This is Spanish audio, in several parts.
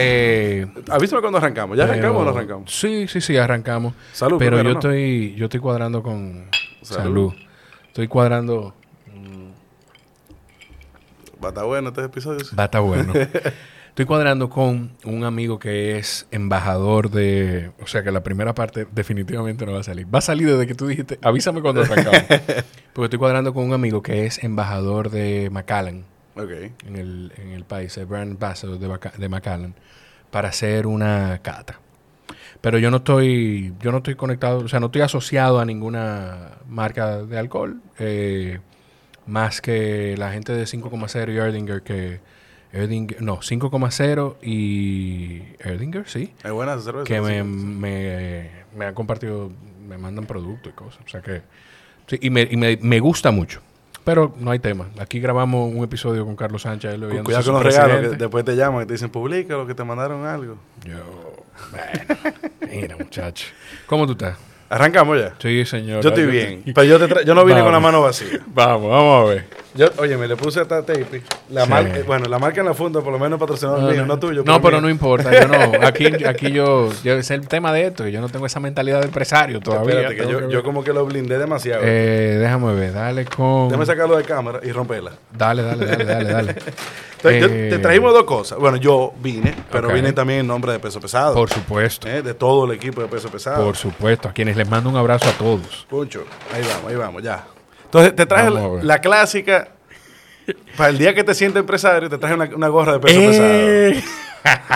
Eh, Avísame cuando arrancamos. ¿Ya arrancamos o no pero- arrancamos? Sí, sí, sí, arrancamos. Salud Pero primero, yo ¿no? estoy, yo estoy cuadrando con Salud. salud. Estoy cuadrando. Va a estar bueno este episodio. sí. Va a estar bueno. Estoy cuadrando con un amigo que es embajador de. O sea que la primera parte definitivamente no va a salir. Va a salir desde que tú dijiste. Avísame cuando arrancamos. Porque estoy cuadrando con un amigo que es embajador de Macallan En el, en el país, el brand ambassador de, Baca- de Macallan, para hacer una cata. Pero yo no estoy, yo no estoy conectado, o sea, no estoy asociado a ninguna marca de alcohol, eh, más que la gente de 5,0 y Erdinger que Erdinger, no, 5,0 y Erdinger, sí, Es buena esa cerveza. que me, me, me han compartido, me mandan productos y cosas. O sea que. sí, y me, y me, me gusta mucho. Pero no hay tema. Aquí grabamos un episodio con Carlos Sánchez. él Cuidado con los regalos, que después te llaman y te dicen, publica lo que te mandaron algo. Yo. Bueno, mira, muchacho. ¿Cómo tú estás? Arrancamos ya. Sí, señor. Yo estoy bien. Pero yo, te yo no vine con la mano vacía. Vamos, vamos a ver. Yo, oye, me le puse esta tape. La Sí. marca, eh, bueno, la marca en la funda, por lo menos patrocinador mío, no tuyo. No, pero mío. no importa. Yo no. Aquí, aquí yo, yo. Es el tema de esto. que Yo no tengo esa mentalidad de empresario todavía. Espérate, que yo, que yo ver. como que lo blindé demasiado. Eh, déjame ver. Dale con. Déjame sacarlo de cámara y romperla. Dale, dale, dale, dale, dale. Entonces, yo- Eh, te trajimos dos cosas. Bueno, yo vine, pero Ok. vine también en nombre de Peso Pesado. Por supuesto. eh, de todo el equipo de Peso Pesado. Por supuesto. A quienes les mando un abrazo a todos. Pucho, ahí vamos, ahí vamos, ya. Entonces, te traje la, clásica. Para el día que te sientes empresario, te traje una, una gorra de peso Eh. pesado.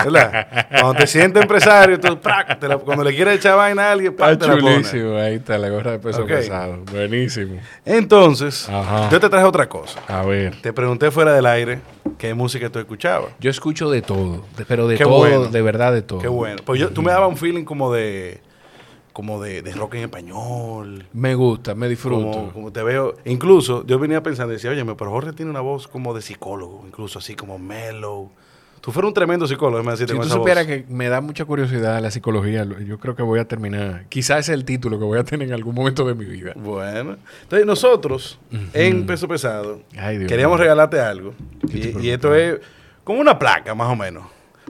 ¿Verdad? Cuando te sientes empresario, tú, ¡prac! te la- cuando le quieres echar vaina a alguien, ¡prac! Está te la chulísimo. Ahí está la gorra de peso pesado. Buenísimo. Entonces, Ajá. yo te traje otra cosa. A ver. Te pregunté fuera del aire qué música tú escuchabas. Yo escucho de todo. pero de Qué todo, bueno. de verdad de todo. Qué bueno. Pues yo, tú me dabas un feeling como de como de, de rock en español. Me gusta, me disfruto. Como, como te veo. Incluso yo venía pensando y decía, oye, pero Jorge tiene una voz como de psicólogo, incluso así como mellow. Tú fueras un tremendo psicólogo, decirte si tú supieras que me da mucha curiosidad la psicología, lo- yo creo que voy a terminar. Quizás es el título que voy a tener en algún momento de mi vida. Bueno. Entonces nosotros, en Peso Pesado, Ay, queríamos regalarte algo. ¿Qué te Y, y esto es como una placa, más o menos.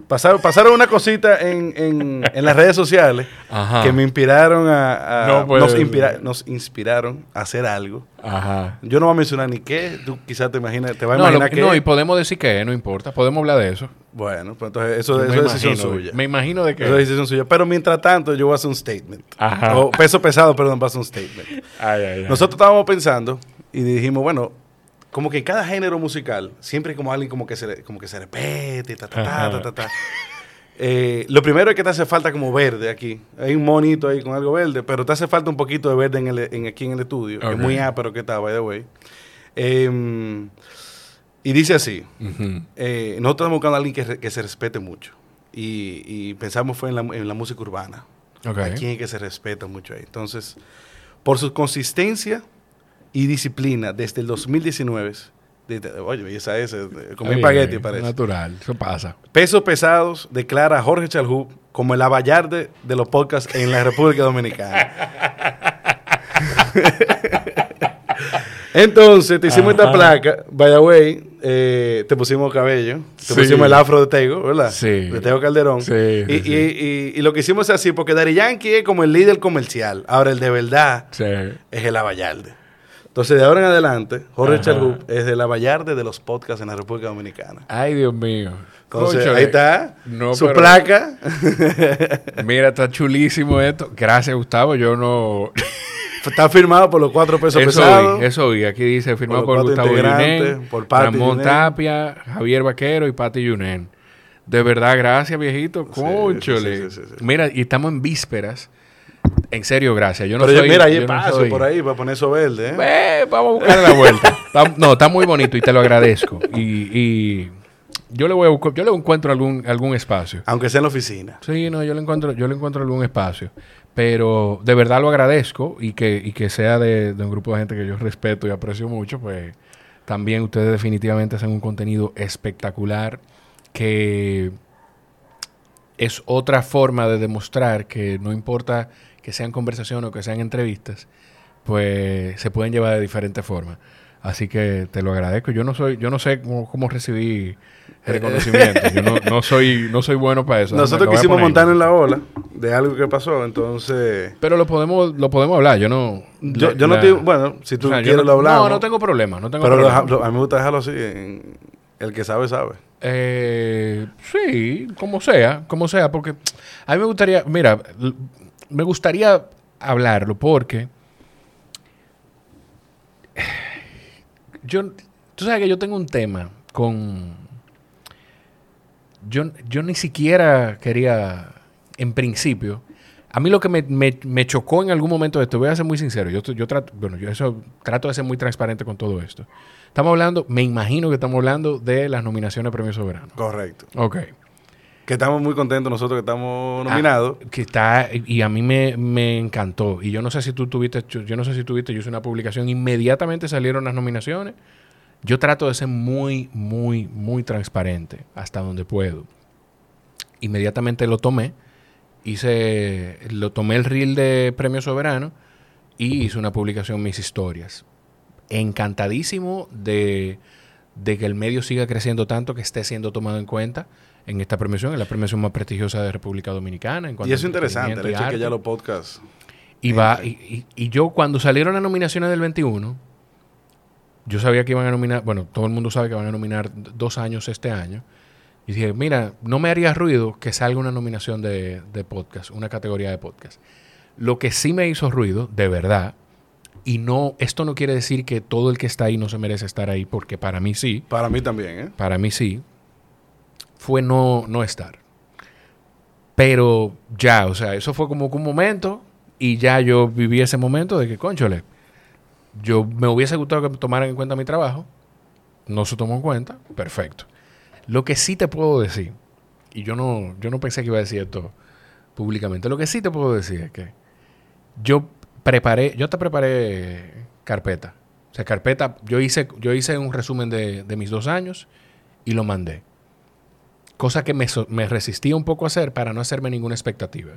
Pasaron, pasaron una cosita en, en, en las redes sociales Ajá. que me inspiraron a... a- No puede nos, inspira- nos inspiraron a hacer algo. Ajá. Yo no voy a mencionar ni qué, tú quizás te imaginas, te vas a No, lo- imaginar que... no, y podemos decir que no importa. Podemos hablar de eso. Bueno, pues entonces eso, es decisión imagino suya. Me imagino de que. Eso es decisión suya. Pero mientras tanto, yo voy a hacer un statement. Ajá. O peso pesado, perdón, va a hacer un statement. Ay, ay, ay. Nosotros estábamos pensando y dijimos, bueno, como que en cada género musical, siempre hay como alguien como que se, como que se repete, ta, ta, ta, ta, ta, ta. Eh, lo primero es que te hace falta como verde aquí. Hay un monito ahí con algo verde, pero te hace falta un poquito de verde en el, en, aquí en el estudio. que es muy ápero que está, by the way. Eh, y dice así. Eh, nosotros estamos buscando a alguien que, que se respete mucho. Y, y pensamos fue en la, en la música urbana. Ok. ¿A quién es que se respeta mucho ahí? Entonces, por su consistencia y disciplina desde el 2019, desde- oye, esa es, eh, como Está espagueti parece. Natural, eso pasa. Pesos pesados declara a Jorge Chalhub como el avallarde de los podcasts en la República Dominicana. Entonces, te hicimos esta Ajá. placa, by the way, eh, te pusimos cabello, te Sí. pusimos el afro de Tego, ¿verdad? Sí. De Tego Calderón. Sí, y, sí, y- y- y lo que hicimos es así, porque Dari Yankee es como el líder comercial. Ahora, el de verdad Sí. es el avallarde. Entonces, de ahora en adelante, Jorge Ajá. Chalhub es el avallarde de los podcasts en la República Dominicana. Ay, Dios mío. Entonces, ahí está No, su pero- placa. Mira, está chulísimo esto. Gracias, Gustavo. Yo no. Está firmado por los cuatro pesos Eso pesados. vi, eso vi. Aquí dice firmado Por Gustavo Yunen, por Pati Ramón Yunen. Tapia, Javier Vaquero y Pati Yunen. De verdad, gracias, viejito. Cónchole. sí, sí, sí, sí. Mira, y estamos en vísperas. En serio, gracias. Yo no Pero yo- soy, mira, hay yo no soy- por ahí para poner eso verde. ¿eh? Eh, vamos a buscar la vuelta. Está- no, está muy bonito y te lo agradezco. Y, y yo le voy a buscar, yo le encuentro algún, algún espacio. Aunque sea en la oficina. Sí, no, yo le encuentro, yo le encuentro algún espacio. Pero de verdad lo agradezco y que, y que sea de, de un grupo de gente que yo respeto y aprecio mucho, pues también ustedes definitivamente hacen un contenido espectacular que es otra forma de demostrar que no importa que sean conversaciones o que sean entrevistas, pues se pueden llevar de diferentes formas. Así que te lo agradezco. Yo no soy, yo no sé cómo, cómo recibí reconocimiento. Yo no, no soy, no soy bueno para eso. Nosotros quisimos montar en la ola de algo que pasó, entonces... Pero lo podemos, lo podemos hablar. Yo no. Yo, la- no. Bueno, si tú o sea, quieres no, lo hablamos. No, no tengo problema. No tengo Pero problema. lo- a mí me gusta dejarlo así. en- el que sabe, sabe. Eh, sí, como sea, como sea, porque a mí me gustaría, mira, me gustaría hablarlo porque yo, tú sabes que yo tengo un tema con, yo, yo ni siquiera quería, en principio, a mí lo que me, me- me chocó en algún momento de esto, voy a ser muy sincero, yo, yo trato, bueno, yo eso, trato de ser muy transparente con todo esto. Estamos hablando, me imagino que estamos hablando de las nominaciones a Premio Soberano. Correcto. Ok. Que estamos muy contentos nosotros que estamos nominados. Ah, que está, y a mí me, me encantó. Y yo no sé si tú tuviste, yo yo no sé si tuviste, yo hice una publicación, inmediatamente salieron las nominaciones. Yo trato de ser muy, muy, muy transparente hasta donde puedo. Inmediatamente lo tomé, hice, lo tomé el reel de Premio Soberano y hice una publicación mis historias. Encantadísimo de, de que el medio siga creciendo tanto, que esté siendo tomado en cuenta en esta premiación, en la premiación más prestigiosa de República Dominicana. En cuanto Y eso es interesante, el hecho de que ya los podcasts... Y, va, y, y- y yo cuando salieron las nominaciones del 21, yo sabía que iban a nominar, bueno, todo el mundo sabe que van a nominar dos años este año. Y dije, mira, no me haría ruido que salga una nominación de, de podcast, una categoría de podcast. Lo que sí me hizo ruido, de verdad, y no, esto no quiere decir que todo el que está ahí no se merece estar ahí, porque para mí sí, Para mí también, ¿eh? para mí sí, fue no, no estar. Pero ya, o sea, eso fue como un momento y ya yo viví ese momento de que, conchole, yo me hubiese gustado que tomaran en cuenta mi trabajo, no se tomó en cuenta, perfecto. Lo que sí te puedo decir, y yo no, yo no pensé que iba a decir esto públicamente, lo que sí te puedo decir es que yo preparé, yo te preparé carpeta. O sea, carpeta, yo hice, yo hice un resumen de, de mis dos años y lo mandé. Cosa que me, resistía un poco a hacer para no hacerme ninguna expectativa.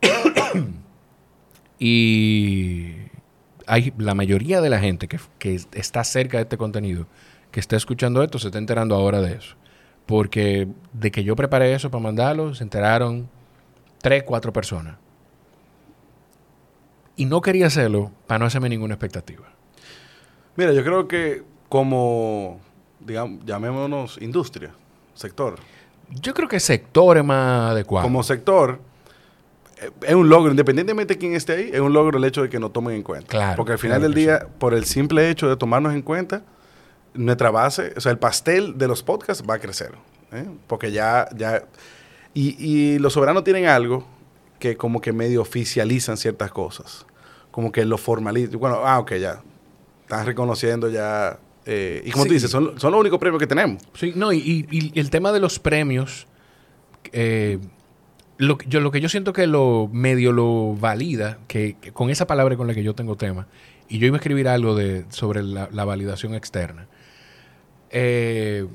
y hay la mayoría de la gente que, que está cerca de este contenido, que está escuchando esto, se está enterando ahora de eso. Porque de que yo preparé eso para mandarlo, se enteraron tres, cuatro personas. Y no quería hacerlo para no hacerme ninguna expectativa. Mira, yo creo que como, digamos, llamémonos industria, sector. Yo creo que sector es más adecuado. Como sector, eh, es un logro, independientemente de quién esté ahí, es un logro el hecho de que nos tomen en cuenta. Claro, Porque al final claro del día, por el simple hecho de tomarnos en cuenta, nuestra base, o sea, el pastel de los podcasts va a crecer. ¿eh? Porque ya, ya, y, y los soberanos tienen algo que como que medio oficializan ciertas cosas. Como que lo formalizan. Bueno, ah, ok, ya. Están reconociendo ya. Eh, y como tú Sí. dices, son, son los únicos premios que tenemos. Sí, no, y, y- y el tema de los premios, eh, lo, yo, lo que yo siento que lo medio lo valida, que, que con esa palabra con la que yo tengo tema, y yo iba a escribir algo de, sobre la, la validación externa, eh,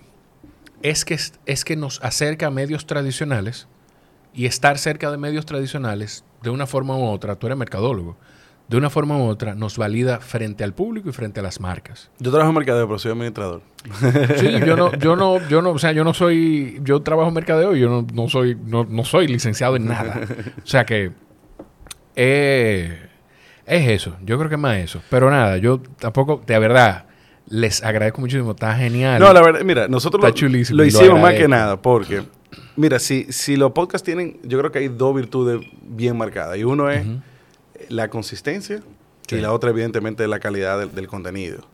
es, que, es- es que nos acerca a medios tradicionales y estar cerca de medios tradicionales, de una forma u otra, tú eres mercadólogo, de una forma u otra nos valida frente al público y frente a las marcas. Yo trabajo en mercadeo, pero soy administrador. Sí, yo no, yo no, yo no, o sea, yo no soy, yo trabajo en mercadeo y yo no, no soy, no, no soy licenciado en nada. O sea que eh, es eso, yo creo que es más eso. Pero nada, yo tampoco, de verdad, les agradezco muchísimo, está genial. No, la verdad, mira, nosotros lo, lo hicimos más que nada porque, mira, si, si los podcasts tienen, yo creo que hay dos virtudes bien marcadas. Y uno es. La consistencia Sí. y la otra, evidentemente, la calidad del, del contenido.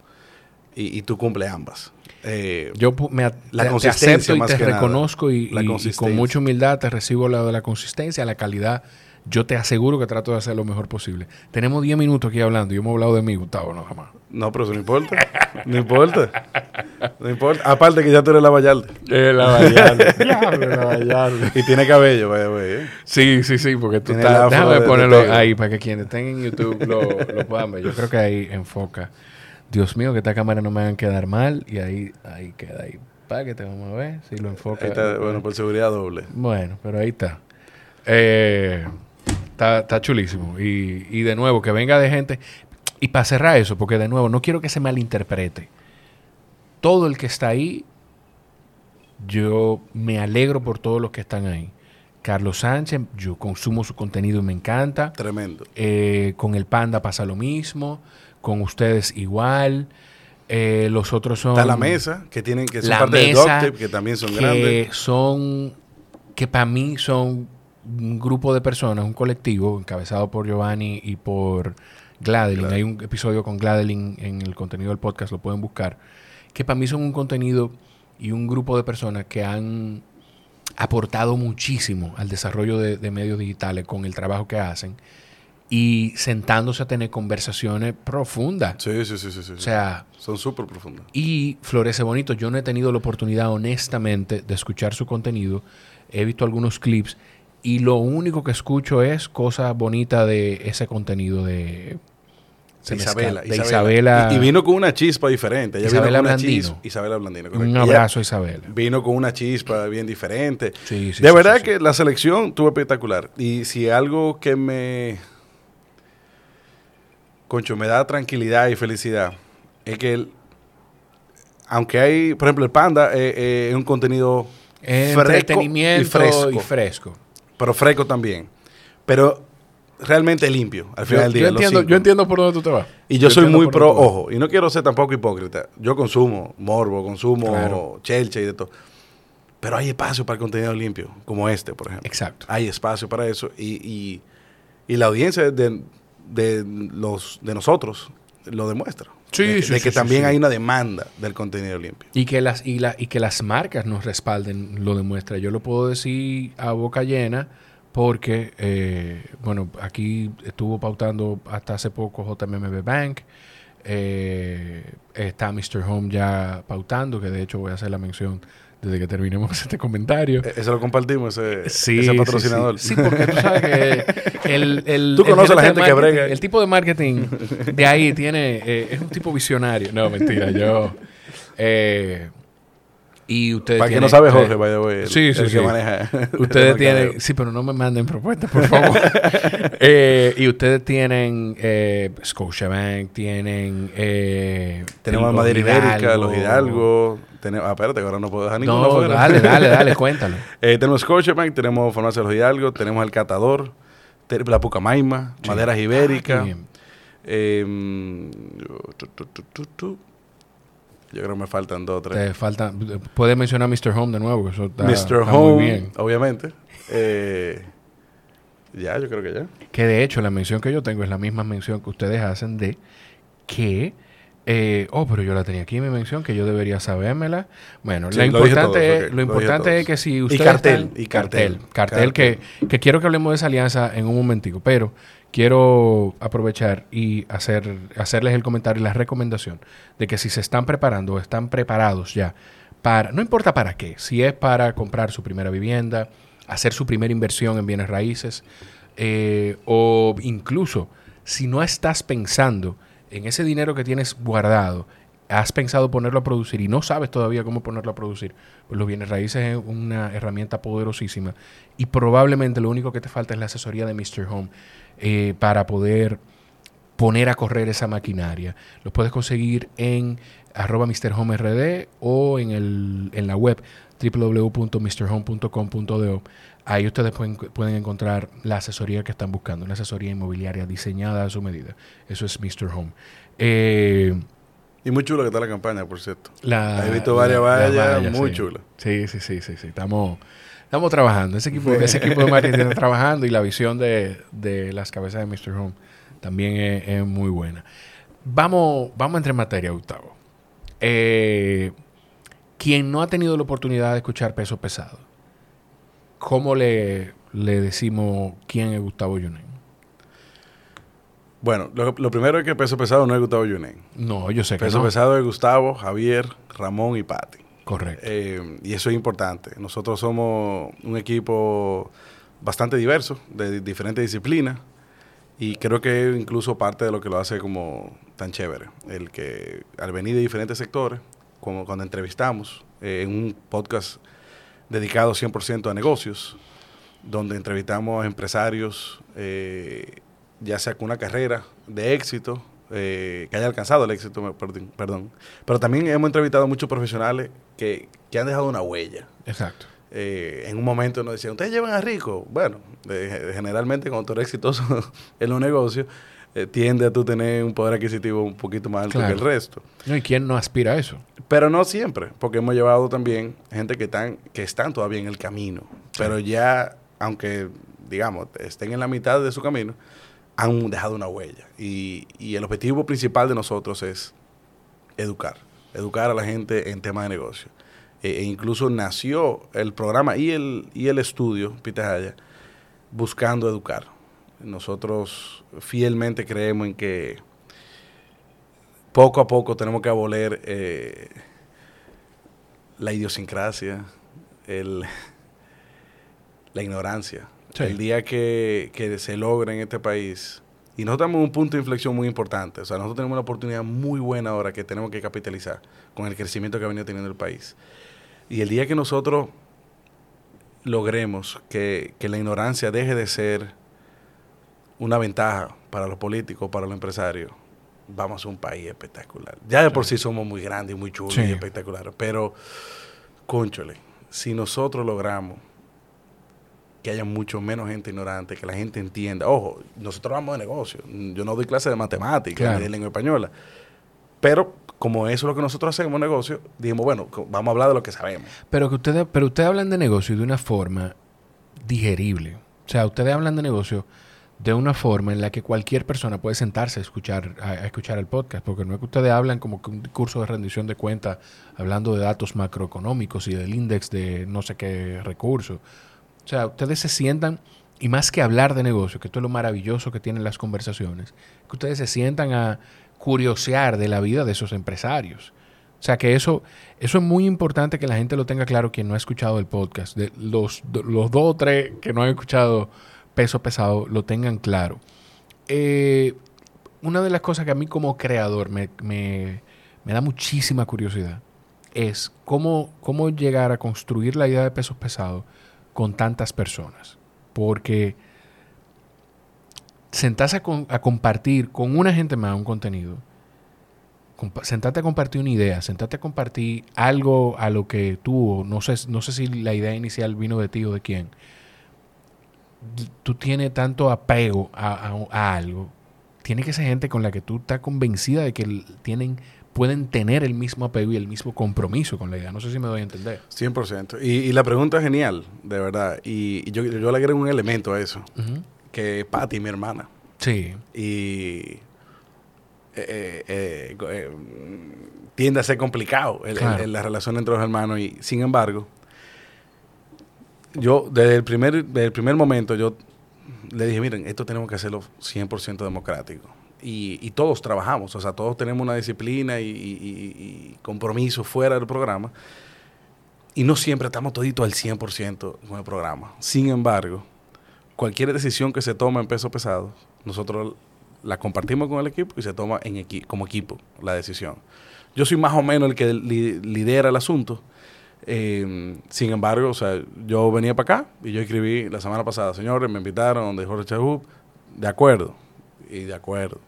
Y, y tú cumples ambas. Eh, Yo me, La te- te consistencia acepto y más te que nada. reconozco y, La y- y con mucha humildad te recibo la de la consistencia, la calidad. Yo te aseguro que trato de hacer lo mejor posible. Tenemos 10 minutos aquí hablando y hemos hablado de mí, Gustavo, no jamás. no, pero eso no importa. no importa. No importa. Aparte que ya tú eres la Vallarde. la Vallarde. la Vallarde. Y tiene cabello, vaya, güey. ¿eh? Sí, sí, sí, porque tú Tiene estás... Déjame de- ponerlo ahí para que quienes estén en YouTube lo, lo puedan ver. Yo creo que ahí enfoca. Dios mío, que esta cámara no me hagan quedar mal. Y ahí, ahí queda ahí. Para que te vamos a ver si lo enfoca. Ahí está, bueno, por seguridad doble. Bueno, pero ahí está. Eh, está, está chulísimo. Y, y de nuevo, que venga de gente. Y para cerrar eso, porque de nuevo, no quiero que se malinterprete. Todo el que está ahí, yo me alegro por todos los que están ahí. Carlos Sánchez, yo consumo su contenido y me encanta. Tremendo. Eh, con el Panda pasa lo mismo. Con ustedes igual. Eh, los otros son. Está la mesa, que tienen que ser parte de Doctip, que también son que grandes. son. Que para mí son un grupo de personas, un colectivo encabezado por Giovanni y por Gladeline. Claro. Hay un episodio con Gladeline en el contenido del podcast, lo pueden buscar. Que para mí son un contenido y un grupo de personas que han aportado muchísimo al desarrollo de, de medios digitales con el trabajo que hacen y sentándose a tener conversaciones profundas. Sí, sí, sí, sí. sí. O sea, son súper profundas. y Florece Bonito, yo no he tenido la oportunidad honestamente de escuchar su contenido. He visto algunos clips y lo único que escucho es cosas bonitas de ese contenido de, Isabela, de Isabela. Y, y vino con una chispa diferente. Ella Isabela vino con una Blandino. chispa- Isabela Blandino. un correcto. Abrazo Isabela. Vino con una chispa bien diferente. Sí, sí, de sí, verdad que la selección estuvo espectacular. Y si algo que me. Concho, me da tranquilidad y felicidad es que el- aunque hay, por ejemplo, el Panda eh, eh, es un contenido fresco Entretenimiento y fresco, y fresco. Pero fresco también. Pero realmente limpio al Yo, final del día. yo entiendo, yo entiendo por dónde tú te vas. Y yo, soy muy pro, ojo, y no quiero ser tampoco hipócrita. Yo consumo morbo, consumo Claro. chelcha y de todo. Pero hay espacio para el contenido limpio, como este, por ejemplo. Exacto. Hay espacio para eso. Y, y, y la audiencia de, de, los, de nosotros lo demuestra. Sí, de, sí, de sí, que también hay una demanda del contenido limpio. Y que las y, la, y que las marcas nos respalden lo demuestra. Yo lo puedo decir a boca llena porque, eh, bueno, aquí estuvo pautando hasta hace poco JMB Bank. eh, está Mr. Home ya pautando, que de hecho voy a hacer la mención desde que terminemos este comentario. E- Eso lo compartimos, ese, Sí, ese sí, patrocinador. Sí, Sí, porque tú sabes que el, el, Tú el conoces a la gente que brega. El tipo de marketing de ahí tiene, eh, es un tipo visionario. No, mentira, yo... eh, y ustedes Para que tienen- no sabe Jorge, way, el, Sí, sí, el sí. que maneja. el Ustedes tienen, sí, pero no me manden propuestas, por favor. Eh, y ustedes tienen eh, Scotiabank, tienen eh, Tenemos Madera Ibérica, Hidalgo. los Hidalgo. Tenemos, ah, espérate, que ahora no puedo dejar ninguno No, fuera. dale, dale, dale, cuéntalo. Eh, tenemos Scotiabank, tenemos Farmacia Los Hidalgo, tenemos El Catador, La Pucamaima, Sí. Maderas Ah, Ibéricas. eh, tu, tu. Yo creo que me faltan dos o tres. Te falta, puedes mencionar Mr. Home de nuevo, que eso está, Mr. está Home, muy bien. obviamente. Eh, ya, yo creo que ya. Que de hecho la mención que yo tengo es la misma mención que ustedes hacen de que, eh, oh, pero yo la tenía aquí en mi mención, que yo debería sabérmela. Bueno, Sí, lo importante, todos, es, lo importante es que si Y ustedes cartel, están- y cartel. cartel, cartel, que, que quiero que hablemos de esa alianza en un momentico, pero quiero aprovechar y hacer, hacerles el comentario y la recomendación de que si se están preparando o están preparados ya para, no importa para qué, si es para comprar su primera vivienda, hacer su primera inversión en bienes raíces, eh, o incluso si no estás pensando en ese dinero que tienes guardado, has pensado ponerlo a producir y no sabes todavía cómo ponerlo a producir, pues los bienes raíces es una herramienta poderosísima y probablemente lo único que te falta es la asesoría de Mr. Home eh, para poder poner a correr esa maquinaria. Los puedes conseguir en arroba MrHomeRD o en, el, en la web www.mrhome.com.do. Ahí ustedes pueden, pueden encontrar la asesoría que están buscando, una asesoría inmobiliaria diseñada a su medida. Eso es Mr. Home. Eh, Y muy chula que está la campaña, por cierto. la, He visto varias la- las vallas, vallas, muy sí. chula. Sí, sí, sí, sí, sí. Estamos, estamos trabajando. Ese equipo, ese equipo de marketing está trabajando y la visión de, de las cabezas de Mr. Home también es, es muy buena. Vamos, vamos a entrar en materia, Gustavo. Eh, quien no ha tenido la oportunidad de escuchar peso pesado, ¿cómo le, le decimos quién es Gustavo Yunen? Bueno, lo, lo primero es que peso pesado no es Gustavo Yunen. No, yo sé que Peso no. pesado es Gustavo, Javier, Ramón y Pati. Correcto. Eh, y eso es importante. Nosotros somos un equipo bastante diverso, de di- diferentes disciplinas, y creo que es incluso parte de lo que lo hace como tan chévere. El que al venir de diferentes sectores, como cuando entrevistamos eh, en un podcast dedicado 100% a negocios, donde entrevistamos a empresarios, eh, ya sea con una carrera de éxito, eh, que haya alcanzado el éxito, perdón, perdón. Pero también hemos entrevistado a muchos profesionales que, que han dejado una huella. Exacto. Eh, en un momento nos decían, ¿ustedes llevan a rico? Bueno, eh, generalmente cuando tú eres exitoso en los negocios, eh, tiende a tú tener un poder adquisitivo un poquito más alto Claro. que el resto. No, ¿Y quién no aspira a eso? Pero no siempre, porque hemos llevado también gente que están, que están todavía en el camino. Pero ya, aunque, digamos, estén en la mitad de su camino, han dejado una huella. Y, y el objetivo principal de nosotros es educar. Educar a la gente en temas de negocio. E, e incluso nació el programa y el, y el estudio, Pitahaya, buscando educar. Nosotros fielmente creemos en que poco a poco tenemos que aboler eh, la idiosincrasia, el, la ignorancia. Sí. El día que, que se logre en este país, y nosotros estamos en un punto de inflexión muy importante, o sea, nosotros tenemos una oportunidad muy buena ahora que tenemos que capitalizar con el crecimiento que ha venido teniendo el país. Y el día que nosotros logremos que, que la ignorancia deje de ser una ventaja para los políticos, para los empresarios, vamos a un país espectacular. Ya de por sí somos muy grandes y muy chulos Sí. y espectaculares, pero, conchole, si nosotros logramos que haya mucho menos gente ignorante, que la gente entienda, ojo, nosotros hablamos de negocio, yo no doy clase de matemáticas Claro. ni de lengua española, pero como eso es lo que nosotros hacemos negocio, dijimos, bueno, vamos a hablar de lo que sabemos. Pero que ustedes, pero ustedes hablan de negocio de una forma digerible. O sea, ustedes hablan de negocio de una forma en la que cualquier persona puede sentarse a escuchar, a, escuchar el podcast, porque no es que ustedes hablan como que un curso de rendición de cuenta hablando de datos macroeconómicos y del índice de no sé qué recurso. O sea, ustedes se sientan, y más que hablar de negocio, que esto es lo maravilloso que tienen las conversaciones, que ustedes se sientan a curiosear de la vida de esos empresarios. O sea que eso, eso es muy importante que la gente lo tenga claro quien no ha escuchado el podcast. De los, los dos o tres que no han escuchado peso pesado lo tengan claro. Eh, una de las cosas que a mí como creador me, me- me da muchísima curiosidad es cómo, cómo llegar a construir la idea de pesos pesados con tantas personas. Porque sentarse a, compartir con una gente más un contenido, sentarte a compartir una idea, sentarte a compartir algo a lo que tú, no sé, no sé si la idea inicial vino de ti o de quién, tú tienes tanto apego a, a- a algo, tiene que ser gente con la que tú estás convencida de que tienen, pueden tener el mismo apego y el mismo compromiso con la idea. No sé si me doy a entender. 100%. Y, y la pregunta es genial, de verdad. Y, y yo, yo le agrego un elemento a eso, que Patty, mi hermana, Sí, y eh, eh, eh, eh, tiende a ser complicado el- el- Claro. el- la relación entre los hermanos y sin embargo yo desde el primer desde el primer momento yo le dije miren esto tenemos que hacerlo 100% democrático y, y todos trabajamos o sea todos tenemos una disciplina y, compromiso fuera del programa y no siempre estamos toditos al 100% con el programa sin embargo cualquier decisión que se toma en peso pesado, nosotros la compartimos con el equipo y se toma en equi- como equipo la decisión. Yo soy más o menos el que li- lidera el asunto. Eh, sin embargo, o sea, yo venía para acá y yo escribí la semana pasada, señores, me invitaron donde Jorge Chahup, de acuerdo, y de acuerdo.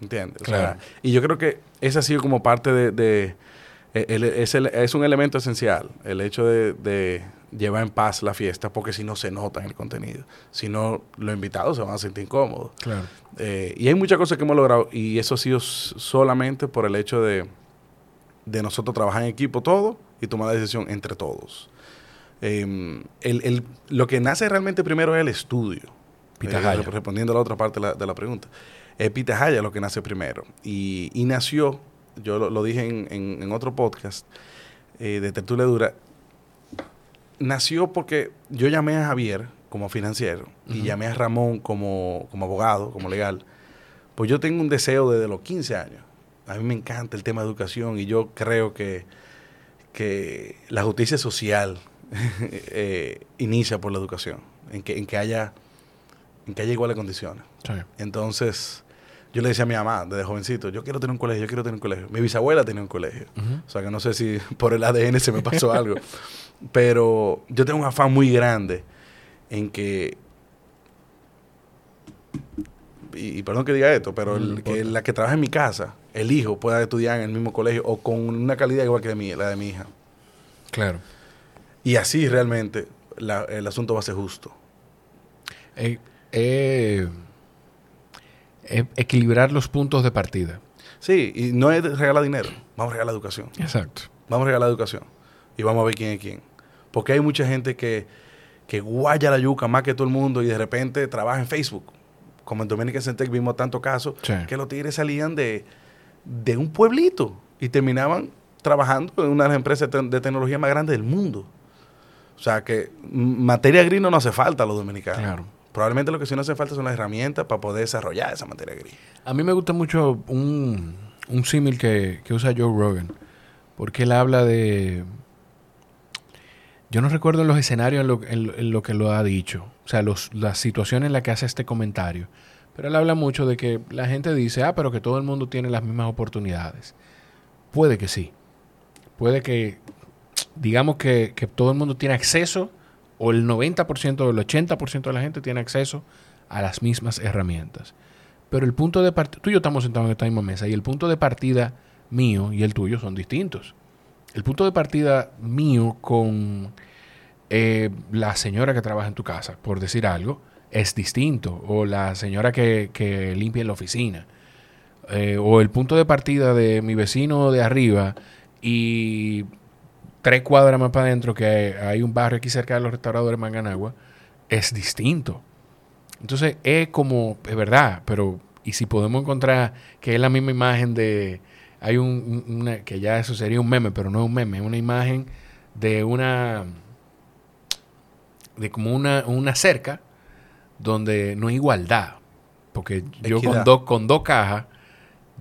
¿Entiendes? O sea, Claro. y yo creo que ese ha sido como parte de... de- eh, el- es, el- es un elemento esencial, el hecho de, de llevar en paz la fiesta, porque si no se nota en el contenido. Si no, los invitados se van a sentir incómodos. claro. Eh, y hay muchas cosas que hemos logrado, y eso ha sido solamente por el hecho de, de nosotros trabajar en equipo todo y tomar la decisión entre todos. Eh, el- el- lo que nace realmente primero es el estudio. Pitahaya. Eh, respondiendo a la otra parte de la, de la pregunta. Es Pitahaya lo que nace primero. Y, y nació, yo lo, lo dije en, en- en otro podcast eh, de Tertulia Dura, nació porque yo llamé a Javier como financiero y llamé a Ramón como, como abogado, como legal. Pues yo tengo un deseo desde los 15 años. A mí me encanta el tema de educación y yo creo que, que la justicia social eh, inicia por la educación, en que, en que haya en que haya iguales condiciones. Sí. Entonces, yo le decía a mi mamá desde jovencito, yo quiero tener un colegio, yo quiero tener un colegio. Mi bisabuela tenía un colegio. O sea, que no sé si por el ADN se me pasó algo. Pero yo tengo un afán muy grande en que y, y perdón que diga esto, pero el- No que la que trabaja en mi casa, el hijo pueda estudiar en el mismo colegio o con una calidad igual que de mi, la de mi hija. Claro. Y así realmente la- el asunto va a ser justo. Eh, eh, eh, equilibrar los puntos de partida. Sí, y no es regalar dinero, vamos a regalar educación. Exacto. Vamos a regalar educación. Y vamos a ver quién es quién. Porque hay mucha gente que, que guaya la yuca más que todo el mundo y de repente trabaja en Facebook. Como en Dominican Centec vimos tantos casos Sí. que los tigres salían de, de un pueblito y terminaban trabajando en una de las empresas de, te- de tecnología más grandes del mundo. O sea que materia gris no nos hace falta a los dominicanos. Claro. Probablemente lo que sí nos hace falta son las herramientas para poder desarrollar esa materia gris. A mí me gusta mucho un, un símil que, que usa Joe Rogan, porque él habla de... Yo no recuerdo los escenarios en lo, que lo ha dicho, o sea, los, las situaciones en las que hace este comentario, pero él habla mucho de que la gente dice, ah, pero que todo el mundo tiene las mismas oportunidades. Puede que sí, puede que, digamos que, que todo el mundo tiene acceso, o el 90% o el 80% de la gente tiene acceso a las mismas herramientas. Pero el punto de partida, tú y yo estamos sentados en esta misma mesa y el punto de partida mío y el tuyo son distintos. El punto de partida mío con eh, la señora que trabaja en tu casa, por decir algo, es distinto. O la señora que, que limpia en la oficina. Eh, o el punto de partida de mi vecino de arriba y tres cuadras más para adentro que hay, un barrio aquí cerca de los restauradores Manganagua, es distinto. Entonces es como, es verdad, pero y si podemos encontrar que es la misma imagen de, hay un, un- una, que ya eso sería un meme, pero no es un meme, es una imagen de una, de como una, una cerca donde no hay igualdad, porque yo con dos, con dos cajas,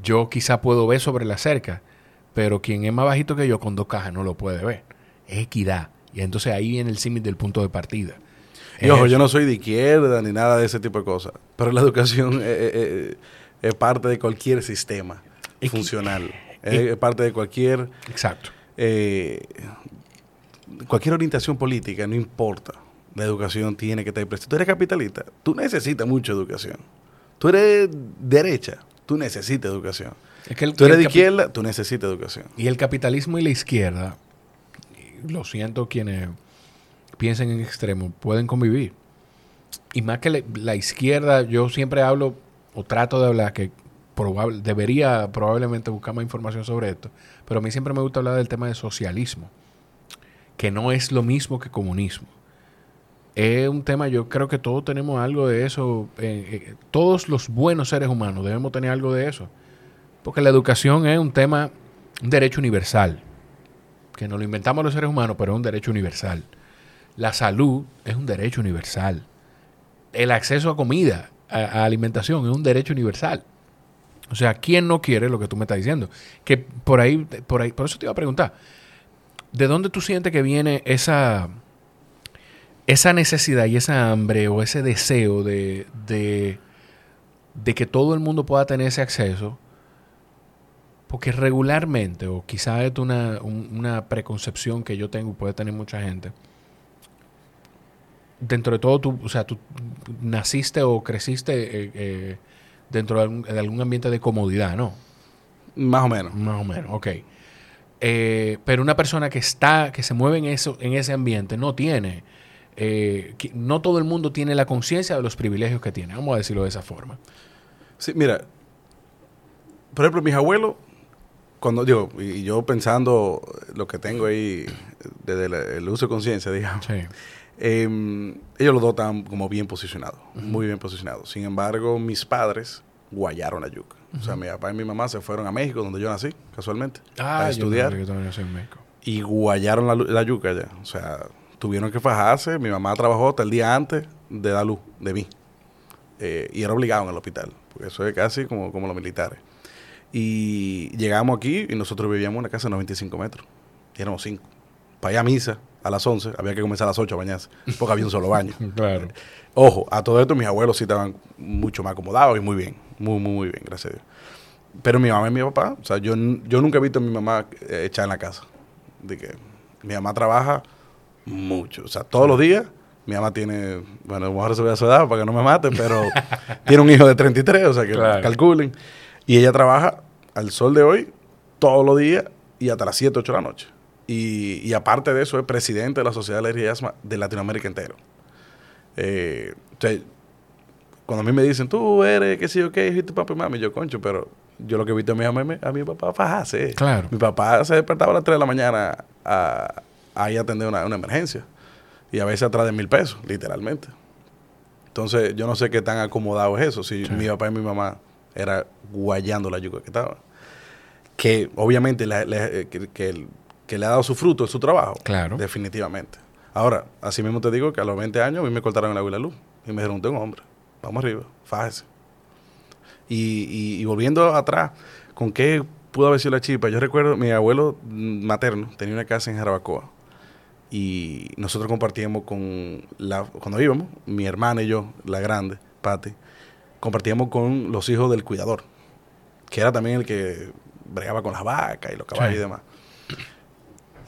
yo quizá puedo ver sobre la cerca, pero quien es más bajito que yo con dos cajas no lo puede ver. Es equidad. Y entonces ahí viene el símil del punto de partida. Y ojo, yo no soy de izquierda ni nada de ese tipo de cosas, pero la educación es parte de cualquier sistema funcional. Es, es parte de cualquier, Exacto. eh, cualquier orientación política, no importa. La educación tiene que estar presente. Tú eres capitalista, tú necesitas mucha educación. Tú eres derecha, tú necesitas educación. Es que el- Tú eres de izquierda, tú necesitas educación. Y el capitalismo y la izquierda, lo siento quienes piensen en extremo, pueden convivir. Y más que la, la izquierda, yo siempre hablo o trato de hablar que debería probablemente buscar más información sobre esto, pero a mí siempre me gusta hablar del tema de socialismo, que no es lo mismo que comunismo. Es un tema, yo creo que todos tenemos algo de eso, eh, eh, todos los buenos seres humanos debemos tener algo de eso. Porque la educación es un tema, un derecho universal. Que nos lo inventamos los seres humanos, pero es un derecho universal. La salud es un derecho universal. El acceso a comida, a alimentación, es un derecho universal. O sea, ¿quién no quiere lo que tú me estás diciendo? Que por ahí, por ahí, por eso te iba a preguntar, ¿de dónde tú sientes que viene esa, esa necesidad y esa hambre o ese deseo de, de, que todo el mundo pueda tener ese acceso? Porque regularmente, o quizá es una, un- una preconcepción que yo tengo y puede tener mucha gente, dentro de todo, tú, o sea, tú naciste o creciste eh, eh, dentro de algún, de algún ambiente de comodidad, ¿no? Más o menos. Más o menos, ok. Eh, pero una persona que está, que se mueve en, eso, en ese ambiente no tiene, eh, que- no todo el mundo tiene la conciencia de los privilegios que tiene, vamos a decirlo de esa forma. Sí, mira, por ejemplo, mis abuelos, cuando digo, y yo pensando lo que tengo ahí desde la- el uso de conciencia, digamos, Sí. Eh, ellos los dos están como bien posicionados, muy bien posicionados. Sin embargo, mis padres guayaron la yuca. O sea, mi papá y mi mamá se fueron a México, donde yo nací, casualmente, Ah, a yo estudiar. también, yo también nací en México. y guayaron la, la yuca ya. O sea, tuvieron que fajarse. Mi mamá trabajó hasta el día antes de dar luz, de mí. Eh, y era obligado en el hospital, porque eso es casi como, como los militares. Y llegamos aquí y nosotros vivíamos en una casa de 95 metros. Y éramos cinco. Para ir a misa a las 11, había que comenzar a las 8 a bañarse, porque había un solo baño. Claro. Ojo, a todo esto mis abuelos sí estaban mucho más acomodados y muy bien. Muy, muy, muy bien, gracias a Dios. Pero mi mamá y mi papá, o sea, yo, yo nunca he visto a mi mamá eh, echada en la casa. De que mi mamá trabaja mucho. O sea, todos los días Mi mamá tiene, bueno, a lo mejor se ve a su edad para que no me mate, pero tiene un hijo de 33, o sea que Claro. calculen. Y ella trabaja al sol de hoy, todos los días y hasta las 7, 8 de la noche. Y, y aparte de eso, es presidente de la Sociedad de Alergia y Asma de Latinoamérica entero. Eh, entonces, cuando a mí me dicen, tú eres, qué sé yo, qué, hijo tu papá y mami, yo, concho, pero yo lo que he visto a mi, mamá- a mi papá fajarse. Claro. Mi papá se despertaba a las 3 de la mañana a, a ir a atender una, una emergencia. Y a veces atrás de mil pesos, literalmente. Entonces, yo no sé qué tan acomodado es eso. Si Sí. mi papá y mi mamá era guayando la yuca que estaba. Que obviamente le, le- que, que el- que le ha dado su fruto, su trabajo. Claro. Definitivamente. Ahora, así mismo te digo que a los 20 años a mí me cortaron el agua y la luz. Y me dijeron, un hombre. Vamos arriba, fájese. Y, y- y volviendo atrás, ¿con qué pudo haber sido la chispa? Yo recuerdo, mi abuelo materno tenía una casa en Jarabacoa. Y nosotros compartíamos con la, cuando íbamos, mi hermana y yo, la grande, Patti, compartíamos con los hijos del cuidador, que era también el que bregaba con las vacas y los caballos Sí. y demás.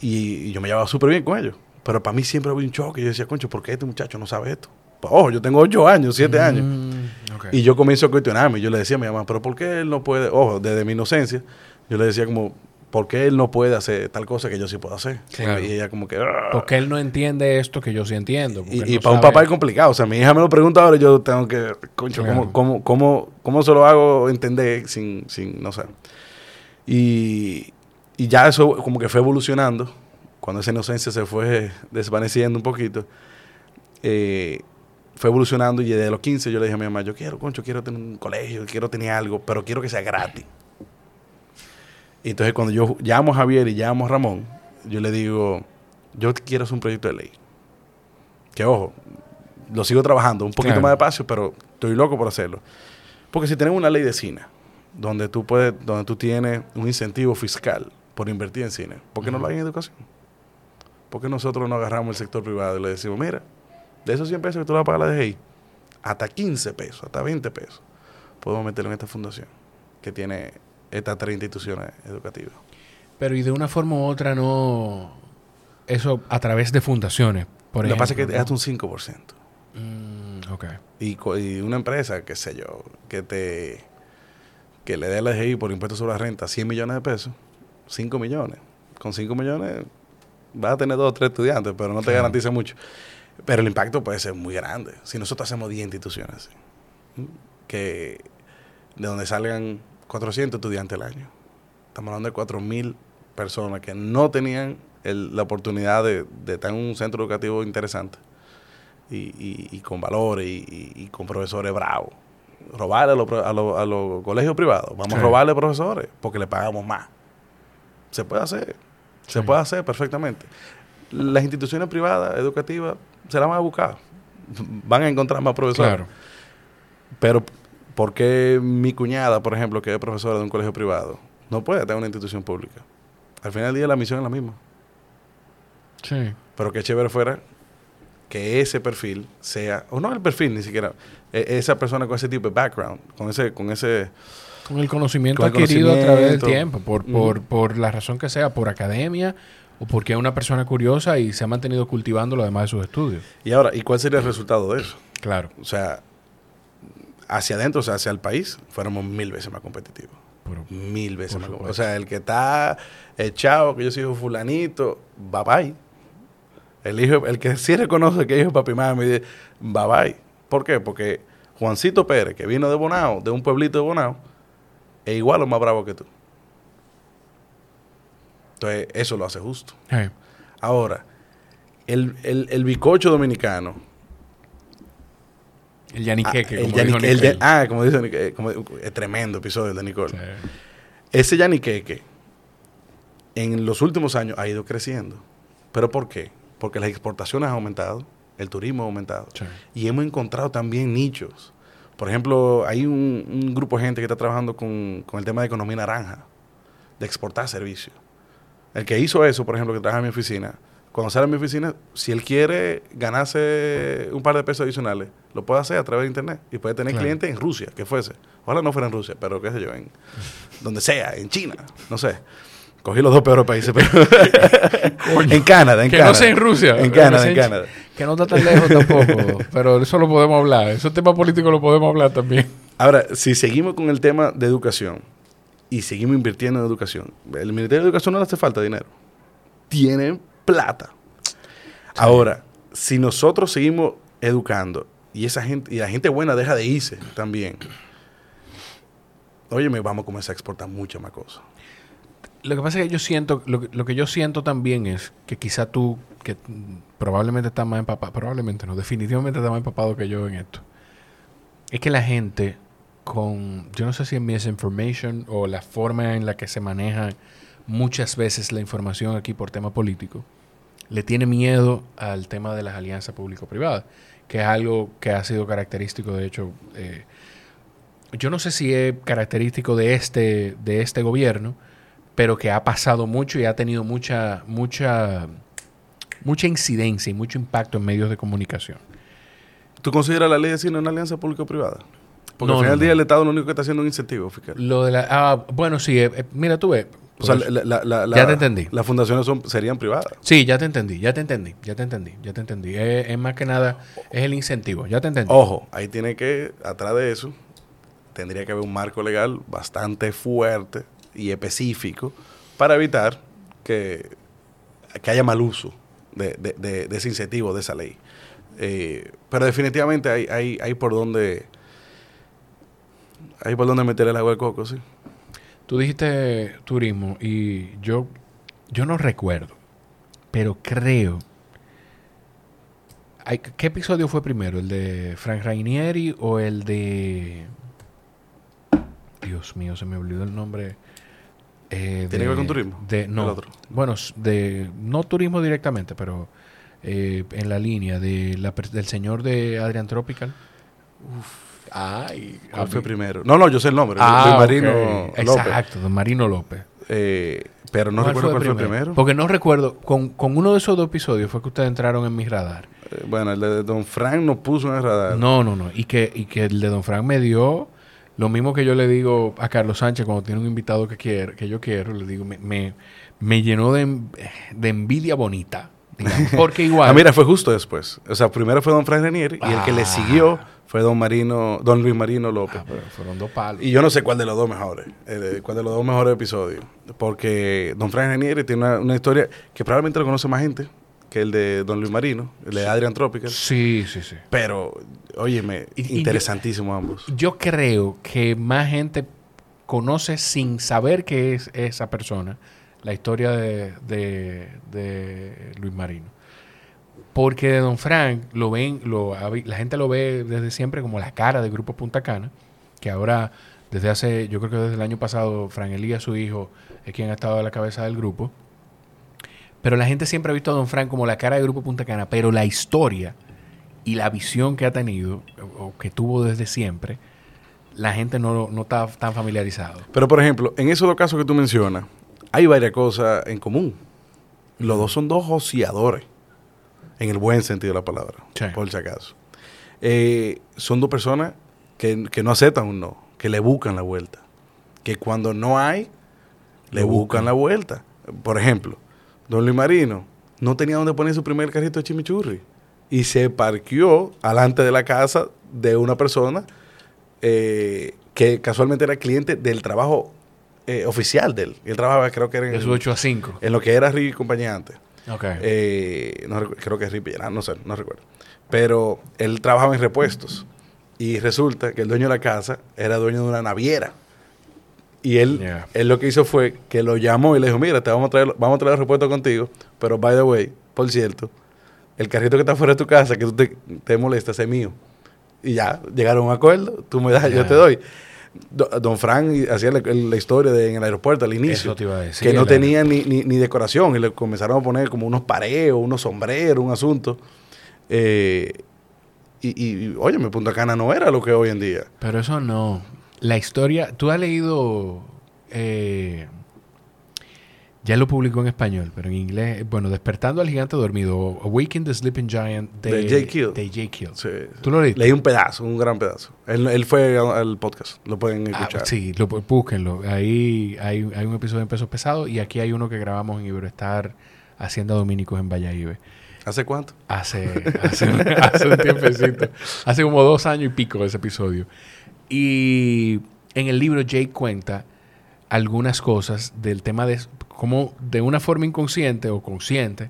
Y, y yo me llevaba súper bien con ellos. Pero para mí siempre había un choque. Yo decía, concho, ¿por qué este muchacho no sabe esto? Pues, ojo, yo tengo ocho años, siete años. Mm, ok. Y yo comienzo a cuestionarme. Yo le decía a mi mamá, pero ¿por qué él no puede? Ojo, desde mi inocencia, yo le decía como, ¿por qué él no puede hacer tal cosa que yo sí puedo hacer? Claro. Y ella como que... "Ah". Porque él no entiende esto que yo sí entiendo. Y, y no para un papá es complicado. O sea, mi hija me lo pregunta ahora y yo tengo que, concho, Claro. ¿cómo, cómo, cómo, cómo se lo hago entender sin, sin no sé? Y, y ya eso como que fue evolucionando. Cuando esa inocencia se fue desvaneciendo un poquito, eh, fue evolucionando y desde los 15 yo le dije a mi mamá, yo quiero, concho, quiero tener un colegio, quiero tener algo, pero quiero que sea gratis. Y entonces cuando yo llamo a Javier y llamo a Ramón, yo le digo, yo quiero hacer un proyecto de ley. Que ojo, lo sigo trabajando, un poquito Claro. más despacio, pero estoy loco por hacerlo. Porque si tenemos una ley de cine, donde tú puedes, donde tú tienes un incentivo fiscal por invertir en cine, ¿por qué no lo hay en educación? ¿Por qué nosotros no agarramos el sector privado y le decimos, mira, de esos 100 pesos que tú le vas a pagar a la DGI, hasta 15 pesos, hasta 20 pesos, podemos meterlo en esta fundación que tiene estas tres instituciones educativas? Pero y de una forma u otra no... Eso a través de fundaciones, por Lo que pasa es que es ¿no? hasta un 5%. Mm, ok. Y, una empresa, qué sé yo, que te que le dé a la DGI por impuestos sobre la renta 100 millones de pesos, 5 millones. Con 5 millones vas a tener dos o tres estudiantes, pero no te Claro. garantiza mucho. Pero el impacto puede ser muy grande. Si nosotros hacemos 10 instituciones que de donde salgan 400 estudiantes al año, estamos hablando de 4.000 personas que no tenían el- la oportunidad de, de estar en un centro educativo interesante y, y- y con valores y, con profesores bravos. Robarle a los, a los- a los colegios privados. Vamos Sí. a robarle profesores porque le pagamos más. Se puede hacer. Se puede hacer perfectamente. Las instituciones privadas, educativas, se las van a buscar. Van a encontrar más profesores. Claro. Pero, ¿por qué mi cuñada, por ejemplo, que es profesora de un colegio privado, no puede en una institución pública? Al final del día la misión es la misma. Sí. Pero qué chévere fuera que ese perfil sea, o no el perfil ni siquiera, e- esa persona con ese tipo de background, con ese, con ese, Con el conocimiento Con el adquirido a través del tiempo, por, Ujú. por, por la razón que sea, por academia o porque es una persona curiosa y se ha mantenido cultivando lo demás de sus estudios. y ahora, ¿y cuál sería el resultado de eso? Claro. O sea, hacia adentro, o sea, hacia el país, fuéramos mil veces más competitivos. Mil veces más competitivos. O sea, el que está echado, que yo soy fulanito, bye bye. El hijo, el que sí reconoce que es hijo de papi mami, dice, bye bye. ¿Por qué? Porque Juancito Pérez, que vino de Bonao, de un pueblito de Bonao, es igual o más bravo que tú. Entonces, eso lo hace justo. Hey. Ahora, el, el, el bicocho dominicano, El yaniqueque, Ah, el como dijo el Nicole. ah, como dice Nic- eh, como- es tremendo episodio de Nicole. Sí. Ese yaniqueque en los últimos años ha ido creciendo. ¿Pero por qué? Porque las exportaciones han aumentado, el turismo ha aumentado Sí. y hemos encontrado también nichos. Por ejemplo, hay un, un grupo de gente que está trabajando con, con el tema de economía naranja, de exportar servicios. El que hizo eso, por ejemplo, que trabaja en mi oficina, cuando sale a mi oficina, si él quiere ganarse un par de pesos adicionales, lo puede hacer a través de internet y puede tener Claro. clientes en Rusia, que fuese. Ojalá no fuera en Rusia, pero qué sé yo, en donde sea, en China, no sé. Cogí los dos peores países, pero en Canadá, en que Canadá. no sea en Rusia. En Canadá, Que en Canadá. Que no está tan lejos tampoco. pero eso lo podemos hablar. Esos temas políticos lo podemos hablar también. Ahora, si seguimos con el tema de educación y seguimos invirtiendo en educación, el Ministerio de Educación no le hace falta dinero. Tienen plata. Ahora, si nosotros seguimos educando y esa gente y la gente buena deja de irse también, oye, vamos a comenzar a exportar muchas más cosas. Lo que pasa es que yo siento, lo, lo que yo siento también es que quizá tú, que probablemente estás más empapado, probablemente no, definitivamente estás más empapado que yo en esto. Es que la gente con, yo no sé si es misinformation o la forma en la que se maneja muchas veces la información aquí por tema político, le tiene miedo al tema de las alianzas público-privadas, que es algo que ha sido característico, de hecho, eh, yo no sé si es característico de este, de este gobierno, pero que ha pasado mucho y ha tenido mucha, mucha, mucha incidencia y mucho impacto en medios de comunicación. ¿Tú consideras la ley de cine una alianza público-privada? Porque No, al final no, del día no. el Estado lo único que está haciendo es un incentivo fiscal. Lo de la, ah, bueno, sí, eh, eh, mira tú ves. O sea, la- la- la- Ya te entendí. Las fundaciones son, serían privadas. sí, ya te entendí, ya te entendí, ya te entendí, ya te entendí. Es, es más que nada, es el incentivo, ya te entendí. Ojo, ahí tiene que, atrás de eso, tendría que haber un marco legal bastante fuerte y específico para evitar que, que haya mal uso de, de- de- de ese incentivo, de esa ley. Eh, pero definitivamente hay, hay, hay por donde hay por donde meter el agua al coco, sí. Tú dijiste turismo y yo, yo no recuerdo, pero creo. Ay, ¿Qué episodio fue primero? ¿El de Frank Rainieri o el de. Dios mío, se me olvidó el nombre. Eh, ¿Tiene que de- ver con turismo? De, no, otro. bueno, de, no turismo directamente, pero eh, en la línea de la, del señor de Adrian Tropical. Ay, ¿Cuál fue primero? No, no, yo sé el nombre. Ah, Luis Marino. López. Exacto, don Marino López. Eh, pero no ¿Cuál recuerdo cuál fue primero. Porque no recuerdo, con, con uno de esos dos episodios fue que ustedes entraron en mi radar. Bueno, el de Don Frank nos puso en el radar. No, no, no. Y que, y que el de Don Frank me dio lo mismo que yo le digo a Carlos Sánchez cuando tiene un invitado que, quiere, que yo quiero. Le digo, me, me, me llenó de, de envidia bonita. digamos. Porque igual. Ah, mira, fue justo después. O sea, primero fue Don Frank Renier y el que le Ah. siguió fue Don Marino, Don Luis Marino López. Ah, pero fueron dos palos. Y yo no sé cuál de los dos mejores, eh, cuál de los dos mejores episodios. Porque Don Frank Renier tiene una, una historia que probablemente lo conoce más gente que el de Don Luis Marino, el de Adrian Tropical. Sí, sí, sí. Pero, óyeme, Y- y interesantísimo ambos. Yo creo que más gente conoce sin saber que es esa persona la historia de, de- de Luis Marino. Porque de Don Frank lo ven, lo, la gente lo ve desde siempre como la cara del grupo Punta Cana, que ahora desde hace, yo creo que desde el año pasado, Fran Elías, su hijo, es quien ha estado a la cabeza del grupo. Pero la gente siempre ha visto a Don Frank como la cara del grupo Punta Cana, pero la historia y la visión que ha tenido, o que tuvo desde siempre, la gente no, no está tan familiarizado. Pero, por ejemplo, en esos dos casos que tú mencionas, hay varias cosas en común. Los dos son dos ociadores, en el buen sentido de la palabra, Sí. por si acaso. Eh, son dos personas que, que no aceptan un no, que le buscan la vuelta. Que cuando no hay, le buscan. la vuelta. Por ejemplo, Don Luis Marino no tenía donde poner su primer carrito de chimichurri y se parqueó alante de la casa de una persona eh, que casualmente era cliente del trabajo eh, oficial de él. Él trabajaba, creo que era en, De su 8 a 5. en lo que era Ricky y compañía antes. Ok. Eh, no creo que es Ricky, no sé, no recuerdo. Pero él trabajaba en repuestos. Y resulta que el dueño de la casa era dueño de una naviera. Y él, Yeah. él lo que hizo fue que lo llamó y le dijo, mira, te vamos a traer, vamos a traer los repuestos contigo, pero by the way, por cierto, el carrito que está fuera de tu casa, que tú te, te molestas, es mío. Y ya, llegaron a un acuerdo, tú me das, yo te doy. Do- Don Frank hacía la, la historia de, en el aeropuerto al inicio Eso te iba a decir. que no el- tenía ni, ni, ni decoración y le comenzaron a poner como unos pareos, unos sombreros, un asunto. Eh, y, y, y, óyeme, Punta Cana no era lo que hoy en día. Pero eso no. La historia. ¿Tú has leído eh, Ya lo publicó en español, pero en inglés, bueno, Despertando al Gigante Dormido, Awaking the Sleeping Giant de, Kill. de Kill. Sí. ¿Tú lo leíste? Leí un pedazo, un gran pedazo. Él, él fue al al podcast, lo pueden Ah, escuchar. sí, lo, búsquenlo. Ahí hay, hay un episodio en Pesos Pesados y aquí hay uno que grabamos en Iberoestar Hacienda Dominicos en Valladolid. ¿Hace cuánto? Hace, hace, hace un tiempecito. Hace como dos años y pico ese episodio. Y en el libro Jay cuenta algunas cosas del tema de cómo de una forma inconsciente o consciente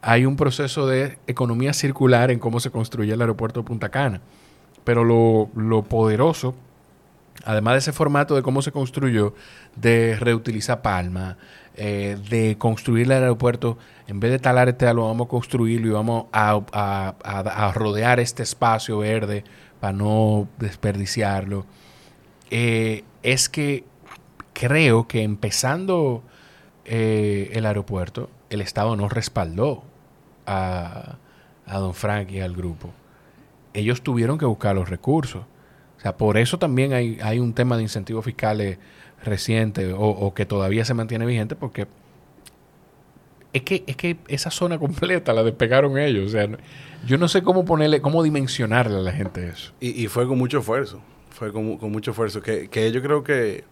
hay un proceso de economía circular en cómo se construye el aeropuerto de Punta Cana. Pero lo, poderoso, además de ese formato de cómo se construyó, de reutilizar palma, eh, de construir el aeropuerto, en vez de talar este, lo vamos a construirlo y vamos a rodear este espacio verde para no desperdiciarlo. Eh, es que creo que empezando eh, el aeropuerto, el Estado no respaldó a, a Don Frank y al grupo. Ellos tuvieron que buscar los recursos. O sea, por eso también hay, hay un tema de incentivos fiscales reciente o, o que todavía se mantiene vigente porque es que, es que esa zona completa la despegaron ellos. O sea, yo no sé cómo ponerle, cómo dimensionarle a la gente eso. Y, y fue con mucho esfuerzo. Fue con, mu- con mucho esfuerzo. Que, que yo creo que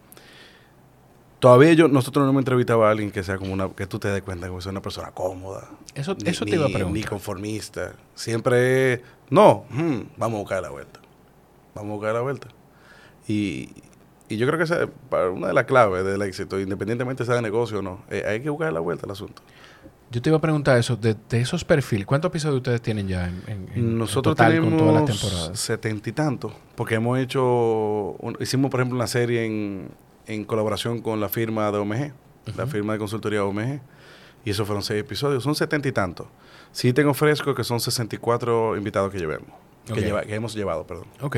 todavía yo, nosotros no hemos entrevistado a alguien que sea como una, que tú te des cuenta que es una persona cómoda. Eso, ni- eso te iba a preguntar. Ni conformista. Siempre es, no, hmm, vamos a buscar la vuelta. Vamos a buscar la vuelta. Y, y yo creo que esa es para una de las claves del éxito, independientemente sea de negocio o no. eh, hay que buscar la vuelta al asunto. Yo te iba a preguntar eso, de, de esos perfiles, ¿cuántos episodios ustedes tienen ya en, en- en Nosotros total tenemos con todas las temporadas? setenta y tantos, porque hemos hecho, un- hicimos por ejemplo una serie en, en colaboración con la firma de OMG, la firma de consultoría OMG, y esos fueron seis episodios, son setenta y tantos. Sí tengo fresco que son 64 invitados que llevemos, que, Ok. lleva- que hemos llevado, perdón. Ok.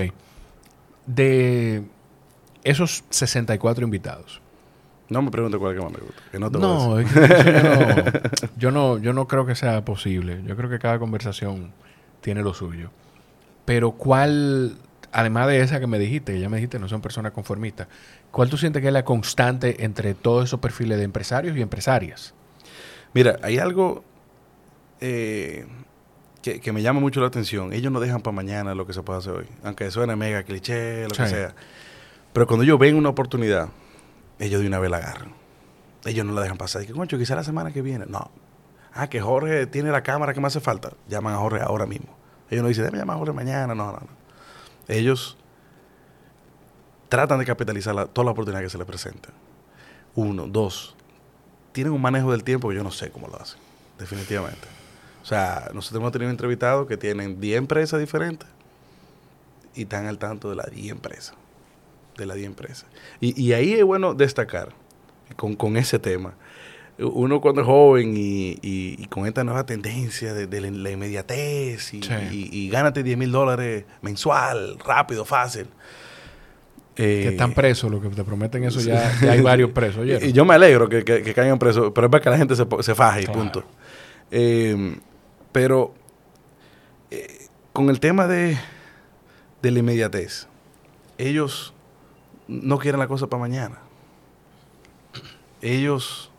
De esos 64 invitados. No me pregunte cuál es que más me gusta, que no te voy a No, decir. es que yo no, yo no, yo no creo que sea posible. Yo creo que cada conversación tiene lo suyo. Pero ¿cuál, además de esa que me dijiste, que ya me dijiste, no son personas conformistas, ¿cuál tú sientes que es la constante entre todos esos perfiles de empresarios y empresarias? Mira, hay algo eh, que, que me llama mucho la atención. Ellos no dejan para mañana lo que se puede hacer hoy, aunque suene mega cliché, lo que sea. Pero cuando ellos ven una oportunidad, ellos de una vez la agarran. Ellos no la dejan pasar. Que, concho, quizá la semana que viene. No. Ah, que Jorge tiene la cámara que me hace falta. Llaman a Jorge ahora mismo. Ellos no dicen, déjame llamar a Jorge mañana. No, no, no. Ellos tratan de capitalizar la- toda la oportunidad que se les presenta. Uno. Dos. Tienen un manejo del tiempo que yo no sé cómo lo hacen. Definitivamente. O sea, nosotros hemos tenido entrevistados que tienen 10 empresas diferentes y están al tanto de las 10 empresas. De las 10 empresas. Y, y ahí es bueno destacar con, con ese tema. Uno cuando es joven y, y- y con esta nueva tendencia de, de la, la inmediatez y, Sí. gánate 10 mil dólares mensual, rápido, fácil. que Eh, están presos, lo que te prometen eso ya, ya hay varios presos. y, ¿oyeron? y yo me alegro que, que- que caigan presos, pero es para que la gente se, se faje y Claro. punto. Eh, pero eh, con el tema de, de la inmediatez, ellos no quieren la cosa para mañana. Ellos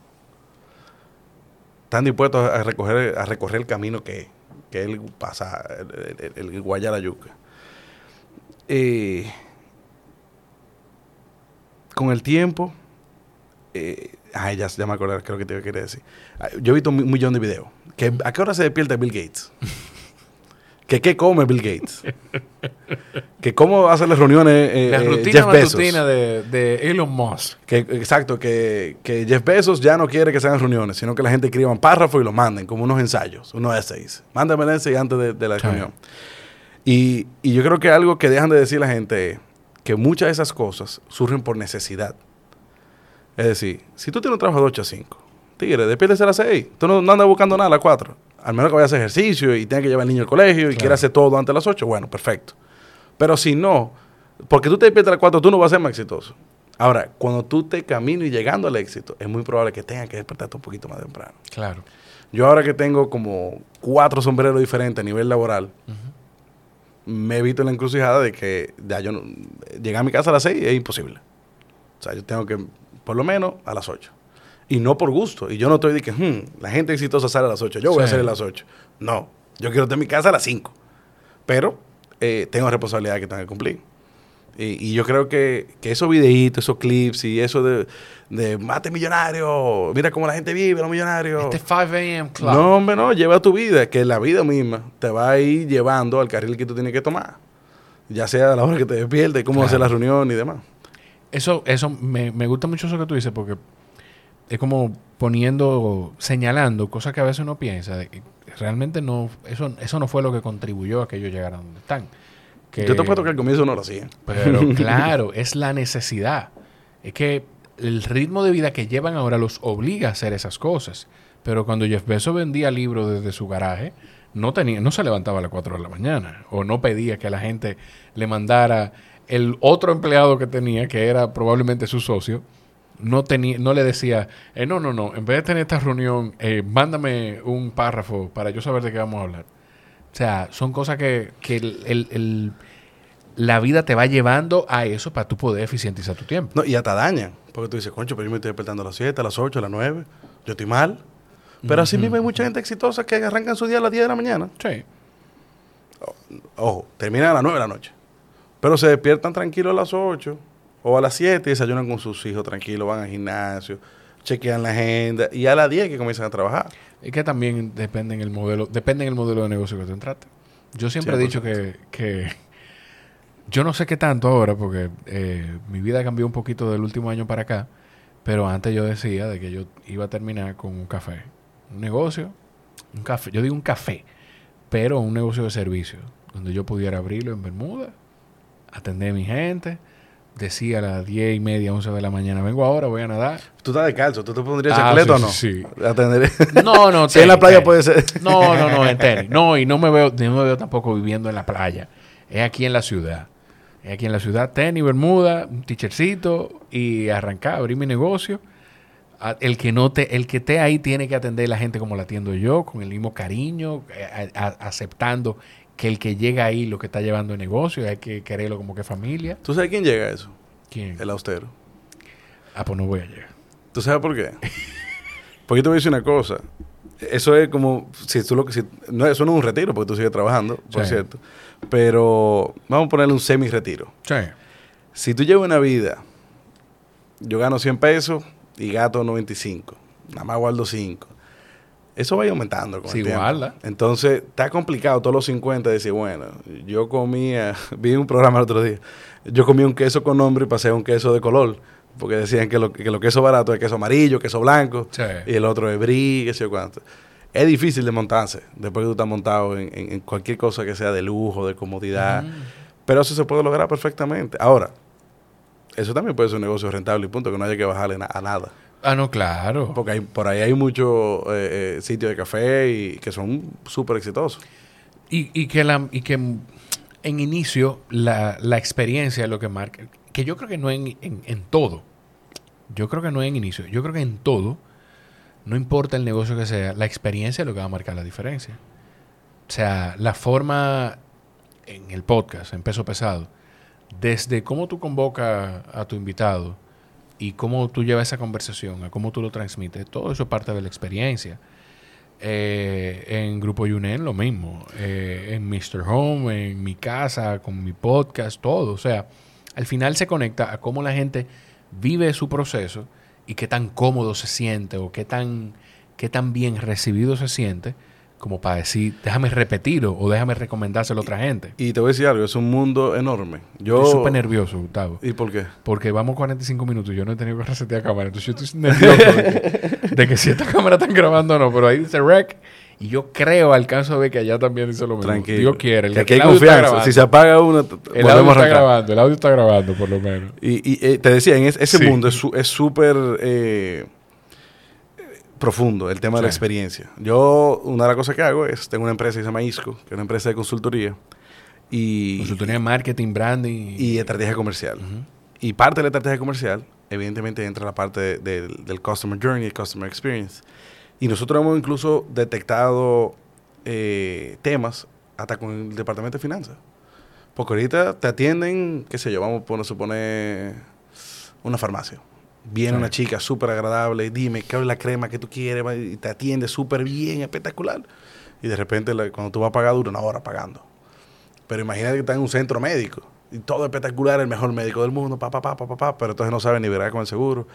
están dispuestos a recoger, a recorrer el camino que, que él pasa, el, el, el, Guayalayuca. Eh, con el tiempo, eh, ay, ya, ya me acordé, creo que te quería decir. Ah, Yo he visto un, mi- millón de videos. ¿A qué hora se despierta Bill Gates? Que qué come Bill Gates. que cómo hace las reuniones eh, la eh, rutina Jeff Bezos. matutina de, de Elon Musk. Que, exacto, que, que Jeff Bezos ya no quiere que se hagan reuniones, sino que la gente escriban párrafos y lo manden, como unos ensayos, unos essays. Mándame el essay antes de, de la Sí. reunión. Y, y yo creo que algo que dejan de decir la gente es que muchas de esas cosas surgen por necesidad. Es decir, si tú tienes un trabajo de 8 a 5, tigre, despiértese a las 6. Tú no, no andas buscando nada a las 4. Al menos que vaya a hacer ejercicio y tenga que llevar al niño al colegio y Claro. quiera hacer todo antes de las 8, bueno, perfecto. Pero si no, porque tú te despiertas a las 4, tú no vas a ser más exitoso. Ahora, cuando tú te camino y llegando al éxito, es muy probable que tengas que despertarte un poquito más temprano. Claro. Yo ahora que tengo como cuatro sombreros diferentes a nivel laboral, me evito la encrucijada de que ya yo no, llegar a mi casa a las 6 es imposible. O sea, yo tengo que, por lo menos, a las 8. Y no por gusto. Y yo no estoy de que, "Hmm, la gente exitosa sale a las 8, yo voy a salir a las 8. No, yo quiero estar en mi casa a las 5. Pero eh, tengo responsabilidades que tengo que cumplir. Y, y yo creo que, que esos videitos, esos clips y eso de, de mate millonario, mira cómo la gente vive, los millonarios. Este 5 a.m. club. No, hombre, no, lleva tu vida, que la vida misma te va a ir llevando al carril que tú tienes que tomar. Ya sea a la hora que te despiertes, cómo Claro. hacer la reunión y demás. Eso, eso me, me gusta mucho eso que tú dices porque es como poniendo, señalando cosas que a veces uno piensa. de que realmente no, eso, eso no fue lo que contribuyó a que ellos llegaran donde están. Que- Yo te puedo que al comienzo no lo hacía. Pero claro, es la necesidad. Es que el ritmo de vida que llevan ahora los obliga a hacer esas cosas. Pero cuando Jeff Bezos vendía libros desde su garaje, no, tenía, no se levantaba a las 4 de la mañana. O no pedía que la gente le mandara el otro empleado que tenía, que era probablemente su socio. No, tenía, no le decía, eh, no, no, no, en vez de tener esta reunión, eh, mándame un párrafo para yo saber de qué vamos a hablar. O sea, son cosas que, que el- el- el, la vida te va llevando a eso para tú poder eficientizar tu tiempo. No, y hasta dañan. Porque tú dices, concho, pero yo me estoy despertando a las 7, a las 8, a las 9. Yo estoy mal. Pero así mismo hay mucha gente exitosa que arrancan su día a las 10 de la mañana. Sí. Ojo, terminan a las 9 de la noche. Pero se despiertan tranquilos a las 8 o a las 7 y desayunan con sus hijos tranquilos, van al gimnasio, chequean la agenda y a las 10 que comienzan a trabajar. Es que también depende en el modelo, depende en el modelo de negocio que tú entraste. Yo siempre he dicho que, que yo no sé qué tanto ahora, porque eh, mi vida cambió un poquito del último año para acá, pero antes yo decía de que yo iba a terminar con un café, un negocio, un café, yo digo un café, pero un negocio de servicio, donde yo pudiera abrirlo en Bermuda, atender a mi gente, decía a las 10 y media, 11 de la mañana, vengo ahora, voy a nadar. Tú estás descalzo, ¿tú te pondrías Ah, sí, o no? sí, sí. A tener- No, no, si en la playa tenis. puede ser. No, no, no, en tenis. No, y no me veo, no me veo tampoco viviendo en la playa. Es aquí en la ciudad. Es aquí en la ciudad, tenis, bermuda, un tichercito y arrancar, abrir mi negocio. A- El que no te, el que esté ahí tiene que atender a la gente como la atiendo yo, con el mismo cariño, eh, a- a- aceptando que el que llega ahí lo que está llevando el negocio, hay que quererlo como que familia. ¿Tú sabes quién llega a eso? ¿Quién? El austero. Ah, pues no voy a llegar. ¿Tú sabes por qué? Porque yo te voy a decir una cosa. Eso es como, si tú lo que, si- no, eso no es un retiro, porque tú sigues trabajando, por Sí. cierto. Pero vamos a ponerle un semi-retiro. Sí. Si tú llevas una vida, yo gano 100 pesos y gasto 95, nada más guardo 5. Eso va a ir aumentando con Sí, el tiempo. guarda. Entonces, está complicado todos los 50 decir, bueno, yo comía, vi un programa el otro día, yo comí un queso con nombre y pasé a un queso de color, porque decían que lo, que lo queso barato es queso amarillo, queso blanco, Sí. y el otro es brie, qué sé yo cuánto. Es difícil de montarse después que tú estás montado en, en- en cualquier cosa que sea de lujo, de comodidad. Mm. Pero eso se puede lograr perfectamente. Ahora, eso también puede ser un negocio rentable y punto, que no haya que bajarle na- a nada. Ah, no, claro. Porque hay, por ahí hay muchos eh, eh, sitios de café y que son súper exitosos. Y, y que, la, y que en inicio la, la experiencia es lo que marca. Que yo creo que no en, en, en todo. Yo creo que no en inicio. Yo creo que en todo, no importa el negocio que sea, la experiencia es lo que va a marcar la diferencia. O sea, la forma en el podcast, en peso pesado, desde cómo tú convocas a tu invitado y cómo tú llevas esa conversación, a cómo tú lo transmites, todo eso es parte de la experiencia. Eh, en Grupo Yunen lo mismo. Eh, en Mr. Home, en mi casa, con mi podcast, todo. O sea, al final se conecta a cómo la gente vive su proceso y qué tan cómodo se siente o qué tan, qué tan bien recibido se siente como para decir, déjame repetirlo o déjame recomendárselo a otra gente. Y te voy a decir algo, es un mundo enorme. Yo, Estoy súper nervioso, Gustavo. ¿Y por qué? Porque vamos 45 minutos y yo no he tenido que resetear cámara. Entonces yo estoy nervioso de que, de que si esta cámara están grabando o no. Pero ahí dice rec. Y yo creo, alcanzo a ver que allá también dice lo mismo. Tranquilo. Dios quiere. El, que aquí hay confianza. Si se apaga una, t- el audio está grabando. El audio está grabando, por lo menos. Y, y, eh, te decía, en es- ese Sí. mundo es su- es súper eh, profundo, el tema de la experiencia. Yo, una de las cosas que hago es, tengo una empresa que se llama ISCO, que es una empresa de consultoría. Y, Consultoría de marketing, branding. y estrategia comercial. Y parte de la estrategia comercial, evidentemente, entra la parte de- del- del Customer Journey, Customer Experience. Y nosotros hemos incluso detectado eh, temas hasta con el Departamento de Finanzas. Porque ahorita te atienden, qué sé yo, vamos a poner- suponer una farmacia. Viene Sí. una chica súper agradable, dime, ¿qué es la crema que tú quieres? Y te atiende súper bien, espectacular. Y de repente, cuando tú vas a pagar, dura una hora pagando. Pero imagínate que estás en un centro médico. Y todo espectacular, el mejor médico del mundo, pa, pa, pa, pa, pa, pero entonces no sabe ni verá con el seguro.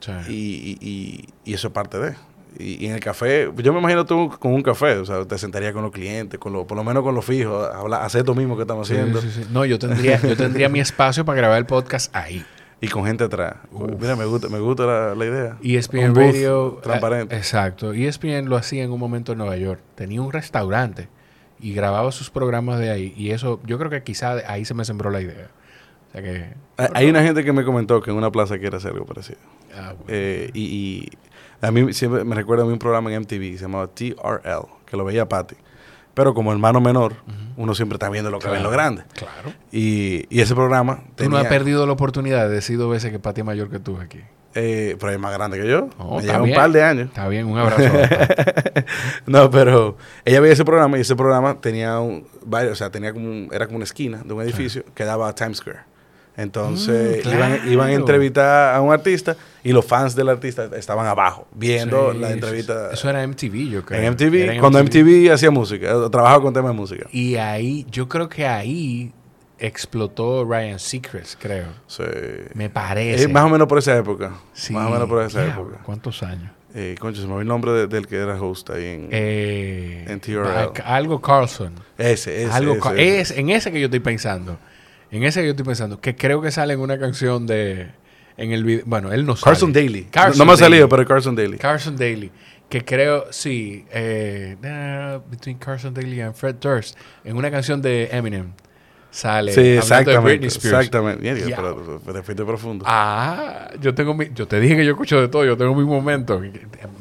Sí. Y, y- y- eso es parte de. Y, y en el café, yo me imagino tú con un café, o sea, te sentarías con los clientes, con lo, por lo menos con los fijos, a hablar, a hacer esto mismo que estamos haciendo, sí, sí. No, yo tendría, yo tendría mi espacio para grabar el podcast ahí. Y con gente atrás. Uf. Mira, me gusta, me gusta la, la idea. ESPN booth Radio. transparente. eh, exacto. ESPN lo hacía en un momento en Nueva York. Tenía un restaurante y grababa sus programas de ahí. Y eso, yo creo que quizá de ahí se me sembró la idea. O sea que. Hay- Hay una gente que me comentó que en una plaza quiere hacer algo parecido. Ah, bueno. Eh, y, y a mí siempre me recuerda a mí un programa en MTV que se llamaba TRL, que lo veía Patty. Pero como hermano menor, uno siempre está viendo lo que ven los grandes. Claro. Y, y ese programa Tú no tenía- has perdido la oportunidad de decir dos veces que Pati es mayor que tú aquí. eh, pero es más grande que yo. Oh, me lleva un par de años. Está bien, un abrazo. no, pero ella veía ese programa y ese programa tenía un, varios, o sea, tenía como un- era como una esquina de un edificio que daba a Times Square. Entonces Mm, iban, claro. iban a entrevistar a un artista y los fans del artista estaban abajo viendo Sí, la entrevista Eso era MTV, yo creo. en MTV, Era cuando MTV hacía música, eh, trabajaba con temas de música. Y ahí, yo creo que ahí explotó Ryan Seacrest, creo. Sí. Me parece. Más o menos por esa época. Sí. Más o menos por esa época. ¿Cuántos años? Eh, concho, se me olvidó el nombre de- del que era host ahí en... Eh, En TRL. Algo Carlson. ese, ese, algo ese, ese. es en ese que yo estoy pensando. En ese yo estoy pensando. Que creo que sale en una canción de. En el video. Bueno, él no sale. Carson Daly. Carson no me ha salido, pero Carson Daly. Carson Daly. Que creo, sí. Eh, between Carson Daly and Fred Durst. En una canción de Eminem. Sale. Sí, hablando de exactamente. Britney Spears. Exactamente. Mierda, Ya. pero, pero profundo. Ah, yo tengo mi, yo te dije que yo escucho de todo, yo tengo mi momento.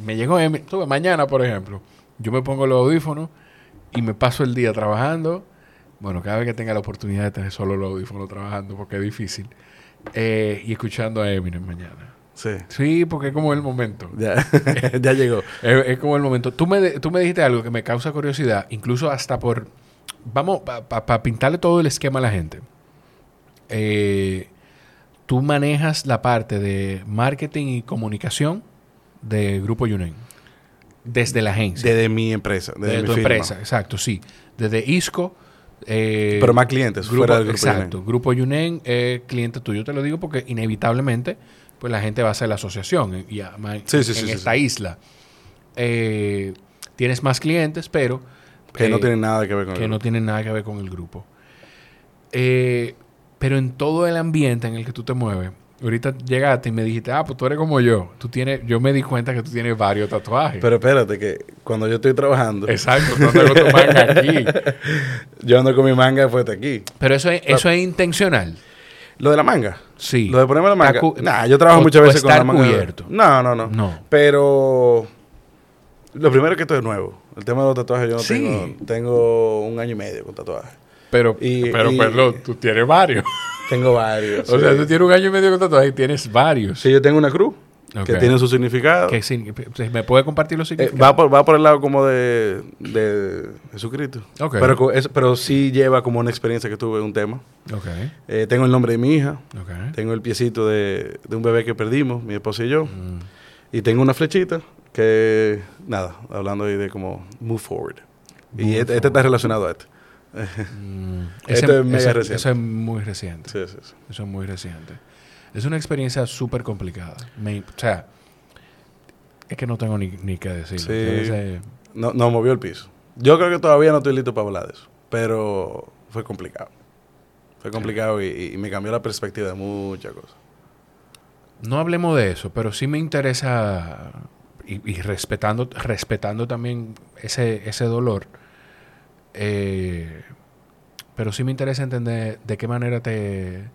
Me llegó mañana, por ejemplo, yo me pongo los audífonos y me paso el día trabajando. Bueno, cada vez que tenga la oportunidad de tener solo los audífonos trabajando, porque es difícil. eh, y escuchando a Eminem mañana. Sí. Sí, porque es como el momento. Ya, ya llegó. Es, es como el momento. Tú me, tú me dijiste algo que me causa curiosidad, incluso hasta por... Vamos, para pintarle todo el esquema a la gente. Eh, tú manejas la parte de marketing y comunicación de Grupo Yunen. Desde la agencia. Desde mi empresa. Desde, Desde mi tu firma. empresa, exacto, sí. Desde ISCO. Eh, Pero más clientes, grupo, fuera del grupo Exacto. Yunen. Grupo Yunen es cliente tuyo. Te lo digo porque inevitablemente pues la gente va a hacer la asociación y ama- Sí, sí, en sí, esta isla. Eh, tienes más clientes, pero Que no eh, tienen nada que ver con que el no grupo. tienen nada que ver con el grupo. Eh, pero en todo el ambiente en el que tú te mueves, ahorita llegaste y me dijiste, ah, pues tú eres como yo. Tú tienes, yo me di cuenta que tú tienes varios tatuajes. Pero espérate, que cuando yo estoy trabajando, Exacto, no tengo tu manga aquí. yo ando con mi manga fuerte aquí. Pero eso es, eso es intencional. Lo de la manga. Sí. Lo de ponerme la manga. Nah, yo trabajo o- muchas veces con la manga. cubierto. No, no, no, No. Pero lo primero es que esto es nuevo. El tema de los tatuajes, yo no Sí. tengo, tengo un año y medio con tatuajes. Pero, Y- pero, y- perdón, tú tienes varios. Tengo varios. o sí. sea, tú tienes un año y medio con tatuajes y tienes varios. Sí, yo tengo una cruz que tiene su significado. ¿Qué signi- ¿Me puede compartir los Eh, significados? va, por, va por el lado como de, de Jesucristo. Pero, es- pero sí lleva como una experiencia que tuve, un tema. Eh, tengo el nombre de mi hija. Tengo el piecito de, de un bebé que perdimos, mi esposa y yo. Mm. Y tengo una flechita que, nada, hablando ahí de como move forward. y este, este está relacionado a este. Mm. Esto es mega ese- reciente. Eso es muy reciente. Sí, sí, sí. Eso es muy reciente. Es una experiencia súper complicada. Me- o sea, es que no tengo ni, ni qué decirlo. Sí. No, no movió el piso. Yo creo que todavía no estoy listo para hablar de eso. Pero fue complicado. Fue complicado y, y me cambió la perspectiva de muchas cosas. No hablemos de eso, pero sí me interesa, y, y respetando, respetando también ese, ese dolor, eh, pero sí me interesa entender de qué manera te,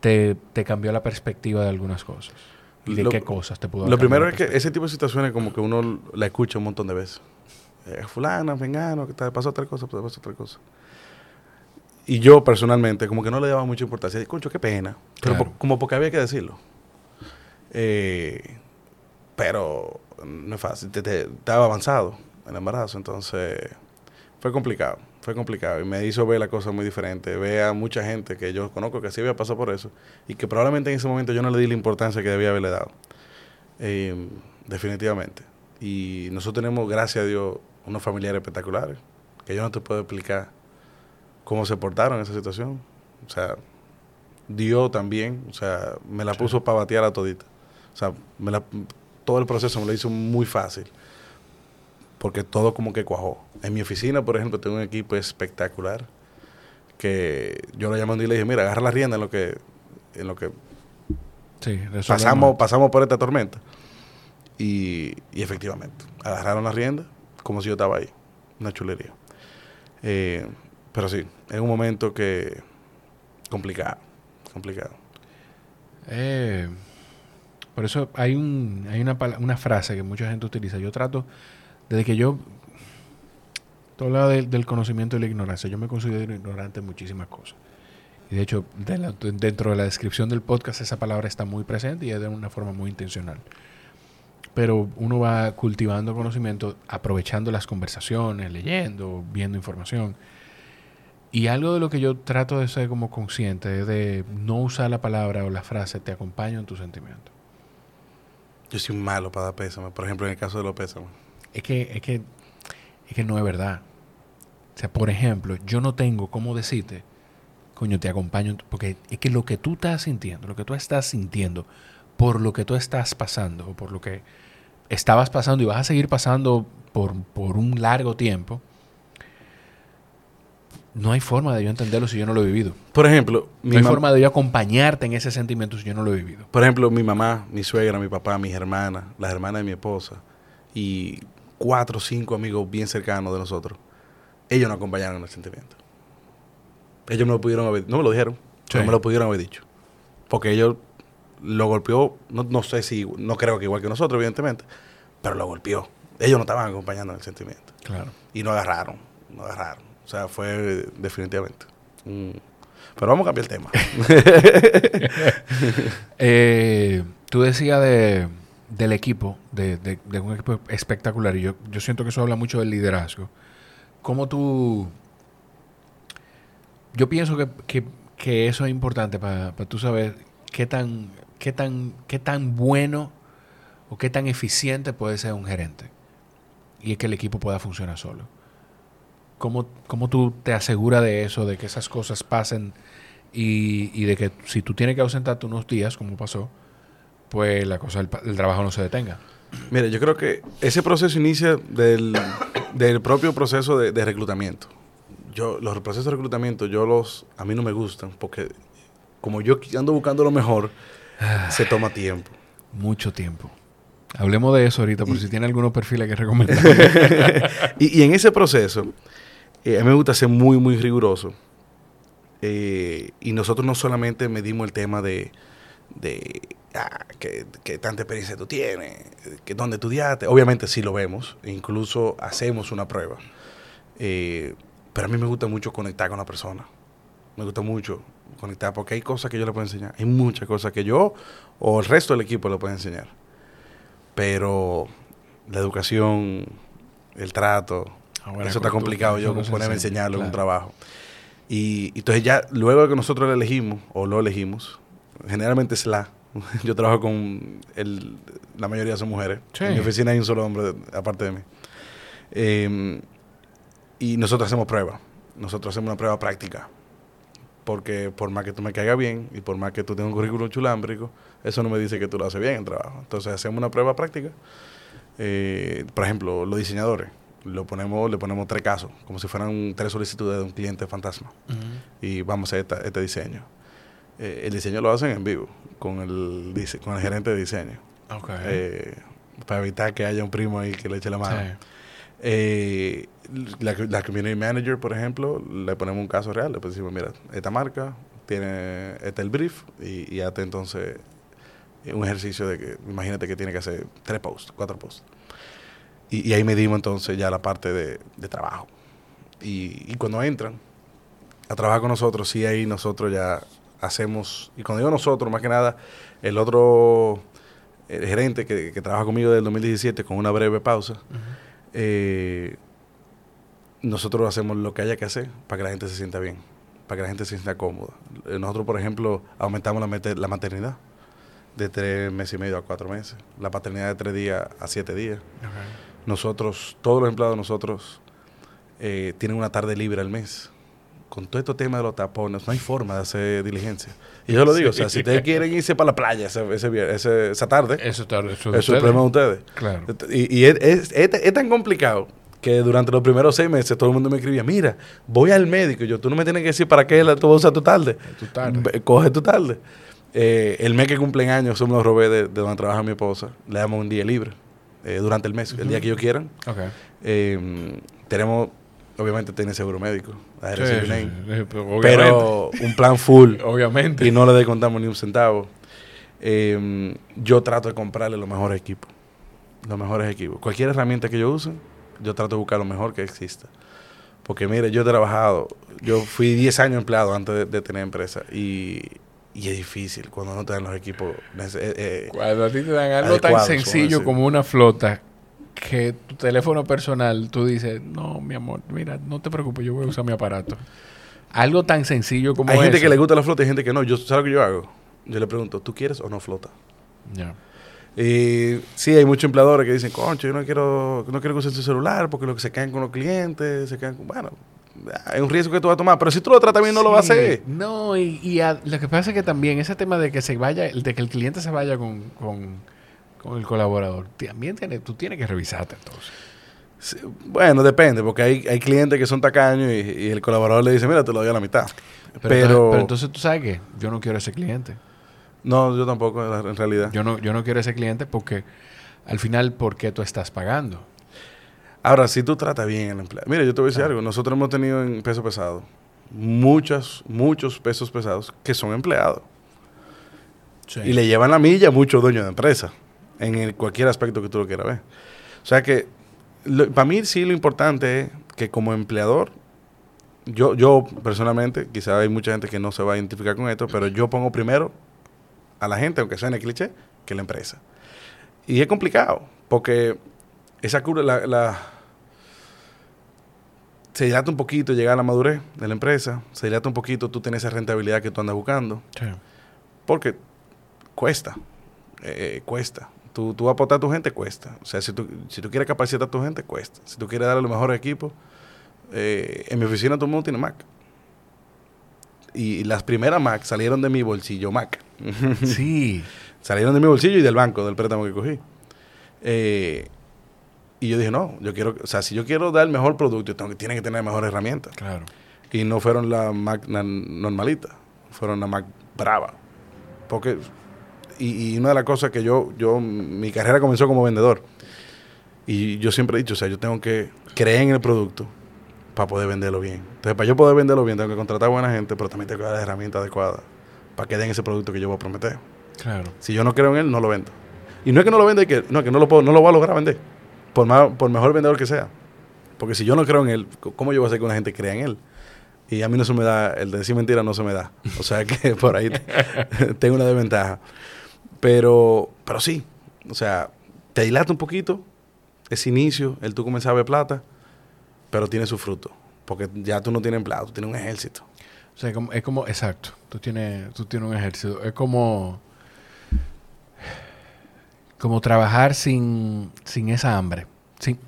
te, te cambió la perspectiva de algunas cosas. Y de Lo- qué cosas te pudo Lo primero es que ese tipo de situaciones como que uno la escucha un montón de veces. Eh, fulana, vengano, que te pasó otra cosa, te pasó otra cosa. Y yo personalmente como que no le daba mucha importancia. Concho, qué pena. Pero Claro. como porque había que decirlo. Eh, pero no es fácil. Te, te- estaba avanzado el embarazo. Entonces fue complicado, fue complicado. Y me hizo ver la cosa muy diferente. Ver a mucha gente que yo conozco que sí había pasado por eso y que probablemente en ese momento yo no le di la importancia que debía haberle dado. Eh, definitivamente. Y nosotros tenemos, gracias a Dios, unos familiares espectaculares que yo no te puedo explicar cómo se portaron en esa situación. O sea, Dios también, o sea, me la puso para batear a todita. O sea, me la, todo el proceso me lo hizo muy fácil porque todo como que cuajó. En mi oficina, por ejemplo, tengo un equipo espectacular que yo lo llamé y le dije, mira, agarra la rienda en lo que, en lo que pasamos, pasamos por esta tormenta. Y, y, efectivamente, agarraron la rienda como si yo estaba ahí. Una chulería. Eh, pero sí, es un momento que complicado, complicado. Eh, por eso hay, un, hay una, una frase que mucha gente utiliza. Yo trato desde que yo, todo lado del, conocimiento y la ignorancia, yo me considero ignorante en muchísimas cosas. Y de hecho, dentro de la descripción del podcast, esa palabra está muy presente y es de una forma muy intencional. Pero uno va cultivando conocimiento, aprovechando las conversaciones, leyendo, viendo información. Y algo de lo que yo trato de ser como consciente es de no usar la palabra o la frase te acompaño en tu sentimiento. Yo soy malo para dar pésame, por ejemplo, en el caso de los pésames es que, es que, es que no es verdad. O sea, por ejemplo, yo no tengo cómo decirte, coño, te acompaño, porque es que lo que tú estás sintiendo, lo que tú estás sintiendo, por lo que tú estás pasando, o por lo que estabas pasando y vas a seguir pasando por, por un largo tiempo, no hay forma de yo entenderlo si yo no lo he vivido. Por ejemplo, no hay forma de yo acompañarte en ese sentimiento si yo no lo he vivido. Por ejemplo, mi mamá, mi suegra, mi papá, mis hermanas, las hermanas de mi esposa y cuatro o cinco amigos bien cercanos de nosotros, ellos nos acompañaron en el sentimiento. Ellos no lo pudieron haber, no me lo dijeron, no me lo pudieron haber dicho. Porque ellos lo golpeó, no, no, sé si, no creo que igual que nosotros, evidentemente, pero lo golpeó. Ellos no estaban acompañando en el sentimiento. Claro. Y no agarraron, no agarraron. O sea, fue definitivamente. pero vamos a cambiar el tema. Eh, tú decías de del equipo, de, un equipo espectacular, y yo, yo siento que eso habla mucho del liderazgo. ¿Cómo tú... Yo pienso que, eso es importante para tú saber qué tan, qué, tan, qué tan bueno o qué tan eficiente puede ser un gerente. Y es que el equipo pueda funcionar solo. ¿Cómo, cómo tú te aseguras de eso, de que esas cosas pasen y, y de que si tú tienes que ausentarte unos días, como pasó, pues la cosa del, trabajo no se detenga. Mire, yo creo que ese proceso inicia del, propio proceso de, reclutamiento. Yo, los procesos de reclutamiento, yo los, a mí no me gustan porque como yo ando buscando lo mejor, ah. se toma tiempo. Mucho tiempo. Hablemos de eso ahorita, por si tiene algunos perfiles que recomendar. y, en ese proceso, eh, a mí me gusta ser muy, muy riguroso. Eh, y nosotros no solamente medimos el tema de, de ah, que, tanta experiencia tú tienes, que dónde estudiaste. Obviamente sí lo vemos, incluso hacemos una prueba. Eh, pero a mí me gusta mucho conectar con la persona. Me gusta mucho conectar porque hay cosas que yo le puedo enseñar. Hay muchas cosas que yo o el resto del equipo le puede enseñar. Pero la educación, el trato, ah, eso está complicado yo ponerme a enseñarlo en un trabajo. Y, y entonces ya luego de que nosotros lo elegimos o lo elegimos, generalmente es la. Yo trabajo con el, la mayoría son mujeres. En mi oficina hay un solo hombre aparte de mí. Em, y nosotros hacemos pruebas. Nosotros hacemos una prueba práctica. Porque por más que tú me caigas bien y por más que tú tengas un currículum chulámbrico, eso no me dice que tú lo haces bien en trabajo. Entonces hacemos una prueba práctica. Eh, por ejemplo, los diseñadores. Lo ponemos, le ponemos tres casos, como si fueran tres solicitudes de un cliente fantasma. Y vamos a hacer este diseño eh, el diseño lo hacen en vivo con el, con el gerente de diseño. Eh, para evitar que haya un primo ahí que le eche la mano. Eh, la, la, community manager, por ejemplo, le ponemos un caso real. Le decimos, mira, esta marca tiene este el brief y, y hazte entonces un ejercicio de que, imagínate que tiene que hacer tres posts, cuatro posts. Y, ahí medimos entonces ya la parte de, trabajo. Y, y, cuando entran a trabajar con nosotros, sí ahí nosotros ya hacemos, y cuando digo nosotros, más que nada, el otro gerente que, trabaja conmigo del 2017 con una breve pausa, eh, nosotros hacemos lo que haya que hacer para que la gente se sienta bien, para que la gente se sienta cómoda. Eh, Nosotros, por ejemplo, aumentamos la maternidad de tres meses y medio a cuatro meses, la paternidad de tres días a siete días. Nosotros, todos los empleados de nosotros eh, tienen una tarde libre al mes. Con todo este tema de los tapones, no hay forma de hacer diligencia. Y yo lo digo, o sea, si ustedes quieren irse para la playa ese, ese esa tarde, Eso está eso es el problema de ustedes. Claro. Y, y es, es- es- tan complicado que durante los primeros seis meses todo el mundo me escribía, mira, voy al médico. Y yo, tú no me tienes que decir para qué la- tú vas a usar tu tarde. Tu tarde. Coge tu tarde. Eh, el mes que cumplen años, eso me lo robé de, de donde trabaja mi esposa. Le damos un día libre eh, durante el mes, el día que ellos quieran. Ok. Eh, tenemos, obviamente, tiene seguro médico. la Sí, RCB sí, Name, sí, pero un plan full obviamente. y no le descontamos ni un centavo. Eh, yo trato de comprarle los mejores equipos. Los mejores equipos. Cualquier herramienta que yo use, yo trato de buscar lo mejor que exista. Porque mire, yo he trabajado, yo fui 10 años empleado antes de, de tener empresa y, y es difícil cuando no te dan los equipos. eh, eh, Cuando a ti te dan algo tan sencillo como una flota, que tu teléfono personal, tú dices, no, mi amor, mira, no te preocupes, yo voy a usar mi aparato. Algo tan sencillo como hay gente que le gusta la flota y hay gente que no. Yo, ¿Sabes lo que yo hago? Yo le pregunto, ¿tú quieres o no flota? Ya. Y sí, hay muchos empleadores que dicen, concho, yo no quiero, no quiero que usen su celular porque lo que se quedan con los clientes, se quedan con... Bueno, es un riesgo que tú vas a tomar, pero si tú lo tratas bien no lo vas a hacer. No, y, y a- lo que pasa es que también ese tema de que se vaya, de que el cliente se vaya con el colaborador, también tiene, tú tienes que revisarte entonces. Sí, bueno, depende, porque hay, hay clientes que son tacaños y, y el colaborador le dice, mira, te lo doy a la mitad. Pero, Pero, entonces, pero entonces tú sabes que yo no quiero ese cliente. no, yo tampoco, en realidad. Yo no, yo no quiero ese cliente porque al final, ¿por qué tú estás pagando? Ahora, si tú tratas bien al empleado. Mira, yo te voy a decir Ah. algo. Nosotros hemos tenido en peso pesado muchos, muchos pesos pesados que son empleados. Y le llevan la milla a muchos dueños de empresa, en el- cualquier aspecto que tú lo quieras ver. O sea que, para mí sí lo importante es que como empleador, yo, yo personalmente, quizá hay mucha gente que no se va a identificar con esto, pero yo pongo primero a la gente, aunque suene cliché, que la empresa. Y es complicado, porque esa curva, la, la- se dilata un poquito llegar a la madurez de la empresa, se dilata un poquito tú tener esa rentabilidad que tú andas buscando. Sí. Porque cuesta, eh, cuesta. Tú, tú aportar a tu gente, cuesta. O sea, si tú, si tú quieres capacitar a tu gente, cuesta. Si tú quieres darle los mejores equipos, eh, en mi oficina todo el mundo tiene Mac. Y las primeras Mac salieron de mi bolsillo Mac. Sí. salieron de mi bolsillo y del banco, del préstamo que cogí. Eh, y yo dije, no, yo quiero, o sea, si yo quiero dar el mejor producto, tengo que, tienen que tener mejores herramientas. Claro. Y no fueron la Mac normalita, fueron la Mac brava. Porque, y, y una de las cosas que yo, yo, mi carrera comenzó como vendedor. Y yo siempre he dicho, o sea, yo tengo que creer en el producto para poder venderlo bien. Entonces, para yo poder venderlo bien, tengo que contratar buena gente, pero también tengo que dar las herramientas adecuadas para que den ese producto que yo voy a prometer. Claro. Si yo no creo en él, no lo vendo. Y no es que no lo venda, es que no, que no lo puedo, no lo voy a lograr vender. Por, más, por mejor vendedor que sea. Porque si yo no creo en él, ¿cómo yo voy a hacer que una gente crea en él? Y a mí no se me da, el de decir mentira no se me da. O sea que por ahí te- tengo una desventaja. Pero, pero sí, o sea, te dilata un poquito ese inicio, el tú comenzar a ver plata, pero tiene su fruto. Porque ya tú no tienes empleado, tú tienes un ejército. O sea, es como, exacto, tú tienes, tú tienes un ejército. Es como, como trabajar sin, sin esa hambre. Sin,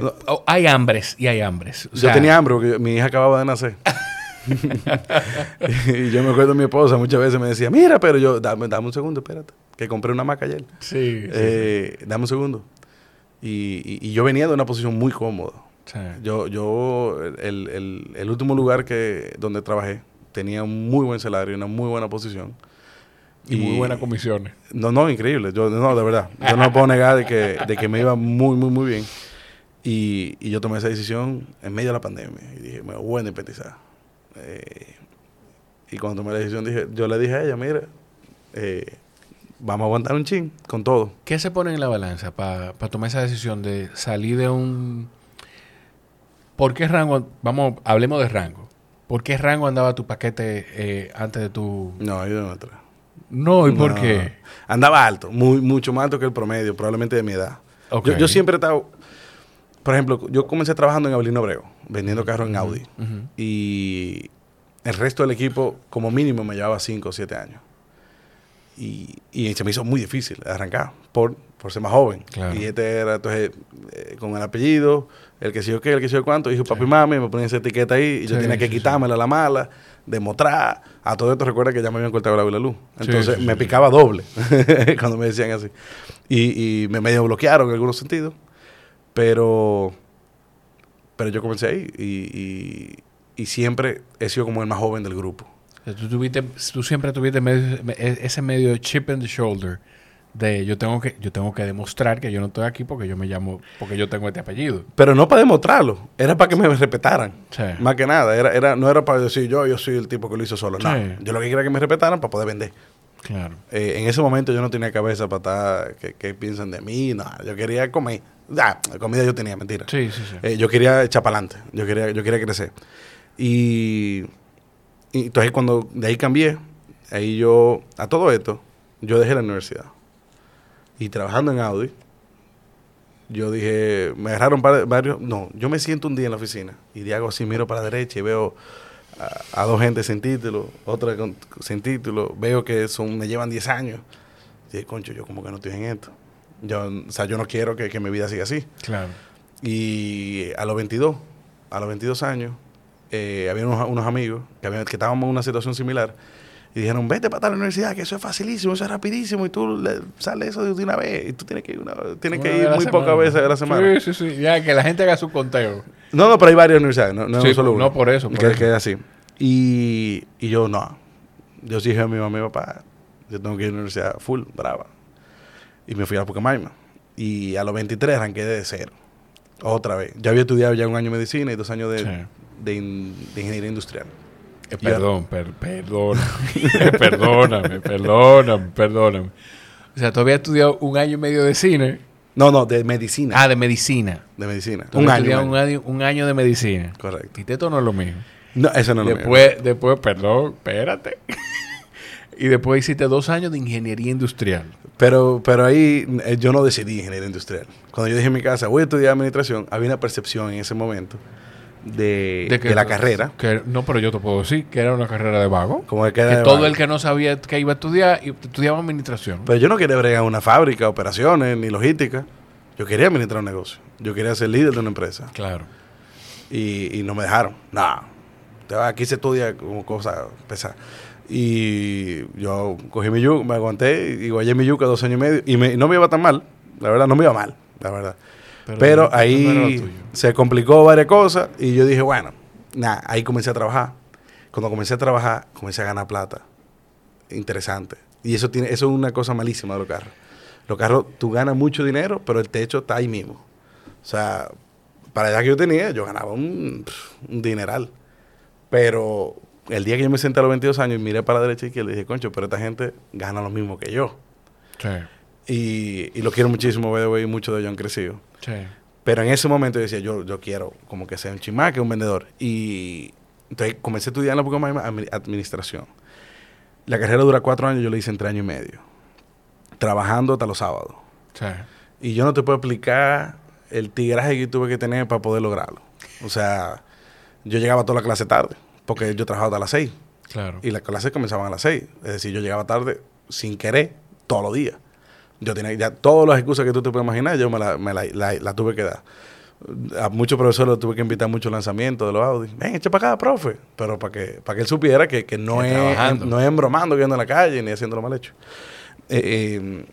No. hay hambres y hay hambres. O Yo tenía hambre porque mi hija acababa de nacer. y yo me acuerdo mi esposa muchas veces me decía, mira, pero yo, dame, dame un segundo, espérate, que compré una maca ayer. Sí. sí, Eh, Dame un segundo. Y, y- y yo venía de una posición muy cómoda. sí. Yo, yo el, el- el último lugar que donde trabajé tenía un muy buen salario, una muy buena posición. Y, muy buenas comisiones. No, no, increíble. Yo, no, de verdad. Yo no puedo negar de que, de que me iba muy, muy, muy bien. Y, y yo tomé esa decisión en medio de la pandemia. Y dije, me voy a independizar. Eh, y cuando tomé la decisión, dije, yo le dije a ella, mira, eh, vamos a aguantar un chin con todo. ¿Qué se pone en la balanza para tomar esa decisión de salir de un... ¿Por qué rango? Vamos, hablemos de rango. ¿Por qué rango andaba tu paquete eh, antes de tu... No, ahí de otra. No, ¿y por No. qué? Andaba alto, muy, mucho más alto que el promedio, probablemente de mi edad. Yo, yo siempre he estado... por ejemplo, yo comencé trabajando en Avelino Obrego, vendiendo carros en Audi. Y el resto del equipo, como mínimo, me llevaba 5 o 7 años. Y, y se me hizo muy difícil arrancar por, por ser más joven. Claro. Y este era, entonces, eh, con el apellido, el que sé yo qué, el que sé yo cuánto, hijo papi y mami, me ponían esa etiqueta ahí y yo Sí, tenía que sí, sí. quitármela a la mala, demostrar. A todo esto recuerda que ya me habían cortado la luz. Sí, Entonces sí, me sí. picaba doble cuando me decían así. Y, y me medio bloquearon en algunos sentidos. Pero, pero yo comencé ahí y, y, y siempre he sido como el más joven del grupo. Tú, tuviste, tú siempre tuviste medio- e- ese medio chip in the shoulder de yo tengo que yo tengo que demostrar que yo no estoy aquí porque yo me llamo porque yo tengo este apellido. Pero no para demostrarlo, era para que me respetaran. Sí. Más que nada, era, era, no era para decir yo, yo soy el tipo que lo hizo solo. No, Sí. yo lo que quería era que me respetaran para poder vender. Claro. Eh, en ese momento yo no tenía cabeza para estar, que, que piensan de mí, no, yo quería comer. Ya, comida yo tenía, mentira. Sí, sí, sí. Eh, yo quería echar para adelante, yo quería, yo quería crecer. Y, y entonces cuando de ahí cambié, ahí yo, a todo esto, yo dejé la universidad. Y trabajando en Audi, yo dije, me agarraron varios, no, yo me siento un día en la oficina y de hago así, miro para la derecha y veo a, a dos gente sin título, otra con, sin título, veo que son, me llevan 10 años. Y dije, concho, yo como que no estoy en esto. Yo, o sea, yo no quiero que, que mi vida siga así. Claro. Y a los 22, a los 22 años, eh, había unos, unos amigos que, habían- que estábamos en una situación similar y dijeron, vete para la universidad, que eso es facilísimo, eso es rapidísimo y tú le, sale eso de una vez y tú tienes que ir, una- tienes que ir muy pocas veces a la semana. Sí, sí, sí. Ya que la gente haga su conteo. No, no, pero hay varias universidades, no, no Sí, es solo una. no por eso, por que, eso. que es así. Y, y yo, no. Yo dije a mi mamá y papá, yo tengo que ir a la universidad full, brava. Y me fui a Pucamaima. Y a los 23 arranqué de cero. Otra vez. Yo había estudiado ya un año de medicina y dos años de, Sí. de, in- de ingeniería industrial. Eh, perdón, per- perdóname, perdóname, perdóname, perdóname. O sea, tú habías estudiado un año y medio de cine. No, no, de medicina. Ah, de medicina. de medicina. Tú Un año. un año. un año de medicina. Correcto. Y esto no es lo mismo. No, eso no es lo mío. después, después, perdón, espérate. y después hiciste dos años de ingeniería industrial. Pero, pero ahí eh, yo no decidí ingeniería industrial. Cuando yo dije en mi casa, voy a estudiar administración, había una percepción en ese momento de, de, que- la carrera. Que, no, pero yo te puedo decir que era una carrera de vago. Como que, Que de todo vago. el que no sabía que iba a estudiar, y- estudiaba administración. Pero yo no quería bregar una fábrica, operaciones, ni logística. Yo quería administrar un negocio. Yo quería ser líder de una empresa. Claro. Y, y no me dejaron. Vas, Aquí se estudia como cosa pesada. Y yo cogí mi yuca, me aguanté y guayé mi yuca dos años y medio. Y me- no me iba tan mal. La verdad, no me iba mal. La verdad. Pero no ahí se complicó varias cosas. Y yo dije, bueno, nada, ahí comencé a trabajar. Cuando comencé a trabajar, comencé a ganar plata. Interesante. Y eso tiene eso es una cosa malísima de los carros. Los carros, tú ganas mucho dinero, pero el techo está ahí mismo. O sea, para la edad que yo tenía, yo ganaba un, un dineral. Pero el día que yo me senté a los 22 años y miré para la derecha y izquierda, dije, concho, pero esta gente gana lo mismo que yo. Sí, Y, y lo quiero muchísimo, by the way, y muchos de ellos han crecido. sí. Pero en ese momento yo decía, yo, yo quiero como que sea un chimaque, un vendedor. Y entonces comencé a estudiar en la administración. La carrera dura cuatro años, yo la hice en tres años y medio. Trabajando hasta los sábados. sí. Y yo no te puedo explicar el tigraje que tuve que tener para poder lograrlo. O sea, yo llegaba toda la clase tarde, porque yo trabajaba hasta las seis. Claro. Y las clases comenzaban a las 6. Es decir, yo llegaba tarde sin querer todos los días. Yo tenía ya todas las excusas que tú te puedes imaginar, yo me la, me la- la- la tuve que dar. A muchos profesores tuve que invitar mucho lanzamiento de los Audi. Ven, echa para acá, profe. Pero para que, para que él supiera que, que no, es, trabajando. no es embromando, que ando en la calle, ni haciéndolo mal hecho. Eh, eh,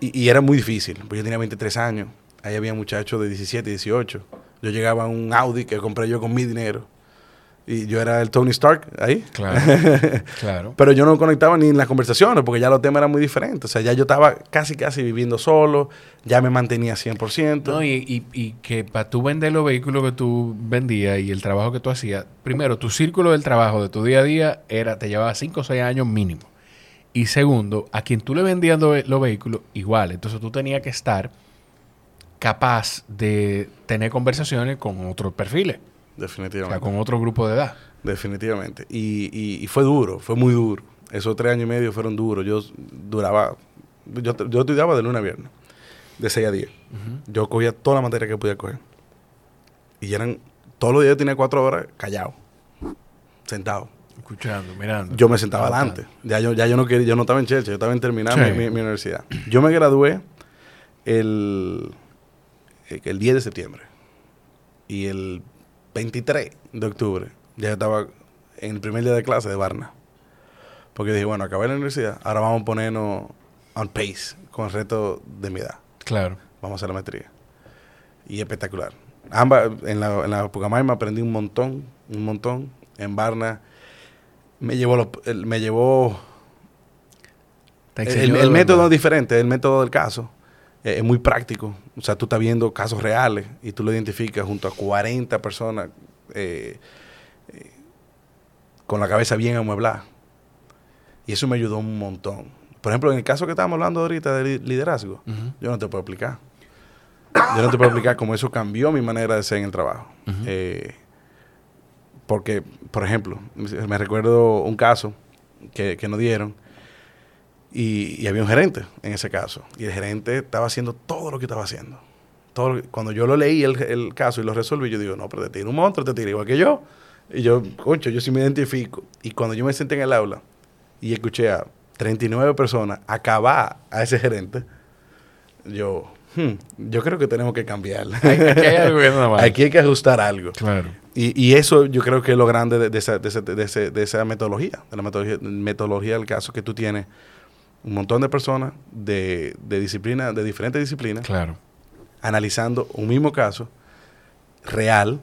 y, y era muy difícil, porque yo tenía 23 años. Ahí había muchachos de 17, 18. Yo llegaba a un Audi que compré yo con mi dinero. Y yo era el Tony Stark ahí. Claro. claro. Pero yo no conectaba ni en las conversaciones porque ya los temas eran muy diferentes. O sea, ya yo estaba casi, casi viviendo solo, ya me mantenía 100%. No, y, y, y que para tú vender los vehículos que tú vendías y el trabajo que tú hacías, primero, tu círculo del trabajo de tu día a día era, te llevaba 5 o 6 años mínimo. Y segundo, a quien tú le vendías lo- los vehículos, igual. Entonces tú tenías que estar capaz de tener conversaciones con otros perfiles, o Definitivamente. sea, con otro grupo de edad. Definitivamente. Y, y- y fue duro, fue muy duro. Esos tres años y medio fueron duros. Yo duraba, yo, yo estudiaba de lunes a viernes, de 6 a 10. Yo cogía toda la materia que podía coger. Y eran, todos los días yo tenía cuatro horas callado, sentado. Escuchando, mirando. Yo me sentaba adelante. Ya yo, ya yo no quería, yo no estaba en Chelsea, yo estaba en terminar Sí. mi, mi- mi universidad. Yo me gradué el, el 10 de septiembre. Y el 23 de octubre ya yo estaba en el primer día de clase de Barna. Porque dije, bueno, acabé la universidad, ahora vamos a ponernos on pace con el reto de mi edad. Claro. Vamos a hacer la maestría. Y espectacular. Ambas, en la, en la Pucamay me aprendí un montón, un montón. En Barna me llevó, lo- me llevó el, el método es diferente, el método del caso. Eh, es muy práctico. O sea, tú estás viendo casos reales y tú lo identificas junto a 40 personas eh, eh, con la cabeza bien amueblada. Y eso me ayudó un montón. Por ejemplo, en el caso que estábamos hablando ahorita de li- liderazgo, yo no te puedo explicar. Yo no te puedo explicar cómo eso cambió mi manera de ser en el trabajo. Porque, por ejemplo, me recuerdo un caso que, que nos dieron y, y había un gerente en ese caso. Y el gerente estaba haciendo todo lo que estaba haciendo. Todo lo que- cuando yo lo leí el, el caso y lo resolví, yo digo, no, pero te tira un monstruo, te tira igual que yo. Y yo, concho, yo sí me identifico. Y cuando yo me senté en el aula y escuché a 39 personas acabar a ese gerente, yo, hmm, yo creo que tenemos que cambiar. Aquí hay algo que no va. Aquí hay que ajustar algo. Claro. Y, y eso yo creo que es lo grande de, de esa, de, ese- de esa metodología, de la metodología, metodología del caso, que tú tienes un montón de personas de, de disciplina, de diferentes disciplinas, Claro. analizando un mismo caso real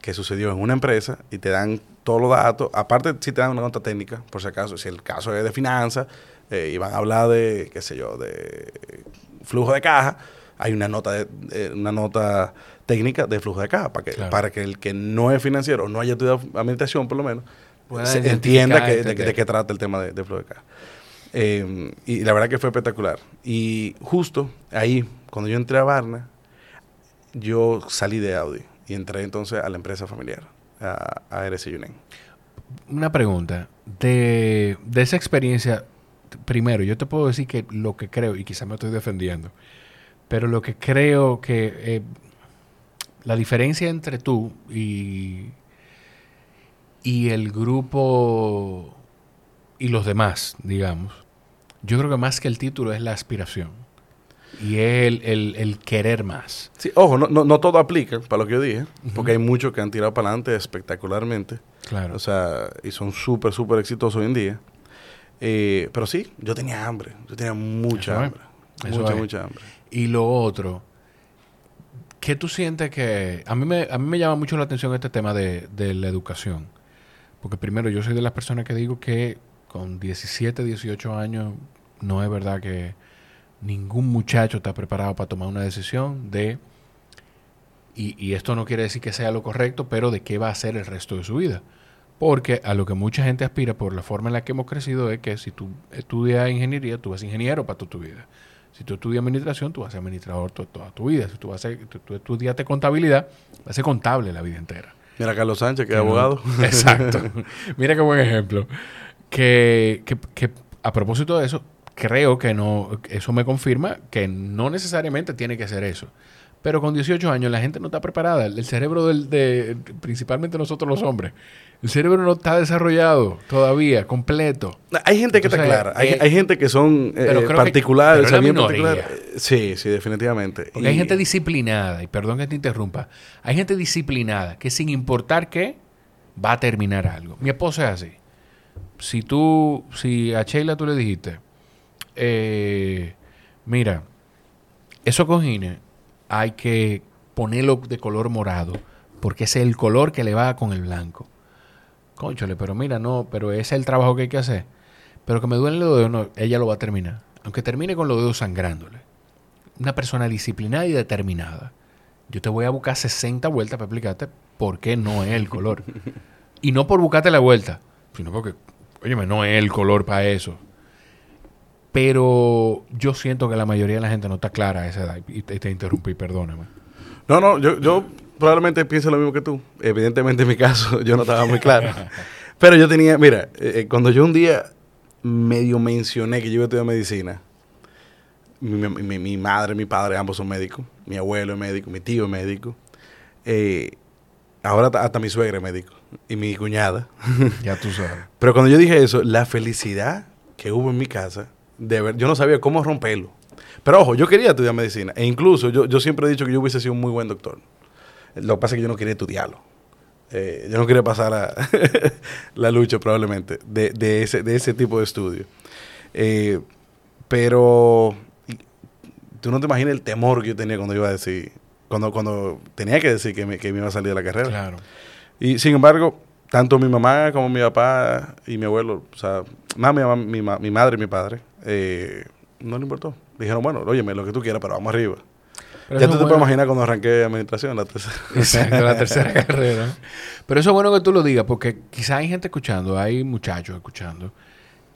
que sucedió en una empresa y te dan todos los datos. Aparte, si te dan una nota técnica, por si acaso, si el caso es de finanzas eh, y van a hablar de, qué sé yo, de flujo de caja, hay una nota, de, eh, una nota técnica de flujo de caja para que, Claro. para que el que no es financiero o no haya estudiado administración, por lo menos, se entienda que, de, de qué trata el tema de, de flujo de caja. Eh, y la verdad que fue espectacular. Y justo ahí, cuando yo entré a Varna, yo salí de Audi y entré entonces a la empresa familiar, a, a RS Yunen. Una pregunta. De, de esa experiencia, primero, yo te puedo decir que lo que creo, y quizás me estoy defendiendo, pero lo que creo que eh, la diferencia entre tú y, y el grupo y los demás, digamos, yo creo que más que el título es la aspiración. Y es el, el- el querer más. Sí, ojo, no, no, no todo aplica para lo que yo dije, porque hay muchos que han tirado para adelante espectacularmente. Claro. O sea, y son súper, súper exitosos hoy en día. Eh, pero sí, yo tenía hambre. Yo tenía mucha Eso es. hambre. Eso mucha, es. mucha hambre. Y lo otro, ¿qué tú sientes que... A mí me, a mí me llama mucho la atención este tema de, de la educación. Porque primero, yo soy de las personas que digo que con 17, 18 años no es verdad que ningún muchacho está preparado para tomar una decisión de... Y, y esto no quiere decir que sea lo correcto, pero de qué va a hacer el resto de su vida. Porque a lo que mucha gente aspira por la forma en la que hemos crecido es que si tú estudias ingeniería, tú vas ingeniero para toda tu vida. Si tú estudias administración, tú vas a ser administrador to- toda tu vida. Si tú, vas a ser, tú, tú estudiaste contabilidad, vas a ser contable la vida entera. Mira, Carlos Sánchez, que es abogado. Exacto. Mira qué buen ejemplo. Que, que- que a propósito de eso, creo que no, eso me confirma que no necesariamente tiene que ser eso. Pero con 18 años la gente no está preparada. El cerebro del, de, principalmente nosotros los hombres, el cerebro no está desarrollado todavía, completo. Hay gente que está clara. Hay, eh, hay gente que son eh, particulares, Sí, sí, definitivamente. Porque hay Y- gente disciplinada, y perdón que te interrumpa, hay gente disciplinada que sin importar qué, va a terminar algo. Mi esposa es así. Si tú, si a Sheila tú le dijiste, eh, mira, esos cojines hay que ponerlo de color morado, porque ese es el color que le va con el blanco. Conchole, pero mira, no, pero ese es el trabajo que hay que hacer. Pero que me duelen los dedos, no, ella lo va a terminar. Aunque termine con los dedos sangrándole una persona disciplinada y determinada. Yo te voy a buscar 60 vueltas para explicarte por qué no es el color. y no por buscarte la vuelta, sino porque, óyeme, no es el color para eso. Pero yo siento que la mayoría de la gente no está clara a esa edad. Y te, te interrumpí, perdóname. No, no, yo, yo probablemente pienso lo mismo que tú. Evidentemente en mi caso yo no estaba muy claro. Pero yo tenía, mira, eh, eh, cuando yo un día medio mencioné que yo iba a estudiar medicina, mi, mi- mi madre, mi padre, ambos son médicos, mi abuelo es médico, mi tío es médico, eh, Ahora hasta mi suegra es médico y mi cuñada. Ya tú sabes. Pero cuando yo dije eso, la felicidad que hubo en mi casa, de ver, yo no sabía cómo romperlo. Pero ojo, yo quería estudiar medicina. E incluso yo, yo siempre he dicho que yo hubiese sido un muy buen doctor. Lo que pasa es que yo no quería estudiarlo. Eh, yo no quería pasar la, la lucha probablemente de, de ese, de ese tipo de estudio. Eh, pero tú no te imaginas el temor que yo tenía cuando iba a decir, cuando, cuando tenía que decir que me, que me iba a salir de la carrera. Claro. Y sin embargo, tanto mi mamá como mi papá y mi abuelo, o sea, más mi, mamá, mi, ma- mi madre y mi padre, eh, no le importó. Dijeron, bueno, óyeme, lo que tú quieras, pero vamos arriba. Pero ya tú te es puedes imaginar cuando arranqué administración, la tercera. Exacto, la tercera carrera. Pero eso es bueno que tú lo digas, porque quizá hay gente escuchando, hay muchachos escuchando,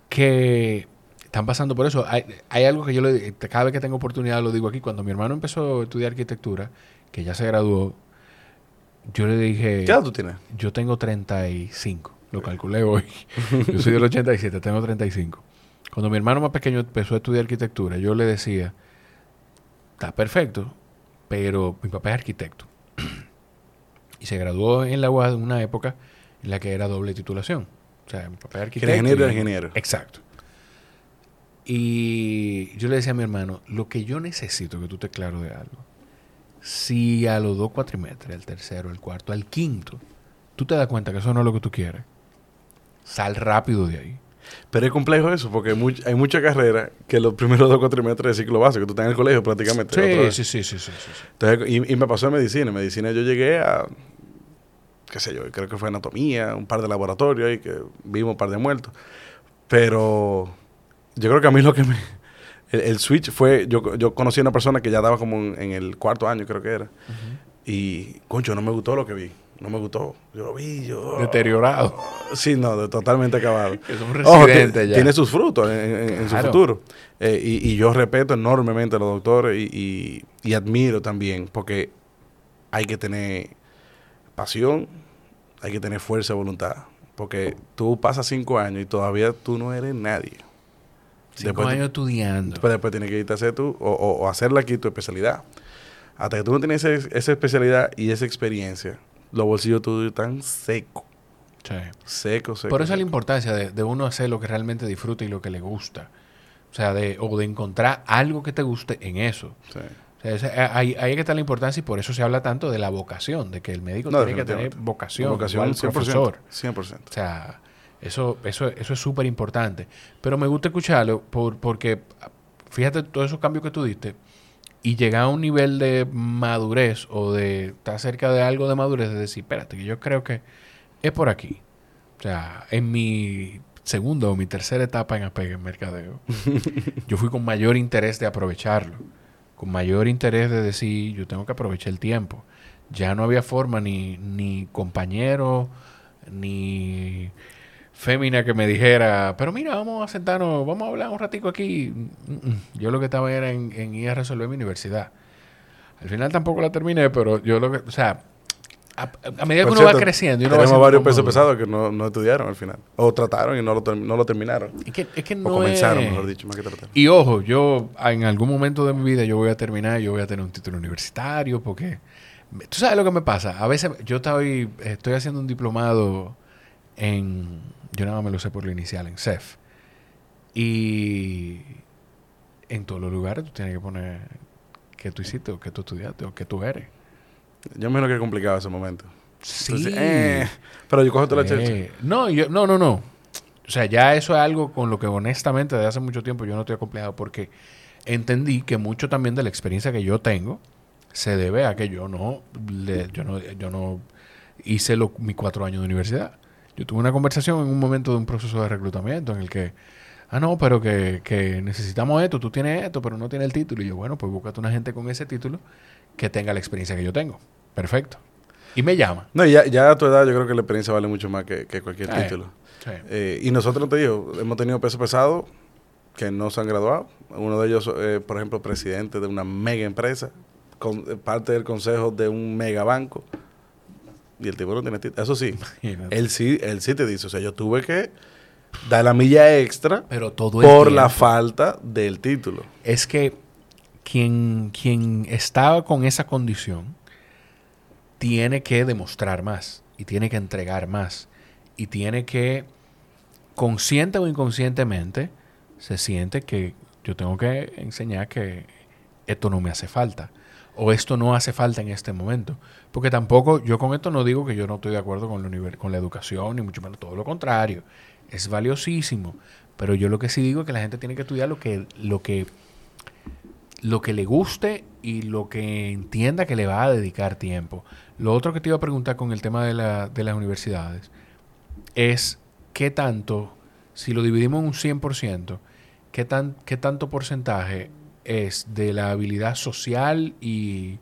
que están pasando por eso. Hay, hay algo que yo le, cada vez que tengo oportunidad lo digo aquí. Cuando mi hermano empezó a estudiar arquitectura, que ya se graduó, yo le dije, ¿Qué edad tú tienes? yo tengo 35, lo calculé hoy. yo soy del 87, tengo 35. Cuando mi hermano más pequeño empezó a estudiar arquitectura, yo le decía, está perfecto, pero mi papá es arquitecto. y se graduó en la UAS en una época en la que era doble titulación. O sea, mi papá es arquitecto. ingeniero y- ingeniero. Exacto. Y yo le decía a mi hermano, lo que yo necesito que tú te claro de algo, si a los dos cuatrimestres, el tercero, el cuarto, al quinto, tú te das cuenta que eso no es lo que tú quieres, sal rápido de ahí. Pero es complejo eso, porque hay, much- hay muchas carreras que los primeros dos cuatrimestres de ciclo básico, tú estás en el colegio prácticamente. otra Sí, vez. sí, sí, sí, sí, sí, sí. Entonces, y, y me pasó en medicina. En medicina yo llegué a, qué sé yo, creo que fue anatomía, un par de laboratorios ahí que vimos un par de muertos. Pero yo creo que a mí lo que me... El, el switch fue, yo, yo conocí a una persona que ya daba como en, en el cuarto año, creo que era. Y, concho, no me gustó lo que vi. No me gustó. Yo lo vi, yo... Deteriorado. Sí, no, de- totalmente acabado. Ojo, ti- ya. tiene sus frutos en, en- en su futuro. Eh, y, y yo respeto enormemente a los doctores y, y- y admiro también, porque hay que tener pasión, hay que tener fuerza de voluntad. Porque tú pasas cinco años y todavía tú no eres nadie. Cinco Después años estudiando. Después, después tienes que irte a hacer tú o, o- o hacerla aquí tu especialidad. Hasta que tú no tienes ese- esa especialidad y esa experiencia, los bolsillos tuyos están secos. Sí. Secos, secos. Por eso es la importancia de, de uno hacer lo que realmente disfruta y lo que le gusta. O sea, de, o de encontrar algo que te guste en eso. Sí. O sea, eh, ahí, ahí es que está la importancia y por eso se habla tanto de la vocación, de que el médico No, tiene que tener vocación, Vocación igual 100%. profesor. 100%. O sea, eso, eso, eso es súper importante. Pero me gusta escucharlo por, porque, fíjate todos esos cambios que tú diste y llegar a un nivel de madurez o de estar cerca de algo de madurez, de decir, espérate, que yo creo que es por aquí. O sea, en mi segunda o mi tercera etapa en Apega en Mercadeo, yo fui con mayor interés de aprovecharlo, con mayor interés de decir, yo tengo que aprovechar el tiempo. Ya no había forma ni, ni compañero, ni fémina que me dijera, pero mira, vamos a sentarnos, vamos a hablar un ratico aquí. Yo lo que estaba era en, en ir a resolver mi universidad. Al final tampoco la terminé, pero yo lo que, o sea, a, a medida que uno va creciendo y uno tenemos varios pesos pesados que no, no estudiaron al final. O trataron y no lo, no lo terminaron. Es que, es que o no comenzaron, es- mejor dicho, más que trataron. Y ojo, yo en algún momento de mi vida yo voy a terminar, yo voy a tener un título universitario, porque tú sabes lo que me pasa. A veces yo estoy, estoy haciendo un diplomado en, yo nada más me lo sé por lo inicial, en CEF. Y en todos los lugares tú tienes que poner que tú hiciste, o que tú estudiaste, o que tú eres. Yo me imagino que complicado ese momento. Sí. Entonces, eh, pero yo cojo toda la Eh, chelcha. no, yo, no, no, no. O sea, ya eso es algo con lo que honestamente desde hace mucho tiempo yo no estoy acomplejado porque entendí que mucho también de la experiencia que yo tengo se debe a que yo no, le- yo no, yo no hice lo- mis cuatro años de universidad. Yo tuve una conversación en un momento de un proceso de reclutamiento en el que, ah, no, pero que, que necesitamos esto, tú tienes esto, pero no tienes el título. Y yo, bueno, pues búscate una gente con ese título que tenga la experiencia que yo tengo. Perfecto. Y me llama. No, y ya, ya a tu edad yo creo que la experiencia vale mucho más que, que cualquier título. Sí. Eh, y nosotros, te digo, hemos tenido pesos pesados que no se han graduado. Uno de ellos, eh, por ejemplo, presidente de una mega empresa, con, eh, parte del consejo de un mega banco. Y el tipo no tiene título. Eso sí, Imagínate. él sí, él sí te dice, o sea, yo tuve que dar la milla extra Pero todo el por la falta del título. Es que quien, quien estaba con esa condición tiene que demostrar más y tiene que entregar más y tiene que, consciente o inconscientemente, se siente que yo tengo que enseñar que esto no me hace falta o esto no hace falta en este momento. Porque tampoco, yo con esto no digo que yo no estoy de acuerdo con la, con la educación, ni mucho menos, todo lo contrario, es valiosísimo. Pero yo lo que sí digo es que la gente tiene que estudiar lo que, lo que, lo que le guste y lo que entienda que le va a dedicar tiempo. Lo otro que te iba a preguntar con el tema de, la, de las universidades es qué tanto, si lo dividimos en un 100%, qué, tan, qué tanto porcentaje es de la habilidad social y,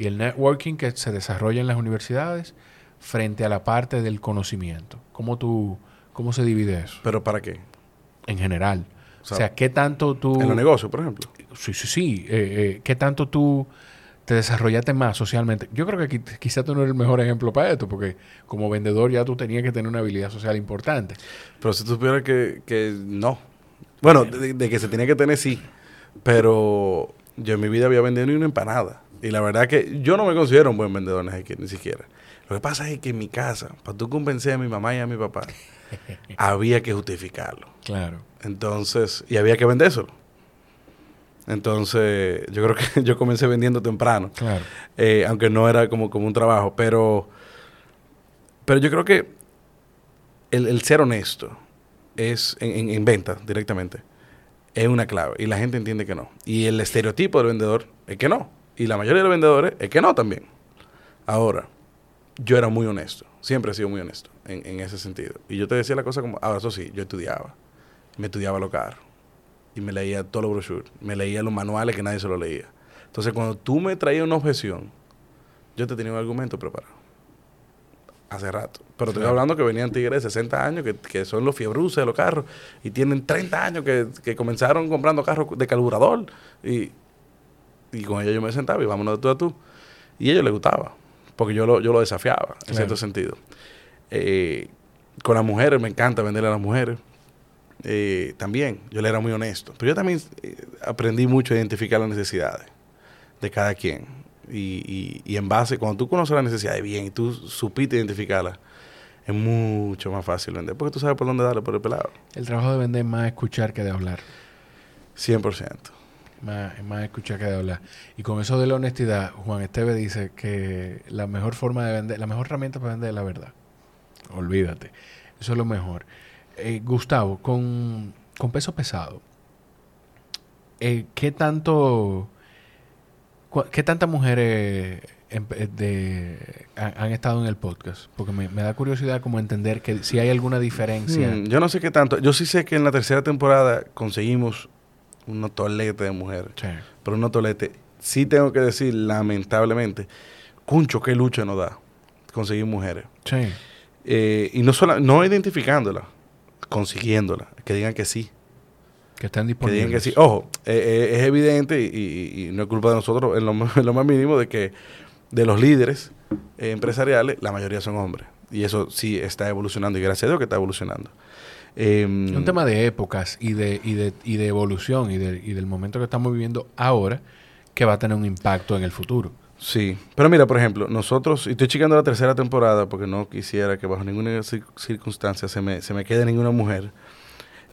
y el networking que se desarrolla en las universidades frente a la parte del conocimiento. ¿Cómo, tú, cómo se divide eso? ¿Pero para qué? En general. O sea, ¿qué tanto tú... En los negocios, por ejemplo. Sí, sí, sí. Eh, eh, ¿Qué tanto tú te desarrollaste más socialmente? Yo creo que quizá tú no eres el mejor ejemplo para esto, porque como vendedor ya tú tenías que tener una habilidad social importante. Pero si tú supieras que, que no. Bueno, de, de, que se tenía que tener, sí. Pero yo en mi vida había vendido ni una empanada. Y la verdad que yo no me considero un buen vendedor ni siquiera. Lo que pasa es que en mi casa, para tú convencer a mi mamá y a mi papá, había que justificarlo. Claro. Entonces, y había que vendérselo. Entonces, yo creo que yo comencé vendiendo temprano. Claro. Eh, aunque no era como, como un trabajo. Pero, pero yo creo que el, ser honesto es en, en venta directamente es una clave. Y la gente entiende que no. Y el estereotipo del vendedor es que no. Y la mayoría de los vendedores es que no también. Ahora, yo era muy honesto. Siempre he sido muy honesto en, ese sentido. Y yo te decía la cosa como, ahora eso sí, yo estudiaba. Me estudiaba lo caro. Y me leía todos los brochures. Me leía los manuales que nadie se lo leía. Entonces, cuando tú me traías una objeción, yo te tenía un argumento preparado. Hace rato. Pero estoy hablando que venían tigres de 60 años, que, que son los fiebruces de los carros, y tienen 30 años que, que comenzaron comprando carros de carburador. Y, y con ellos yo me sentaba y vámonos de tú a tú. Y a ellos les gustaba, porque yo lo, yo lo desafiaba, en cierto sentido. Eh, con las mujeres, me encanta venderle a las mujeres. Eh, también, yo le era muy honesto. Pero yo también eh, aprendí mucho a identificar las necesidades de cada quien. Y, y, en base, cuando tú conoces las necesidades bien y tú supiste identificarlas, es mucho más fácil vender. Porque tú sabes por dónde darle por el pelado. El trabajo de vender es más escuchar que de hablar. 100% más, escuchar que de hablar. Y con eso de la honestidad, Juan Esteve dice que la mejor forma de vender, la mejor herramienta para vender es la verdad. Olvídate. Eso es lo mejor. Eh, Gustavo, con, con, peso pesado, eh, ¿qué tanto, qué tantas mujeres em, eh, han, estado en el podcast? Porque me, da curiosidad como entender que si hay alguna diferencia. Hmm, yo no sé qué tanto. Yo sí sé que en la tercera temporada conseguimos un tolete de mujeres. Pero un tolete, sí tengo que decir, lamentablemente, cuncho, qué lucha nos da conseguir mujeres. Eh, y no solo, no identificándola, consiguiéndola, que digan que sí. Que están disponibles. Que digan que sí. Ojo, eh, eh, es evidente y, y, no es culpa de nosotros en lo, en lo, más mínimo de que de los líderes empresariales, la mayoría son hombres. Y eso sí está evolucionando y gracias a Dios que está evolucionando. Eh, un tema de épocas y de, y de, y de evolución y, de, y del momento que estamos viviendo ahora que va a tener un impacto en el futuro. Sí, pero mira, por ejemplo, nosotros, y estoy checando la tercera temporada porque no quisiera que bajo ninguna circunstancia se me, se me quede ninguna mujer.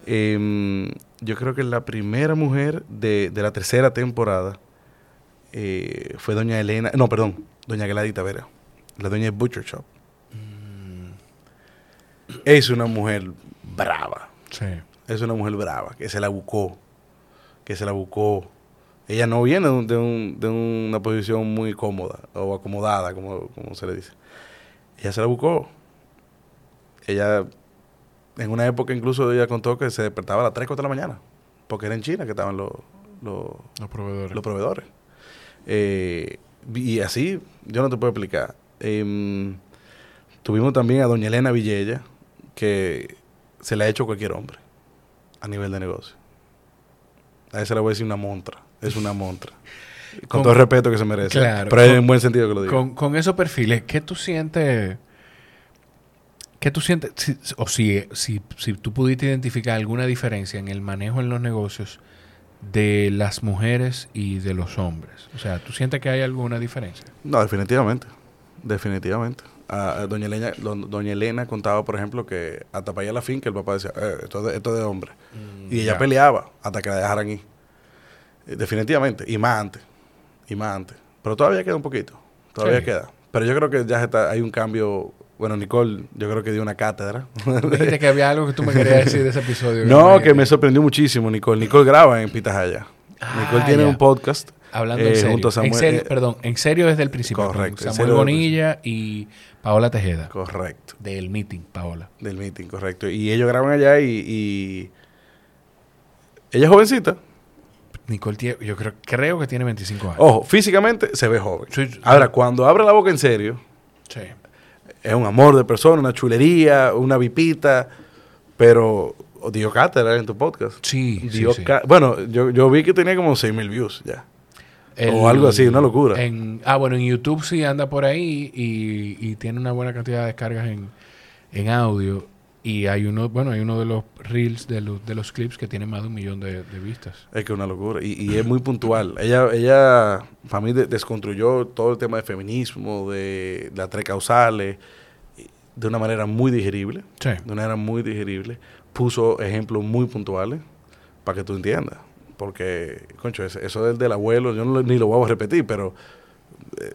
Eh, yo creo que la primera mujer de, de la tercera temporada eh, fue doña Elena, no, perdón, doña Gladita Vera, la doña Butcher Shop. Mm. Es una mujer brava. Sí. Es una mujer brava, que se la buscó, que se la buscó. Ella no viene de, un, de, una posición muy cómoda o acomodada, como, como se le dice. Ella se la buscó. Ella, en una época incluso ella contó que se despertaba a las 3, 4 de la mañana, porque era en China que estaban los, los, proveedores. Los proveedores. Eh, y así, yo no te puedo explicar. Em, tuvimos también a doña Elena Villella, que se le ha hecho cualquier hombre a nivel de negocio. A esa le voy a decir una montra. Es una montra. Con, todo el respeto que se merece. Claro, pero en buen sentido que lo digo. Con, esos perfiles, ¿qué tú sientes? ¿Qué tú sientes? o si, si, si tú pudiste identificar alguna diferencia en el manejo en los negocios de las mujeres y de los hombres. O sea, ¿tú sientes que hay alguna diferencia? No, definitivamente. definitivamente. Doña, Elena, don- doña Elena contaba, por ejemplo, que hasta para allá a la finca el papá decía, "Eh, esto, es de, esto es de hombre. y ella peleaba hasta que la dejaran ir. Eh, definitivamente. Y más antes. Y más antes. Pero todavía queda un poquito. Todavía Sí. queda. Pero yo creo que ya está, hay un cambio. Bueno, Nicole, yo creo que dio una cátedra. Dijiste que había algo que tú me querías decir de ese episodio. no, que me sorprendió muchísimo, Nicole. Nicole graba en Pitahaya. Ah, Nicole tiene ya. un podcast. Hablando eh, en serio. junto a Samuel, en serio, eh, perdón, en serio desde el principio. correcto, Samuel Bonilla y Paola Tejeda. Correcto. Del meeting, Paola. Del meeting, correcto. Y ellos graban allá y. y ella es jovencita. Nicole tie- yo creo, creo que tiene 25 años. Ojo, físicamente se ve joven. Sí, sí. Ahora, cuando abre la boca en serio, Sí. es un amor de persona, una chulería, una vipita, pero dio cátedra en tu podcast. Sí, Dio sí. Bueno, yo, yo vi que tenía como 6 mil views ya. El- O algo así, una locura. En, ah, bueno, en YouTube sí anda por ahí y, y tiene una buena cantidad de descargas en, en audio. Y hay uno, bueno, hay uno de los reels de los, de los clips que tiene más de un millón de, de vistas. Es que es una locura. Y, y es muy puntual. Ella, ella para mí, de- desconstruyó todo el tema de feminismo, de las tres causales, de una manera muy digerible. Sí. De una manera muy digerible. Puso ejemplos muy puntuales para que tú entiendas. Porque, concho, eso del, del abuelo, yo no ni lo voy a repetir, pero eh,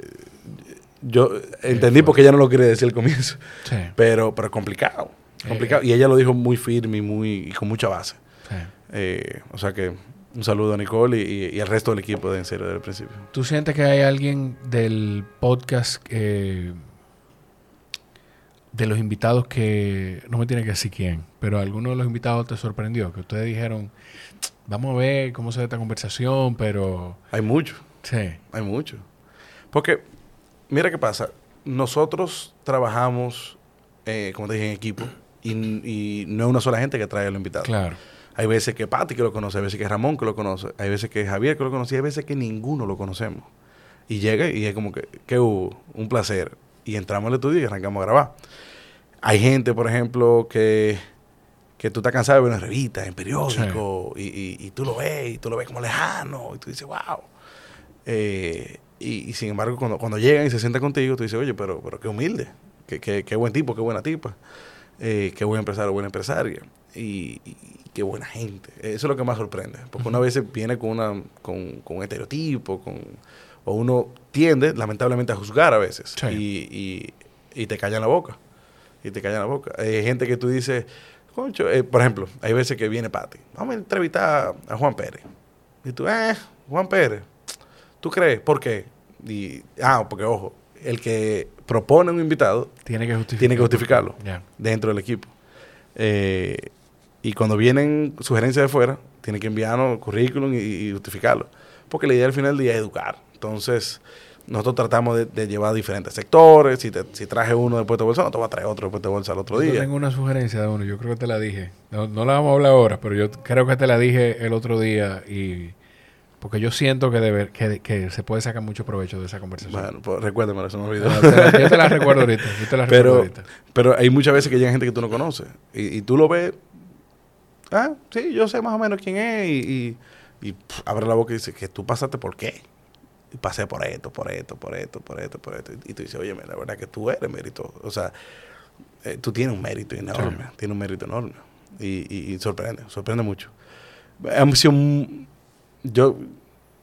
yo entendí fue. porque ella no lo quiere decir al comienzo. Sí. Pero, pero complicado. Eh, complicado. Y ella lo dijo muy firme y, muy, y con mucha base. sí. Eh, o sea que un saludo a Nicole y, y- y al resto del equipo de En Serio desde el principio. ¿Tú sientes que hay alguien del podcast eh, de los invitados que no me tiene que decir quién, pero alguno de los invitados te sorprendió? Que ustedes dijeron, vamos a ver cómo se da esta conversación, pero Hay mucho, sí, hay mucho. Porque, mira qué pasa. Nosotros trabajamos, eh, como te dije, en equipo. Y, y no es una sola gente que trae a los invitados. claro. Hay veces que Pati que lo conoce, hay veces que Ramón que lo conoce, hay veces que Javier que lo conoce y hay veces que ninguno lo conocemos. Y llega y es como que, ¿qué hubo? Un placer. Y entramos al estudio y arrancamos a grabar. Hay gente, por ejemplo, que, que tú estás cansado de ver en revistas, en periódicos, y, y- y tú lo ves, y tú lo ves como lejano, y tú dices, wow. Eh, y, y sin embargo, cuando, cuando llegan y se sientan contigo, tú dices, oye, pero, pero qué humilde, qué, qué, qué buen tipo, qué buena tipa, eh, qué buen empresario, buena empresaria, y, qué buena gente. Eso es lo que más sorprende, porque una vez viene con, una, con, con un estereotipo, con, o uno tiende, lamentablemente, a juzgar a veces, Sí. y, y, y te callan la boca, y te callan la boca. Hay gente que tú dices, concho, eh, por ejemplo, hay veces que viene Pati, vamos a entrevistar a Juan Pérez, y tú, eh, Juan Pérez, ¿Tú crees? ¿Por qué? Y, ah, porque ojo, el que propone un invitado Tiene que justificarlo. tiene que justificarlo dentro del equipo. Eh, y cuando vienen sugerencias de fuera, tiene que enviarnos currículum y, y justificarlo. Porque la idea al final del día es educar. Entonces, nosotros tratamos de, de llevar diferentes sectores. Si, te- si traje uno después de bolsa, no te voy a traer otro después de bolsa al otro Yo día. tengo una sugerencia de uno, yo creo que te la dije. No, no la vamos a hablar ahora, pero yo creo que te la dije el otro día y porque yo siento que, que, que se puede sacar mucho provecho de esa conversación. Bueno, pues recuérdamelo, se me olvidó. No, la- yo te la recuerdo ahorita. Yo te la recuerdo Pero, ahorita. pero hay muchas veces que llega gente que tú no conoces. Y, y tú lo ves. Ah, sí, yo sé más o menos quién es. Y, y, abre la boca y dice que tú pasaste por qué. Y pasé por esto, por esto, por esto, por esto, por esto. Y tú dices, oye, la verdad que tú eres mérito. O sea, eh, tú tienes un mérito enorme. Sí. Tienes un mérito enorme. Y, y- y sorprende, sorprende mucho. Han sido yo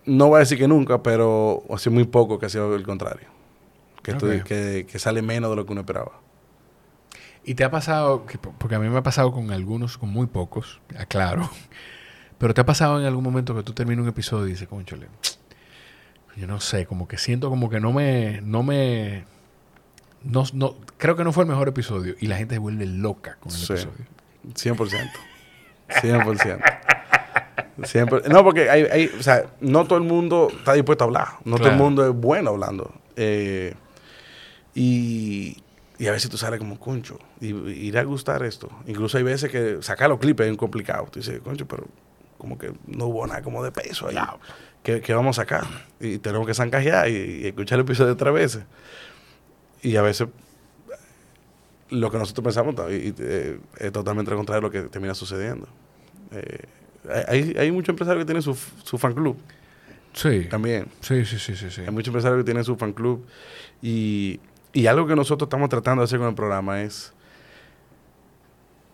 no voy a decir que nunca, pero ha sido muy poco que ha sido el contrario. Que, tú- Ok. que, que sale menos de lo que uno esperaba. Y te ha pasado, que- porque a mí me ha pasado con algunos, con muy pocos, aclaro. Pero te ha pasado en algún momento que tú terminas un episodio y dices, conchole, yo no sé, como que siento como que no me, no me, no, no, creo que no fue el mejor episodio y la gente se vuelve loca con el Sí. episodio. 100%. 100%. Siempre. No, porque hay, hay, o sea, no todo el mundo está dispuesto a hablar. No todo el mundo es bueno hablando. Eh, y, y a veces tú sales como, concho, y, y irá a gustar esto. Incluso hay veces que sacar los clips es complicado. Tú dices, concho, pero como que no hubo nada como de peso ahí. ¿Qué, qué vamos a sacar? Y tenemos que zancajear y, y escuchar el episodio tres veces. Y a veces lo que nosotros pensamos y- y, eh, es totalmente contrario a lo que termina sucediendo. Eh, hay, hay muchos empresarios que tienen su, su fan club Sí, también. sí, sí, sí, sí. sí. Hay muchos empresarios que tienen su fan club y, Y algo que nosotros estamos tratando de hacer con el programa es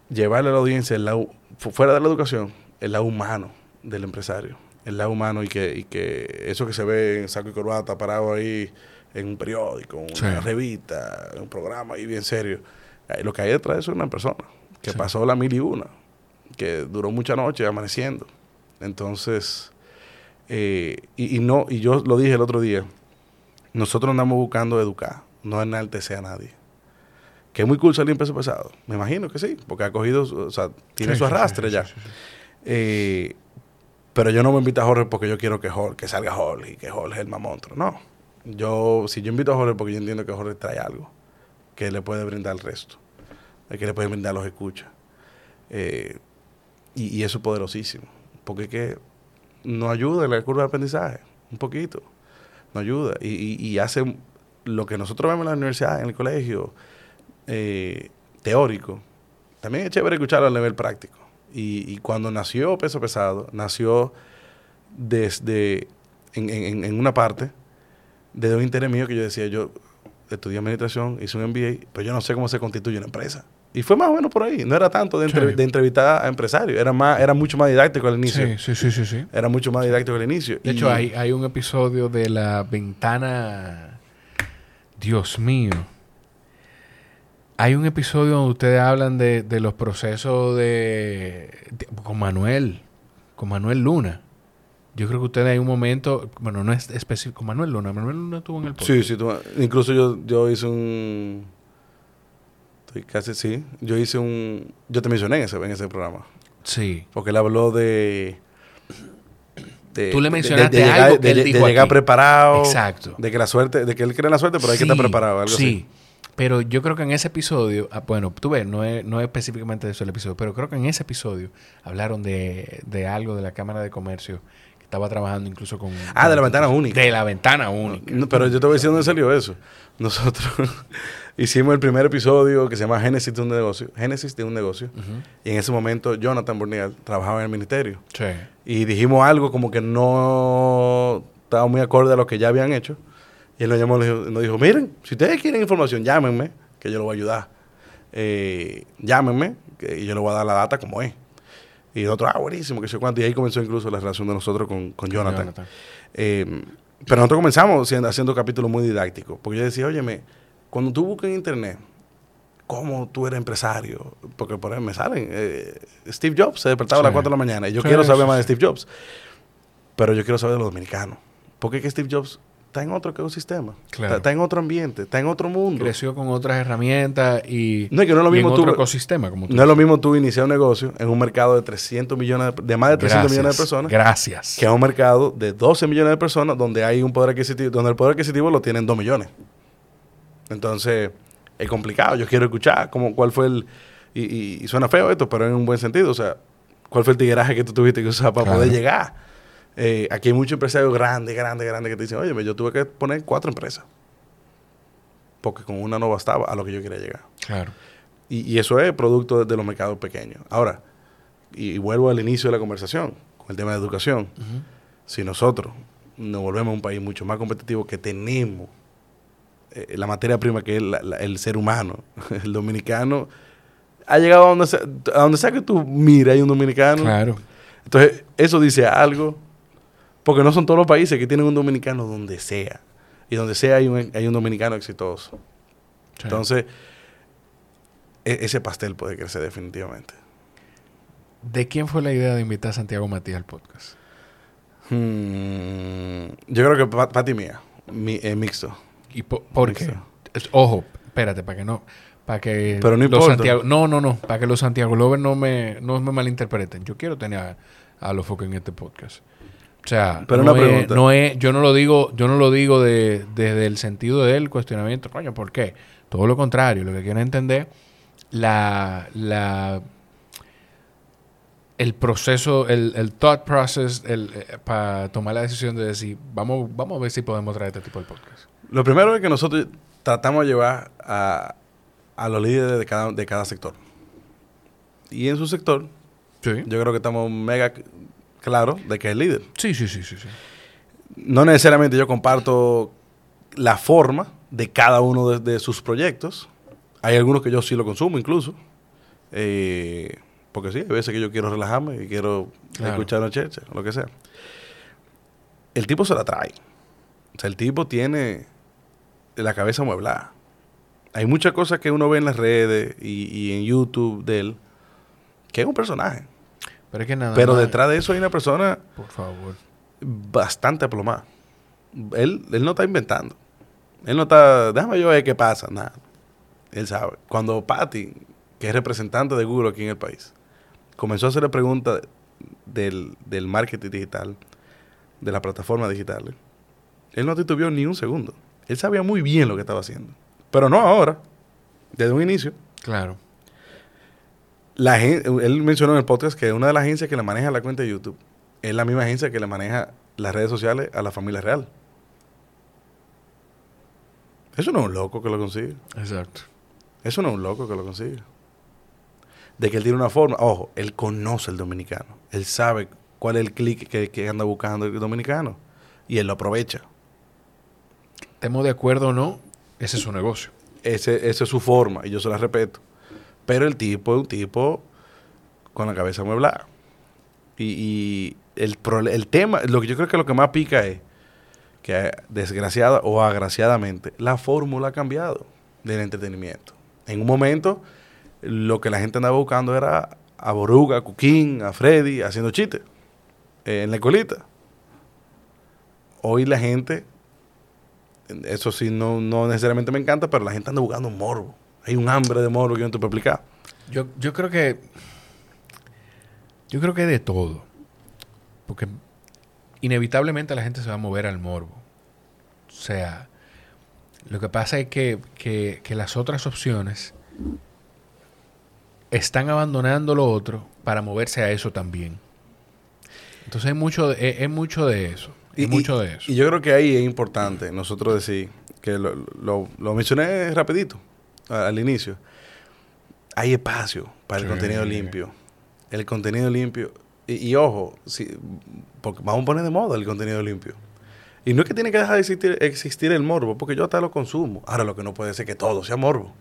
llevarle a la audiencia el lado, fu- fuera de la educación, el lado humano del empresario. El lado humano y que, y que eso que se ve en saco y corbata parado ahí en un periódico, en una revista, en un programa ahí bien serio. Eh, Lo que hay detrás de eso es una persona que Sí. pasó la mil y una, que duró mucha noche amaneciendo. Entonces, eh, y, y no, y yo lo dije el otro día, nosotros andamos buscando educar, no enaltecer a nadie. Que es muy cool salir en peso pesado. Me imagino que sí, porque ha cogido, o sea, tiene Sí, su arrastre ya. Eh, pero yo no me invito a Jorge porque yo quiero que, Jorge, que salga Jorge y que Jorge es el más monstruo. No. Yo, si yo invito a Jorge porque yo entiendo que Jorge trae algo que le puede brindar al resto, eh, que le puede brindar los escuchas. Eh, y, y eso es poderosísimo. Porque es que nos ayuda en la curva de aprendizaje, un poquito. Nos ayuda. Y, y- y hace lo que nosotros vemos en la universidad, en el colegio, eh, teórico. También es chévere escucharlo a nivel práctico. Y, y cuando nació Peso Pesado, nació desde, en, en- en una parte, desde un interés mío que yo decía, yo estudié administración, hice un MBA, pero yo no sé cómo se constituye una empresa. Y fue más o menos por ahí. No era tanto de, entre- Sí. de entrevistar a empresarios, era, más, era mucho más didáctico al inicio. Sí, sí, sí, sí, sí. Era mucho más didáctico al inicio. De Y- hecho, hay, hay un episodio de la ventana. Dios mío. Hay un episodio donde ustedes hablan de, de los procesos de, de- Con Manuel. Con Manuel Luna. Yo creo que ustedes hay un momento. Bueno, no es específico. Con Manuel Luna. Manuel Luna estuvo en el podcast. Sí, sí. tú- incluso yo, yo hice un... Estoy casi, sí. Yo hice un... Yo te mencioné en ese, en ese programa. Sí. Porque él habló de... de- Tú le de- mencionaste de, llegar, algo que de- él de dijo llegar aquí. preparado. Exacto. De que la suerte... De que él cree en la suerte, pero hay que estar preparado. Algo sí. Pero yo creo que en ese episodio, ah, bueno, tú ves, no es, no es específicamente de eso el episodio, pero creo que en ese episodio hablaron de, de algo de la Cámara de Comercio que estaba trabajando incluso con... Ah, de la ventana única. De la ventana única. No, pero yo te voy a decir dónde salió eso. Nosotros hicimos el primer episodio que se llama Génesis de un negocio. Génesis de un negocio. Ujú. Y en ese momento Jonathan Burnial trabajaba en el ministerio. Sí. Y dijimos algo como que no estaba muy acorde a lo que ya habían hecho. Y él nos llamó y nos dijo, miren, si ustedes quieren información, llámenme, que yo lo voy a ayudar. Eh, llámenme, que yo le voy a dar la data como es. Y nosotros, ah, buenísimo, que sé cuánto. Y ahí comenzó incluso la relación de nosotros con, con Jonathan. Jonathan. Eh, pero nosotros comenzamos siendo, haciendo capítulos muy didácticos. Porque yo decía, óyeme, cuando tú buscas en internet, ¿cómo tú eres empresario? Porque por ejemplo me salen. eh, Steve Jobs se despertaba a las Sí. 4 de la mañana. Y yo Sí, quiero saber sí, más de. Steve Jobs. Pero yo quiero saber de los dominicanos. Porque es que Steve Jobs está en otro ecosistema. Claro. Está, está en otro ambiente, está en otro mundo. Creció con otras herramentas y, No es que no es lo mismo en tú- otro ecosistema, como tú No es lo mismo tú iniciar un negocio en un mercado de 300 millones, de, de más de 300 millones de personas. Gracias. que a un mercado de 12 millones de personas donde hay un poder adquisitivo, donde el poder adquisitivo lo tienen 2 millones. Entonces, es complicado. Yo quiero escuchar cómo, cuál fue el... Y, y- y suena feo esto, pero en un buen sentido. O sea, cuál fue el tigueraje que tú tuviste que usar para Claro. poder llegar. Eh, aquí hay muchos empresarios grandes, grandes, grandes que te dicen, oye, yo tuve que poner cuatro empresas. Porque con una no bastaba a lo que yo quería llegar. Claro. Y, y eso es producto de, de los mercados pequeños. Ahora, y, y vuelvo al inicio de la conversación, con el tema de educación. Si nosotros nos volvemos un país mucho más competitivo que tenemos eh, la materia prima que es la- la- el ser humano, el dominicano, ha llegado a donde sea, a donde sea que tú mires, hay un dominicano. Claro. Entonces, eso dice algo, porque no son todos los países que tienen un dominicano donde sea. Y donde sea hay un, hay un dominicano exitoso. Sí. Entonces, e- ese pastel puede crecer definitivamente. ¿De quién fue la idea de invitar a Santiago Matías al podcast? Hmm, yo creo que pa- Pati mía, mi, eh, mixto. ¿Y po- por qué? Ojo, espérate, para que no... Para que Pero no los importa. Santiago, no, no, no, para que los Santiago Lovers no me, no me malinterpreten. Yo quiero tener a, a los focos en este podcast. O sea, Pero no una es- pregunta. no es, yo no lo digo, yo no lo digo de, desde el sentido del cuestionamiento, coño, ¿por qué? Todo lo contrario, lo que quiero entender, la, la el proceso, el, el thought process el, eh, para tomar la decisión de decir, vamos, vamos a ver si podemos traer este tipo de podcast. Lo primero es que nosotros tratamos de llevar a, a los líderes de cada, de cada sector. Y en su sector, Sí. yo creo que estamos mega c- claros de que es líder. Sí, sí, sí, sí, sí. No necesariamente yo comparto la forma de cada uno de, de sus proyectos. Hay algunos que yo sí lo consumo incluso. Eh, porque sí, hay veces que yo quiero relajarme y quiero Claro. escuchar una chercha, lo que sea. El tipo se la trae. O sea, el tipo tiene la cabeza mueblada. Hay muchas cosas que uno ve en las redes y, y en YouTube de él que es un personaje. Pero es que nada Pero más- detrás de eso hay una persona Por favor. bastante aplomada. Él, él no está inventando. Él no está, déjame yo ver qué pasa, nada. Él sabe. Cuando Patty, que es representante de Google aquí en el país, comenzó a hacerle preguntas del, del marketing digital, de las plataformas digitales, él no titubeó ni un segundo. Él sabía muy bien lo que estaba haciendo. Pero no ahora, desde un inicio. Claro. La él mencionó en el podcast que una de las agencias que le maneja la cuenta de YouTube es la misma agencia que le maneja las redes sociales a la familia real. Eso no es un loco que lo consigue. Exacto. Eso no es un loco que lo consigue. De que él tiene una forma. Ojo, él conoce el dominicano. Él sabe cuál es el clic que, que anda buscando el dominicano. Y él lo aprovecha. Estemos de acuerdo o no, ese es su negocio. Ese, esa es su forma y yo se la respeto. Pero el tipo es un tipo con la cabeza mueblada. Y, y el, el tema, lo que yo creo que lo que más pica es que desgraciada o agraciadamente la fórmula ha cambiado del entretenimiento. En un momento lo que la gente andaba buscando era a Boruga, a Cuquín, a Freddy haciendo chistes eh, en la colita. Hoy la gente eso sí, no, no necesariamente me encanta, pero la gente anda buscando un morbo. Hay un hambre de morbo que yo no te puedo explicar. Yo, yo creo que. Yo creo que de todo. Porque inevitablemente la gente se va a mover al morbo. O sea, lo que pasa es que, que- que las otras opciones están abandonando lo otro para moverse a eso también. Entonces hay mucho de, es, es mucho de eso. Hay mucho de eso. y yo creo que ahí es importante nosotros decir, que lo, lo- lo mencioné rapidito al inicio, hay espacio para el Sí. contenido limpio. El contenido limpio. Y, y ojo, si, porque vamos a poner de moda el contenido limpio. Y no es que tiene que dejar de existir, existir el morbo, porque yo hasta lo consumo. Ahora lo que no puede ser que todo sea morbo.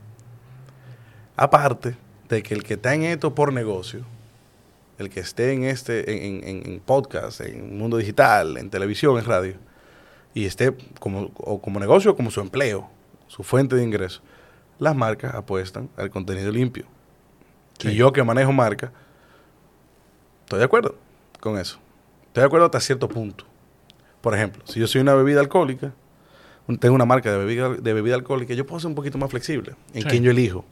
Aparte de que el que está en esto por negocio, el que esté en este, en, en- en podcast, en mundo digital, en televisión, en radio, y esté como, o como negocio o como su empleo, su fuente de ingreso, las marcas apuestan al contenido limpio. Sí. Y yo que manejo marca, estoy de acuerdo con eso. Estoy de acuerdo hasta cierto punto. Por ejemplo, si yo soy una bebida alcohólica, tengo una marca de bebida, de bebida alcohólica, yo puedo ser un poquito más flexible en Sí. quién yo elijo.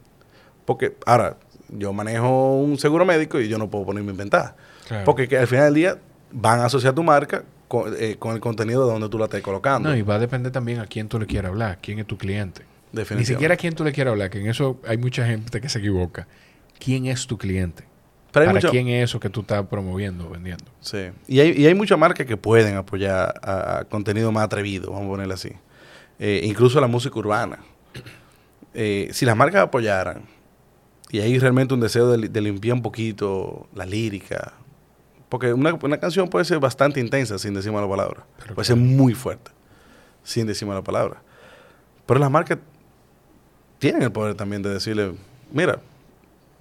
Porque ahora, yo manejo un seguro médico y yo no puedo ponerme a inventar. Claro. Porque que al final del día van a asociar tu marca con, eh, con el contenido de donde tú la estés colocando. No, y va a depender también a quién tú le quieras hablar, quién es tu cliente. Ni siquiera a quién tú le quieras hablar, que en eso hay mucha gente que se equivoca. ¿Quién es tu cliente? Pero ¿Para mucha- quién es eso que tú estás promoviendo, vendiendo? Sí. Y hay, y hay muchas marcas que pueden apoyar a, a contenido más atrevido, vamos a ponerlo así. Eh, incluso la música urbana. Eh, si las marcas apoyaran, y hay realmente un deseo de, li- de limpiar un poquito la lírica, porque una, una canción puede ser bastante intensa sin decir mala palabra. Pero puede ser muy fuerte sin decir mala palabra. Pero las marcas tienen el poder también de decirle, mira,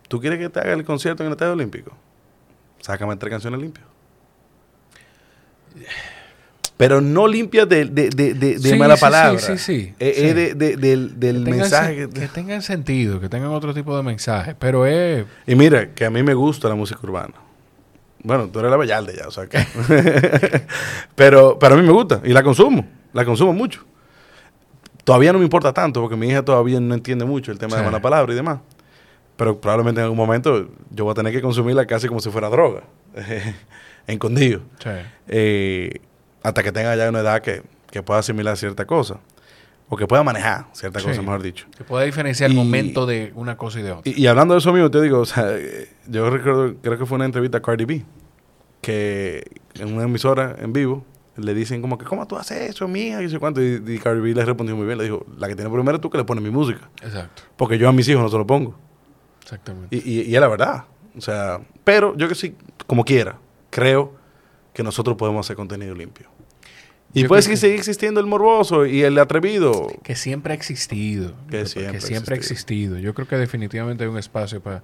¿tú quieres que te haga el concierto en el Estadio Olímpico? Sácame tres canciones limpias. Pero no limpias de, de, de, de, Sí, mala sí, palabra. sí, sí, sí. Eh, Sí. Es de- de- del, del Que mensaje. que- tengan sentido, que tengan otro tipo de mensaje. Pero es. Y mira, que a mí me gusta la música urbana. Bueno, tú eres la Bellalde ya, o sea que... pero, pero a mí me gusta y la consumo. La consumo mucho. Todavía no me importa tanto porque mi hija todavía no entiende mucho el tema de mala palabra y demás. Pero probablemente en algún momento yo voy a tener que consumirla casi como si fuera droga. Escondido. sí. Eh, hasta que tenga ya una edad que, que pueda asimilar cierta cosa. O que pueda manejar cierta Sí. cosa, mejor dicho. Que pueda diferenciar el momento de una cosa y de otra. Y, y hablando de eso mismo, te digo, o sea, yo recuerdo, creo que fue una entrevista a Cardi B, que en una emisora en vivo le dicen como que, ¿cómo tú haces eso, mija? Y sé cuánto. Y, y Cardi B le respondió muy bien, le dijo, la que tiene primero es tú que le pones mi música, Exacto. porque yo a mis hijos no se lo pongo. Exactamente. Y, y, y es la verdad. O sea, pero yo que sí, como quiera, creo que nosotros podemos hacer contenido limpio. Y Yo puede que- seguir existiendo el morboso y el atrevido. Que siempre ha existido. Que siempre ha siempre ha existido. Yo creo que definitivamente hay un espacio para...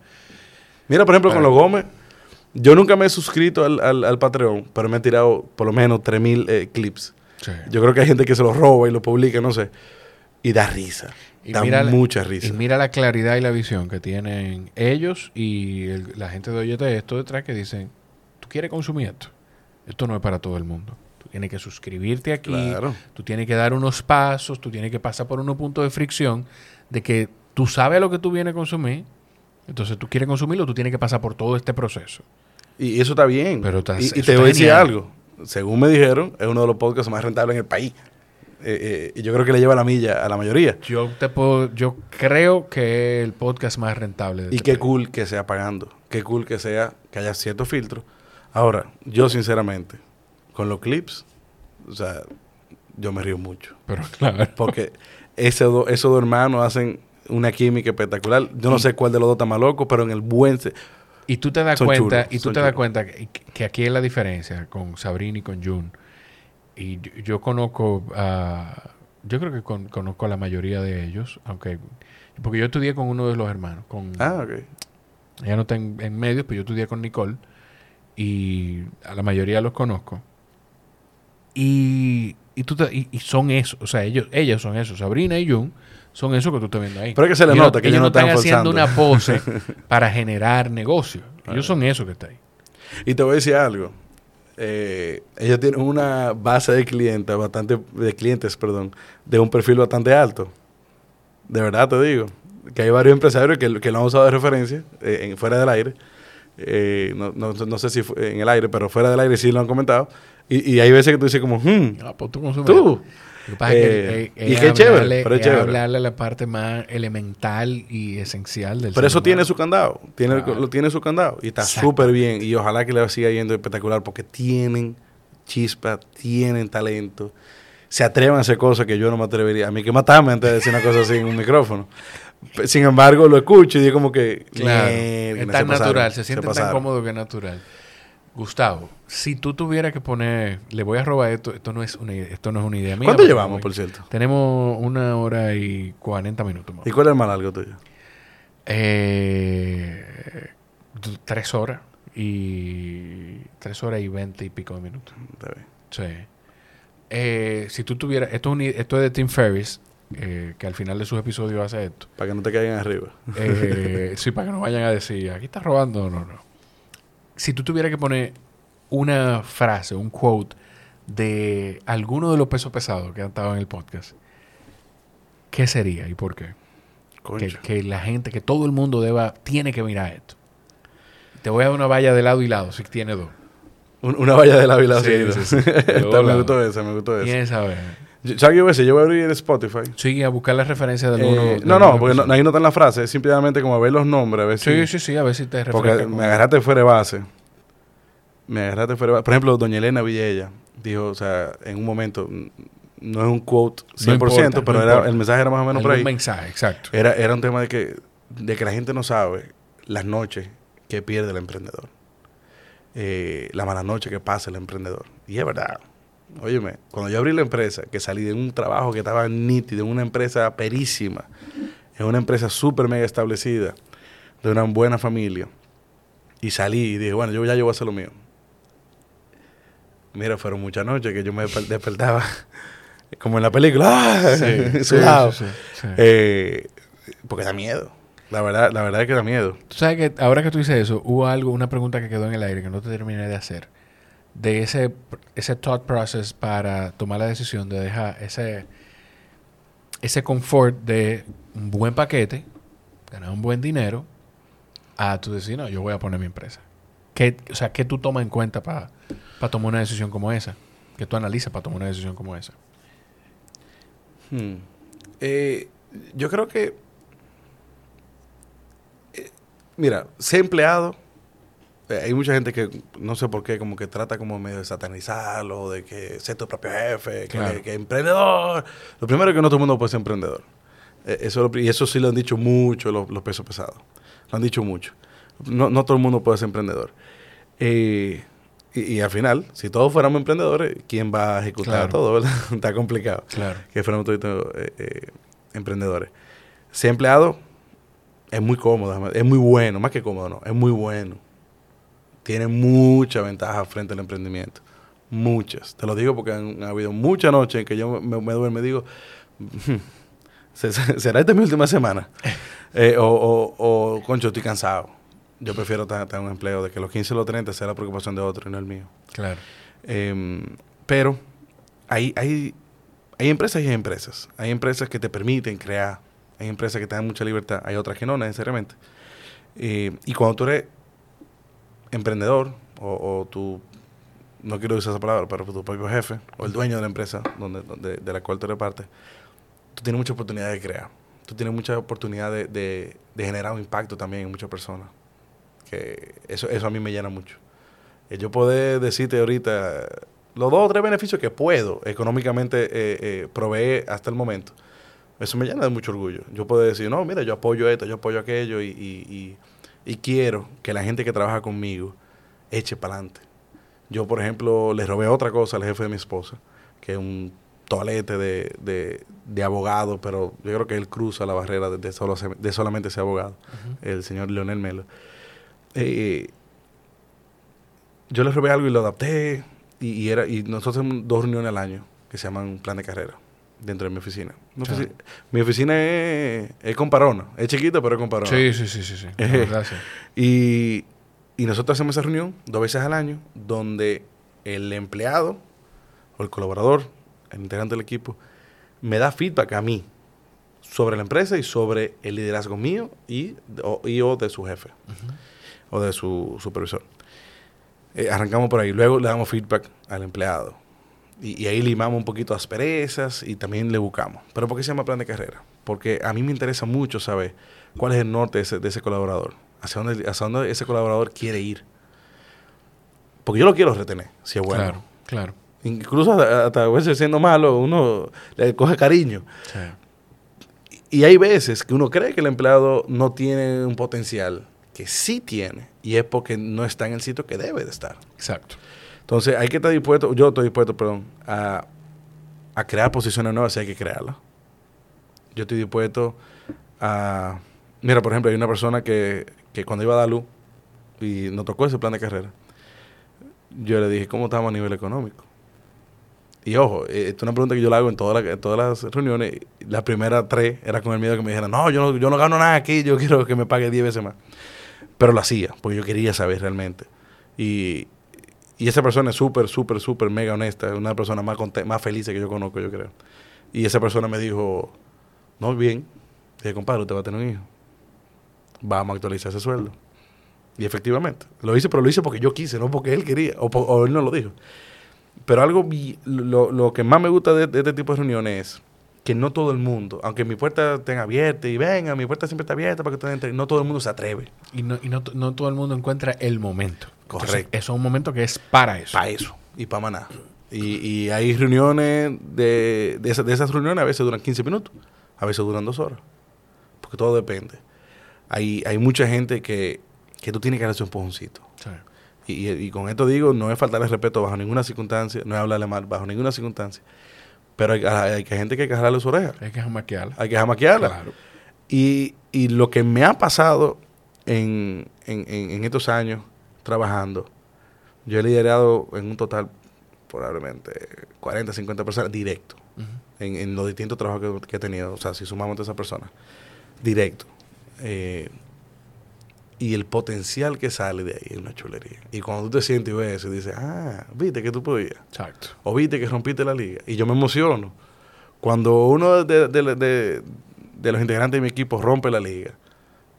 Mira, por ejemplo, con los Gómez, yo nunca me he suscrito al, al, al Patreon, pero me he tirado por lo menos 3000 eh, clips. Yo creo que hay gente que se los roba y lo publica, no sé. Y da risa. Y da mira la- mucha risa. Y mira la claridad y la visión que tienen ellos y el- la gente de Oyete esto detrás que dicen, tú quieres consumir esto. Esto no es para todo el mundo. Tú tienes que suscribirte aquí, Claro. tú tienes que dar unos pasos, tú tienes que pasar por unos puntos de fricción de que tú sabes lo que tú vienes a consumir, entonces tú quieres consumirlo, tú tienes que pasar por todo este proceso. Y eso está bien. Pero está- y, y te voy a decir algo. Según me dijeron, es uno de los podcasts más rentables en el país. Eh, eh, y yo creo que le lleva la milla a la mayoría. Yo te puedo, yo creo que es el podcast más rentable de Y este qué país. cool que sea pagando. Qué cool que sea que haya ciertos filtros. Ahora, yo sinceramente, con los clips, o sea, yo me río mucho. Pero claro. Porque esos dos hermanos hacen una química espectacular. Yo no sé cuál de los dos está más loco, pero en el buen... Y tú te das Son cuenta, y tú te das cuenta que, que aquí es la diferencia con Sabrina y con June. Y yo, yo conozco a, yo creo que con- conozco a la mayoría de ellos, aunque porque yo estudié con uno de los hermanos, con Ah, ok. ella no está en, en medios, pero yo estudié con Nicole y a la mayoría los conozco. Y, y, tú te- y, y son eso, o sea, ellos, ellas son eso, Sabrina y June son eso que tú estás viendo ahí. Pero es que se le Ellos nota que ellos no están haciendo forzando. una pose para generar negocio. Ellos son eso que está ahí. Y te voy a decir algo. Eh, ellos tienen una base de clientes bastante, de clientes, perdón, de un perfil bastante alto. De verdad te digo. Que hay varios empresarios que, que lo han usado de referencia, eh, en- fuera del aire. Eh, no, no, no sé si fue en el aire, pero fuera del aire sí lo han comentado. Y, y hay veces que tú dices como, hmm, Ah, pues tú. Lo que pasa es que, Eh, y es chévere, hablarle- pero es es chévere. hablarle la parte más elemental y esencial del Pero eso tiene su candado. Tiene, lo tiene su candado. Y está súper bien. Y ojalá que le siga yendo espectacular porque tienen chispa, tienen talento. Se atrevan a hacer cosas que yo no me atrevería. A mí que matarme antes de decir una cosa así en un micrófono. Sin embargo, lo escucho y digo como que... Claro. "Mierda, Es se tan pasaron, natural, se siente tan pasaron". cómodo que es natural. Gustavo, si tú tuvieras que poner, le voy a robar esto, esto no es una idea, esto no es una idea mía. ¿Cuánto llevamos, voy- por cierto? Tenemos una hora y 40 minutos más. ¿Y cuál es el más largo tuyo? Eh, tres horas y tres horas y veinte y pico de minutos. Está bien. Sí. Eh, si tú tuvieras, esto es, un- esto es de Tim Ferriss, eh, que al final de sus episodios hace esto. Para que no te caigan arriba. Eh, sí, para que no vayan a decir, aquí está robando. No, no. Si tú tuvieras que poner una frase, un quote de alguno de los pesos pesados que han estado en el podcast, ¿qué sería y por qué? Que, la gente, que todo el mundo deba, tiene que mirar esto. Te voy a dar una valla de lado y lado, si tiene dos. Un- una valla de la vila Sí, seguido. sí, sí. Está- Luego me gustó esa, me gustó esa. Yo- ¿Sabes qué voy a? Yo voy a abrir Spotify. Sigue a buscar la referencia de alguno. Eh, no, no, porque no- ahí no está en la frase. Es simplemente como ver los nombres, a ver si... Sí, sí, sí, a ver si te Porque refresca me agarraste fuera de base. Me agarraste fuera de base. Por ejemplo, doña Elena Villella dijo, o sea, en un momento, no es un quote 100%, importa, pero no era, el mensaje era más o menos por ahí. mensaje, exacto. Era, era un tema de que, de que la gente no sabe las noches que pierde el emprendedor. Eh, la mala noche que pasa el emprendedor. Y es verdad. Óyeme, cuando yo abrí la empresa, que salí de un trabajo que estaba nítido, en una empresa perísima, en una empresa súper mega establecida, de una buena familia, y salí y dije, bueno, yo ya yo voy a hacer lo mío. Mira, fueron muchas noches que yo me desper- despertaba como en la película, ¡ah! Sí, sudado. sí, sí, sí. Eh, porque da miedo. La verdad, la verdad es que da miedo. Tú sabes que ahora que tú dices eso, hubo algo, una pregunta que quedó en el aire que no te terminé de hacer. De ese, ese thought process para tomar la decisión de dejar ese, ese confort de un buen paquete, ganar un buen dinero, a tú decir, no, yo voy a poner mi empresa. ¿Qué, o sea, ¿qué tú tomas en cuenta para tomar una decisión como esa? ¿Qué tú analizas para tomar una decisión como esa? Hmm. Eh, yo creo que. eh, mira, ser empleado. Eh, hay mucha gente que no sé por qué, como que trata como medio de satanizarlo, de que ser tu propio jefe, que, Claro. que emprendedor. Lo primero es que no todo el mundo puede ser emprendedor. Eh, eso, y eso sí lo han dicho mucho los, los pesos pesados. Lo han dicho mucho. No, no todo el mundo puede ser emprendedor. Eh, Y, y al final, si todos fuéramos emprendedores, ¿quién va a ejecutar Claro. todo? verdad? Está complicado. Claro. Que fuéramos todos eh, eh, emprendedores. Ser empleado es muy cómodo, es muy bueno, más que cómodo, no, es muy bueno. Tiene mucha ventaja frente al emprendimiento. Muchas. Te lo digo porque han, ha habido muchas noches en que yo me, me duermo y digo, "Se- se- ¿será esta mi última semana? Eh, o, o, o, concho, estoy cansado. Yo prefiero tener un empleo de que los 15 o los 30 sea la preocupación de otro y no el mío. Claro. Em, pero hay, hay, hay empresas y hay empresas. Hay empresas que te permiten crear. Hay empresas que te dan mucha libertad. Hay otras que no necesariamente. Eh, y cuando tú eres emprendedor o, o tú, no quiero usar esa palabra, pero tu propio jefe o el dueño de la empresa donde, de la cual tú eres parte, tú tienes mucha oportunidad de crear. Tú tienes mucha oportunidad de, de- generar un impacto también en muchas personas. Que eso, eso a mí me llena mucho. Eh, yo puedo decirte ahorita los dos o tres beneficios que puedo económicamente eh, eh, proveer hasta el momento. Eso me llena de mucho orgullo. Yo puedo decir, no, mira, yo apoyo esto, yo apoyo aquello y- y quiero que la gente que trabaja conmigo eche para adelante. Yo, por ejemplo, le robé otra cosa al jefe de mi esposa, que es un toalete de, de, de abogado, pero yo creo que él cruza la barrera de, de solo de solamente ser abogado, el señor Leonel Melo. Eh, yo le robé algo y lo adapté, y, y era y nosotros hacemos dos reuniones al año que se llaman plan de carrera dentro de mi oficina. Mi, Claro. ofici- mi oficina es, es comparona, es chiquita pero es comparona. Sí, sí, sí, sí. sí. Verdad, sí. Y, y nosotros hacemos esa reunión dos veces al año, donde el empleado o el colaborador, el integrante del equipo, me da feedback a mí sobre la empresa y sobre el liderazgo mío y o, y o de su jefe o de su supervisor. Eh, arrancamos por ahí, luego le damos feedback al empleado. Y, y ahí limamos un poquito asperezas y también le buscamos. ¿Pero por qué se llama plan de carrera? Porque a mí me interesa mucho saber cuál es el norte de ese, de ese colaborador, hacia dónde, hacia dónde ese colaborador quiere ir. Porque yo lo quiero retener, si es bueno. Claro, claro. Incluso hasta, a veces siendo malo, uno le coge cariño. Sí. Y hay veces que uno cree que el empleado no tiene un potencial que sí tiene, y es porque no está en el sitio que debe de estar. Exacto. Entonces hay que estar dispuesto, yo estoy dispuesto, perdón, a, a crear posiciones nuevas si hay que crearlas. Yo estoy dispuesto a... Mira, por ejemplo, hay una persona que, que cuando iba a dar luz y nos tocó ese plan de carrera, yo le dije, ¿cómo estamos a nivel económico? Y ojo, eh, esto es una pregunta que yo le hago en, todas las- en todas las reuniones. Las primeras tres era con el miedo que me dijeran, no, yo no, yo no gano nada aquí, yo quiero que me pague 10 veces más. Pero lo hacía, porque yo quería saber realmente. Y, y esa persona es súper, súper, súper mega honesta. Es una persona más, más feliz que yo conozco, yo creo. Y esa persona me dijo, no, bien. Dije, compadre, usted va a tener un hijo. Vamos a actualizar ese sueldo. Y efectivamente, lo hice, pero lo hice porque yo quise, no porque él quería, o, él no lo dijo. Pero algo, lo, lo que más me gusta de, este tipo de reuniones es que no todo el mundo, aunque mi puerta esté abierta y venga, mi puerta siempre está abierta para que ustedes entren, no todo el mundo se atreve. Y, no, y no, no todo el mundo encuentra el momento. Entonces, Correcto. eso es un momento que es para eso. para eso y para maná. Y, y hay reuniones, de, de, esas, de esas reuniones a veces duran 15 minutos, a veces duran dos horas, porque todo depende. Hay, hay mucha gente que, que tú tienes que darle su empujoncito. Sí. Y, y- y con esto digo, no es faltarle respeto bajo ninguna circunstancia, no es hablarle mal bajo ninguna circunstancia, pero hay, hay, hay gente que hay que jalarle su oreja, Hay que jamaquearla. hay que jamaquearla. Claro. Y, y lo que me ha pasado en, en, en- en estos años trabajando, yo he liderado en un total probablemente 40, 50 personas directo en, en los distintos trabajos que, que he tenido. O sea, si sumamos a todas esas personas, directo. Eh, y el potencial que sale de ahí es una chulería. Y cuando tú te sientes y ves eso y dices, ah, viste que tú podías. Exacto. O viste que rompiste la liga. Y yo me emociono. Cuando uno de, de- de- de los integrantes de mi equipo rompe la liga,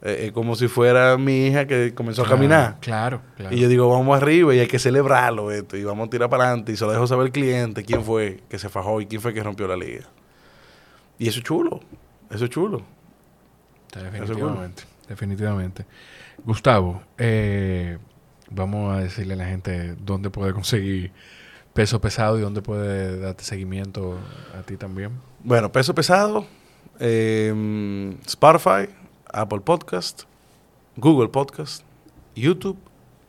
eh, es como si fuera mi hija que comenzó a caminar. Claro, claro. Y yo digo, vamos arriba y hay que celebrarlo esto. Y vamos a tirar para adelante. Y se lo dejo saber al cliente quién fue que se fajó y quién fue que rompió la liga. Y eso es chulo. Eso es chulo. Definitivamente. Definitivamente. Gustavo, eh, vamos a decirle a la gente dónde puede conseguir peso pesado y dónde puede darte seguimiento a ti también. Bueno, peso pesado, eh, Spotify, Apple Podcast, Google Podcast, YouTube,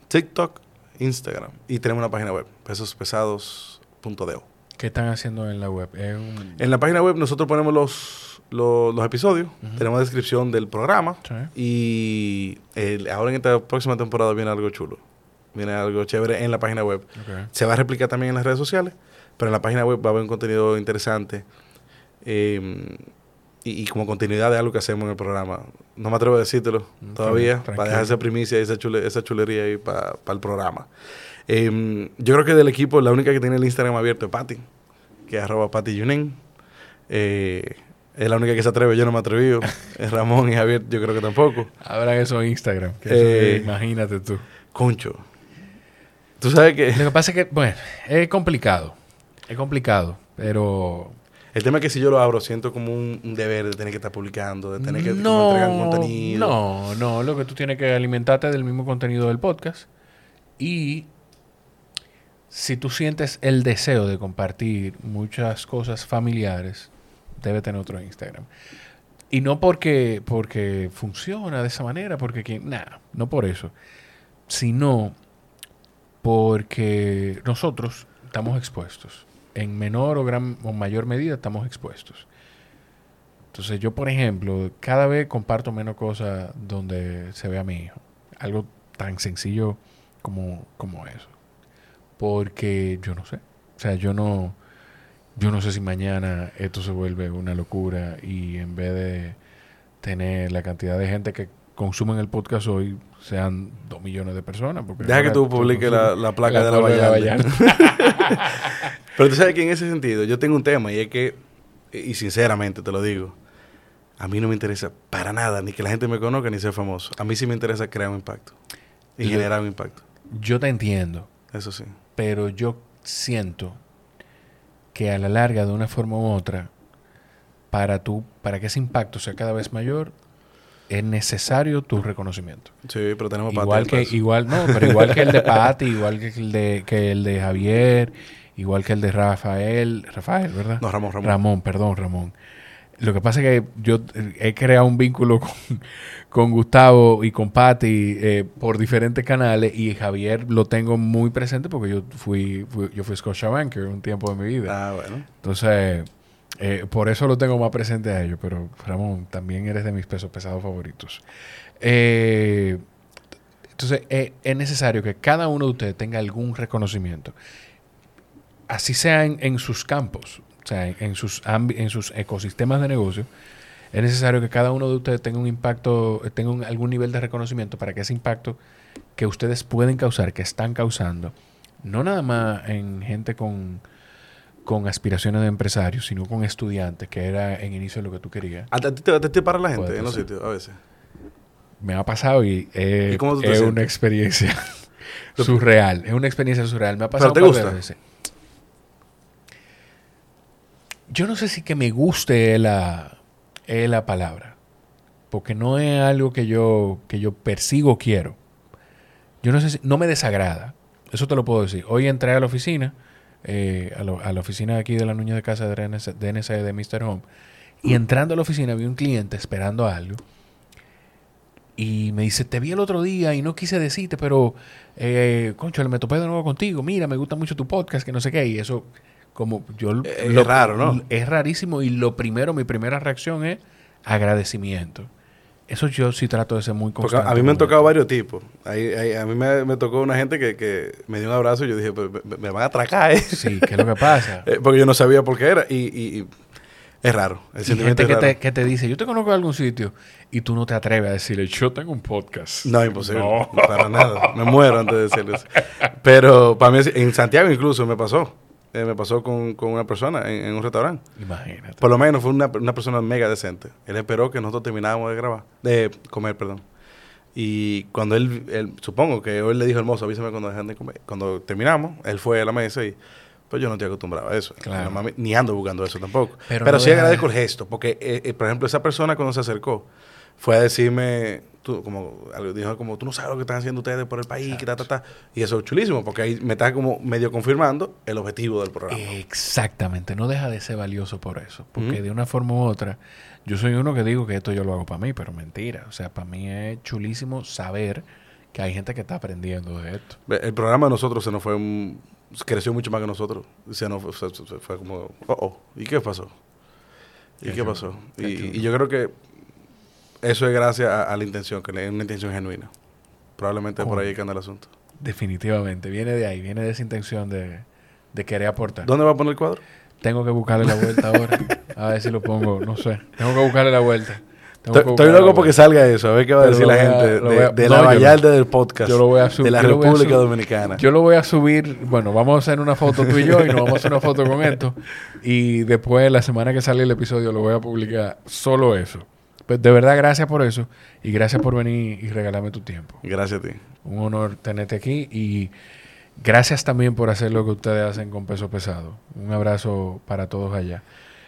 TikTok, Instagram. Y tenemos una página web, pesospesados.deo. ¿Qué están haciendo en la web? Un- En la página web nosotros ponemos los, los, los episodios, Ujú. tenemos descripción del programa Sí. y el- ahora en esta próxima temporada viene algo chulo. Viene algo chévere en la página web. Se va a replicar también en las redes sociales, pero en la página web va a haber un contenido interesante eh, y, y como continuidad de algo que hacemos en el programa. No me atrevo a decírtelo Ok, todavía, tranquilo. para dejar esa primicia y esa, chule- esa chulería ahí para el programa. Eh, yo creo que del equipo la única que tiene el Instagram abierto es Patty, que es arroba Patty Yunen. Eh, es la única que se atreve, yo no me he atrevido. Es Ramón y Javier, yo creo que tampoco. Abran eso en Instagram. que Eh, eso, imagínate tú. Concho. Tú sabes que Lo que pasa es que, bueno, es complicado. Es complicado, pero... el tema es que si yo lo abro, siento como un, un deber de tener que estar publicando, de tener que no, entregar contenido. no, no. Lo que tú tienes que alimentarte del mismo contenido del podcast. Y si tú sientes el deseo de compartir muchas cosas familiares, debe tener otro Instagram. Y no porque, porque funciona de esa manera, porque que, nada, no por eso, sino porque nosotros estamos expuestos. En menor o gran o mayor medida estamos expuestos. Entonces yo, por ejemplo, cada vez comparto menos cosas donde se ve a mi hijo. Algo tan sencillo como, como eso. Porque yo no sé. O sea, yo no, yo no sé si mañana esto se vuelve una locura y en vez de tener la cantidad de gente que consumen el podcast hoy sean dos millones de personas. Porque Deja que tú publiques la, placa de la Vallarta. Pero tú sabes que en ese sentido yo tengo un tema y es que, y sinceramente te lo digo, a mí no me interesa para nada ni que la gente me conozca ni ser famoso. A mí sí me interesa crear un impacto y Yo- generar un impacto. Yo te entiendo. Eso sí. pero yo siento que a la larga, de una forma u otra, para tú, para que ese impacto sea cada vez mayor, es necesario tu reconocimiento. Sí, pero tenemos Igual que, igual, no, pero igual que el de Patti, igual que el de, que el de Javier, igual que el de Rafael, Rafael, ¿verdad? No, Ramón, Ramón. Ramón, perdón, Ramón. Lo que pasa es que yo eh, he creado un vínculo con, con Gustavo y con Patti eh, por diferentes canales y Javier lo tengo muy presente porque yo fui, fui- yo fui Scotiabanker un tiempo de mi vida. Ah, bueno. Entonces, eh, por eso lo tengo más presente a ellos. Pero Ramón, también eres de mis pesos pesados favoritos. Eh, entonces, eh, es necesario que cada uno de ustedes tenga algún reconocimiento. Así sea en, sus campos, o sea, en, en sus, en sus ecosistemas de negocio. Es necesario que cada uno de ustedes tenga un impacto, tenga algún nivel de reconocimiento para que ese impacto que ustedes pueden causar, que están causando, no nada más en gente con, con aspiraciones de empresarios, sino con estudiantes, que era en inicio lo que tú querías. ¿A ti te, te para la gente en los sitios a veces? Me ha pasado y, eh, ¿Y cómo tú te es una experiencia surreal. Es una experiencia surreal. Me ha pasado ¿Pero te gusta? veces. Yo no sé si que me guste la, la palabra. Porque no es algo que yo, que yo persigo o quiero. Yo no sé si, no me desagrada. Eso te lo puedo decir. Hoy entré a la oficina, eh, a, lo- a la oficina de aquí de la Nuña de Casa de NSA de, NSA de Mr. Home. Y entrando a la oficina vi un cliente esperando algo. Y me dice, te vi el otro día y no quise decirte, pero, eh, concho, me topé de nuevo contigo. Mira, me gusta mucho tu podcast, que no sé qué. Y eso, como yo... Eh, es raro, ¿no? Es rarísimo. Y lo primero, mi primera reacción es agradecimiento. Eso yo sí trato de ser muy Porque constante. a mí me han tocado varios tipos. Ahí, ahí- a mí me, me tocó una gente que, que me dio un abrazo y yo dije, "Pues, me, me van a atracar, ¿eh? Sí, ¿qué es lo que pasa? Eh, Porque yo no sabía por qué era. Y, y- y es raro. El Y gente que raro. te, que te dice, yo te conozco de algún sitio, y tú no te atreves a decirle, yo tengo un podcast. No, imposible. No. Para nada. Me muero antes de decirles. Pero para mí, en Santiago incluso me pasó. Eh, me pasó con, con una persona en, en un restaurante. Imagínate. Por lo menos fue una, una persona mega decente. Él esperó que nosotros termináramos de grabar, de comer, perdón. Y cuando él, él- supongo que él le dijo al mozo, avísame cuando dejen de comer. Cuando terminamos, él fue a la mesa y, pues yo no estoy acostumbrado a eso. Claro. Ni ando buscando eso tampoco. Pero Pero, no sí deja- agradezco el gesto, porque, eh, eh, por ejemplo, esa persona cuando se acercó, fue a decirme, tú, como, dijo como, tú no sabes lo que están haciendo ustedes por el país, que ta, ta, ta. Y eso es chulísimo, porque ahí me está como medio confirmando el objetivo del programa. Exactamente, no deja de ser valioso por eso, porque de una forma u otra, yo soy uno que digo que esto yo lo hago para mí, pero mentira, o sea, para mí es chulísimo saber que hay gente que está aprendiendo de esto. El programa de nosotros se nos fue un, creció mucho más que nosotros. Se nos fue, fue como, oh, oh, ¿y qué pasó? ¿Y qué, pasó? Y, yo creo que eso es gracias a, la intención, que es una intención genuina. Probablemente por ahí que anda el asunto. Definitivamente, viene de ahí, viene de esa intención de, de querer aportar. ¿Dónde va a poner el cuadro? Tengo que buscarle la vuelta ahora. A ver si lo pongo, no sé. Tengo que buscarle la vuelta. Estoy loco porque salga eso, a ver qué va a decir la gente de, la Vallarde del podcast. Yo lo voy a subir. De la República Dominicana. Yo lo voy a subir. Bueno, vamos a hacer una foto tú y yo y nos vamos a hacer una foto con esto. Y después, la semana que sale el episodio, lo voy a publicar solo eso. Pues de verdad, gracias por eso. Y gracias por venir y regalarme tu tiempo. Gracias a ti. Un honor tenerte aquí. Y gracias también por hacer lo que ustedes hacen con peso pesado. Un abrazo para todos allá.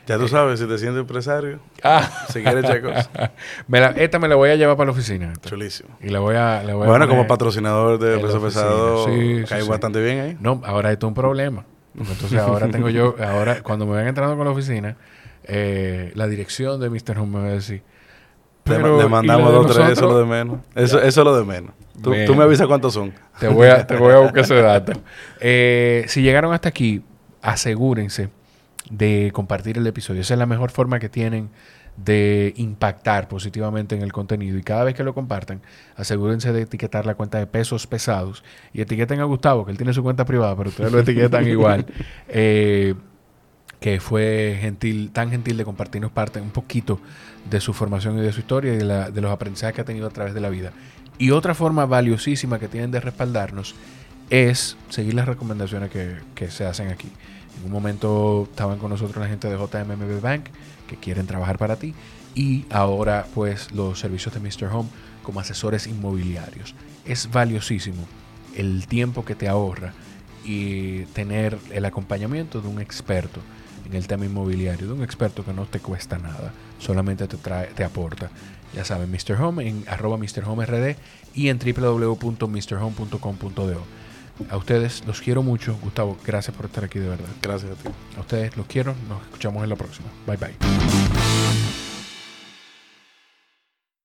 Ya tú sabes, si te sientes empresario, ah. si quieres chicos. esta me la voy a llevar para la oficina. Chulísimo. Y la voy a, bueno, como patrocinador de peso pesado, cae bastante bien ahí. No, ahora esto es un problema. Entonces ahora tengo yo, ahora cuando me vayan entrando con la oficina, eh, la dirección de Mr. Home me va a decir. Pero, le, mandamos dos, tres, eso es lo de menos. Eso, eso es lo de menos. Tú, tú, me avisas cuántos son. Te voy a, te voy a buscar ese dato. Eh, si llegaron hasta aquí, asegúrense de compartir el episodio. Esa es la mejor forma que tienen de impactar positivamente en el contenido. Y cada vez que lo compartan, asegúrense de etiquetar la cuenta de pesos pesados y etiqueten a Gustavo, que él tiene su cuenta privada, pero ustedes lo etiquetan igual. Eh, que fue gentil, tan gentil de compartirnos parte, un poquito de su formación y de su historia y de, los aprendizajes que ha tenido a través de la vida. Y otra forma valiosísima que tienen de respaldarnos es seguir las recomendaciones que, que se hacen aquí. En un momento estaban con nosotros la gente de JMMB Bank que quieren trabajar para ti y ahora pues los servicios de Mr. Home como asesores inmobiliarios. Es valiosísimo el tiempo que te ahorra y tener el acompañamiento de un experto en el tema inmobiliario, de un experto que no te cuesta nada, solamente te, trae, te aporta. Ya saben, Mr. Home en arroba Mr. Home RD y en www.mrhome.com.do. A ustedes los quiero mucho. Gustavo, gracias por estar aquí de verdad. Gracias a ti. A ustedes los quiero. Nos escuchamos en la próxima. Bye bye.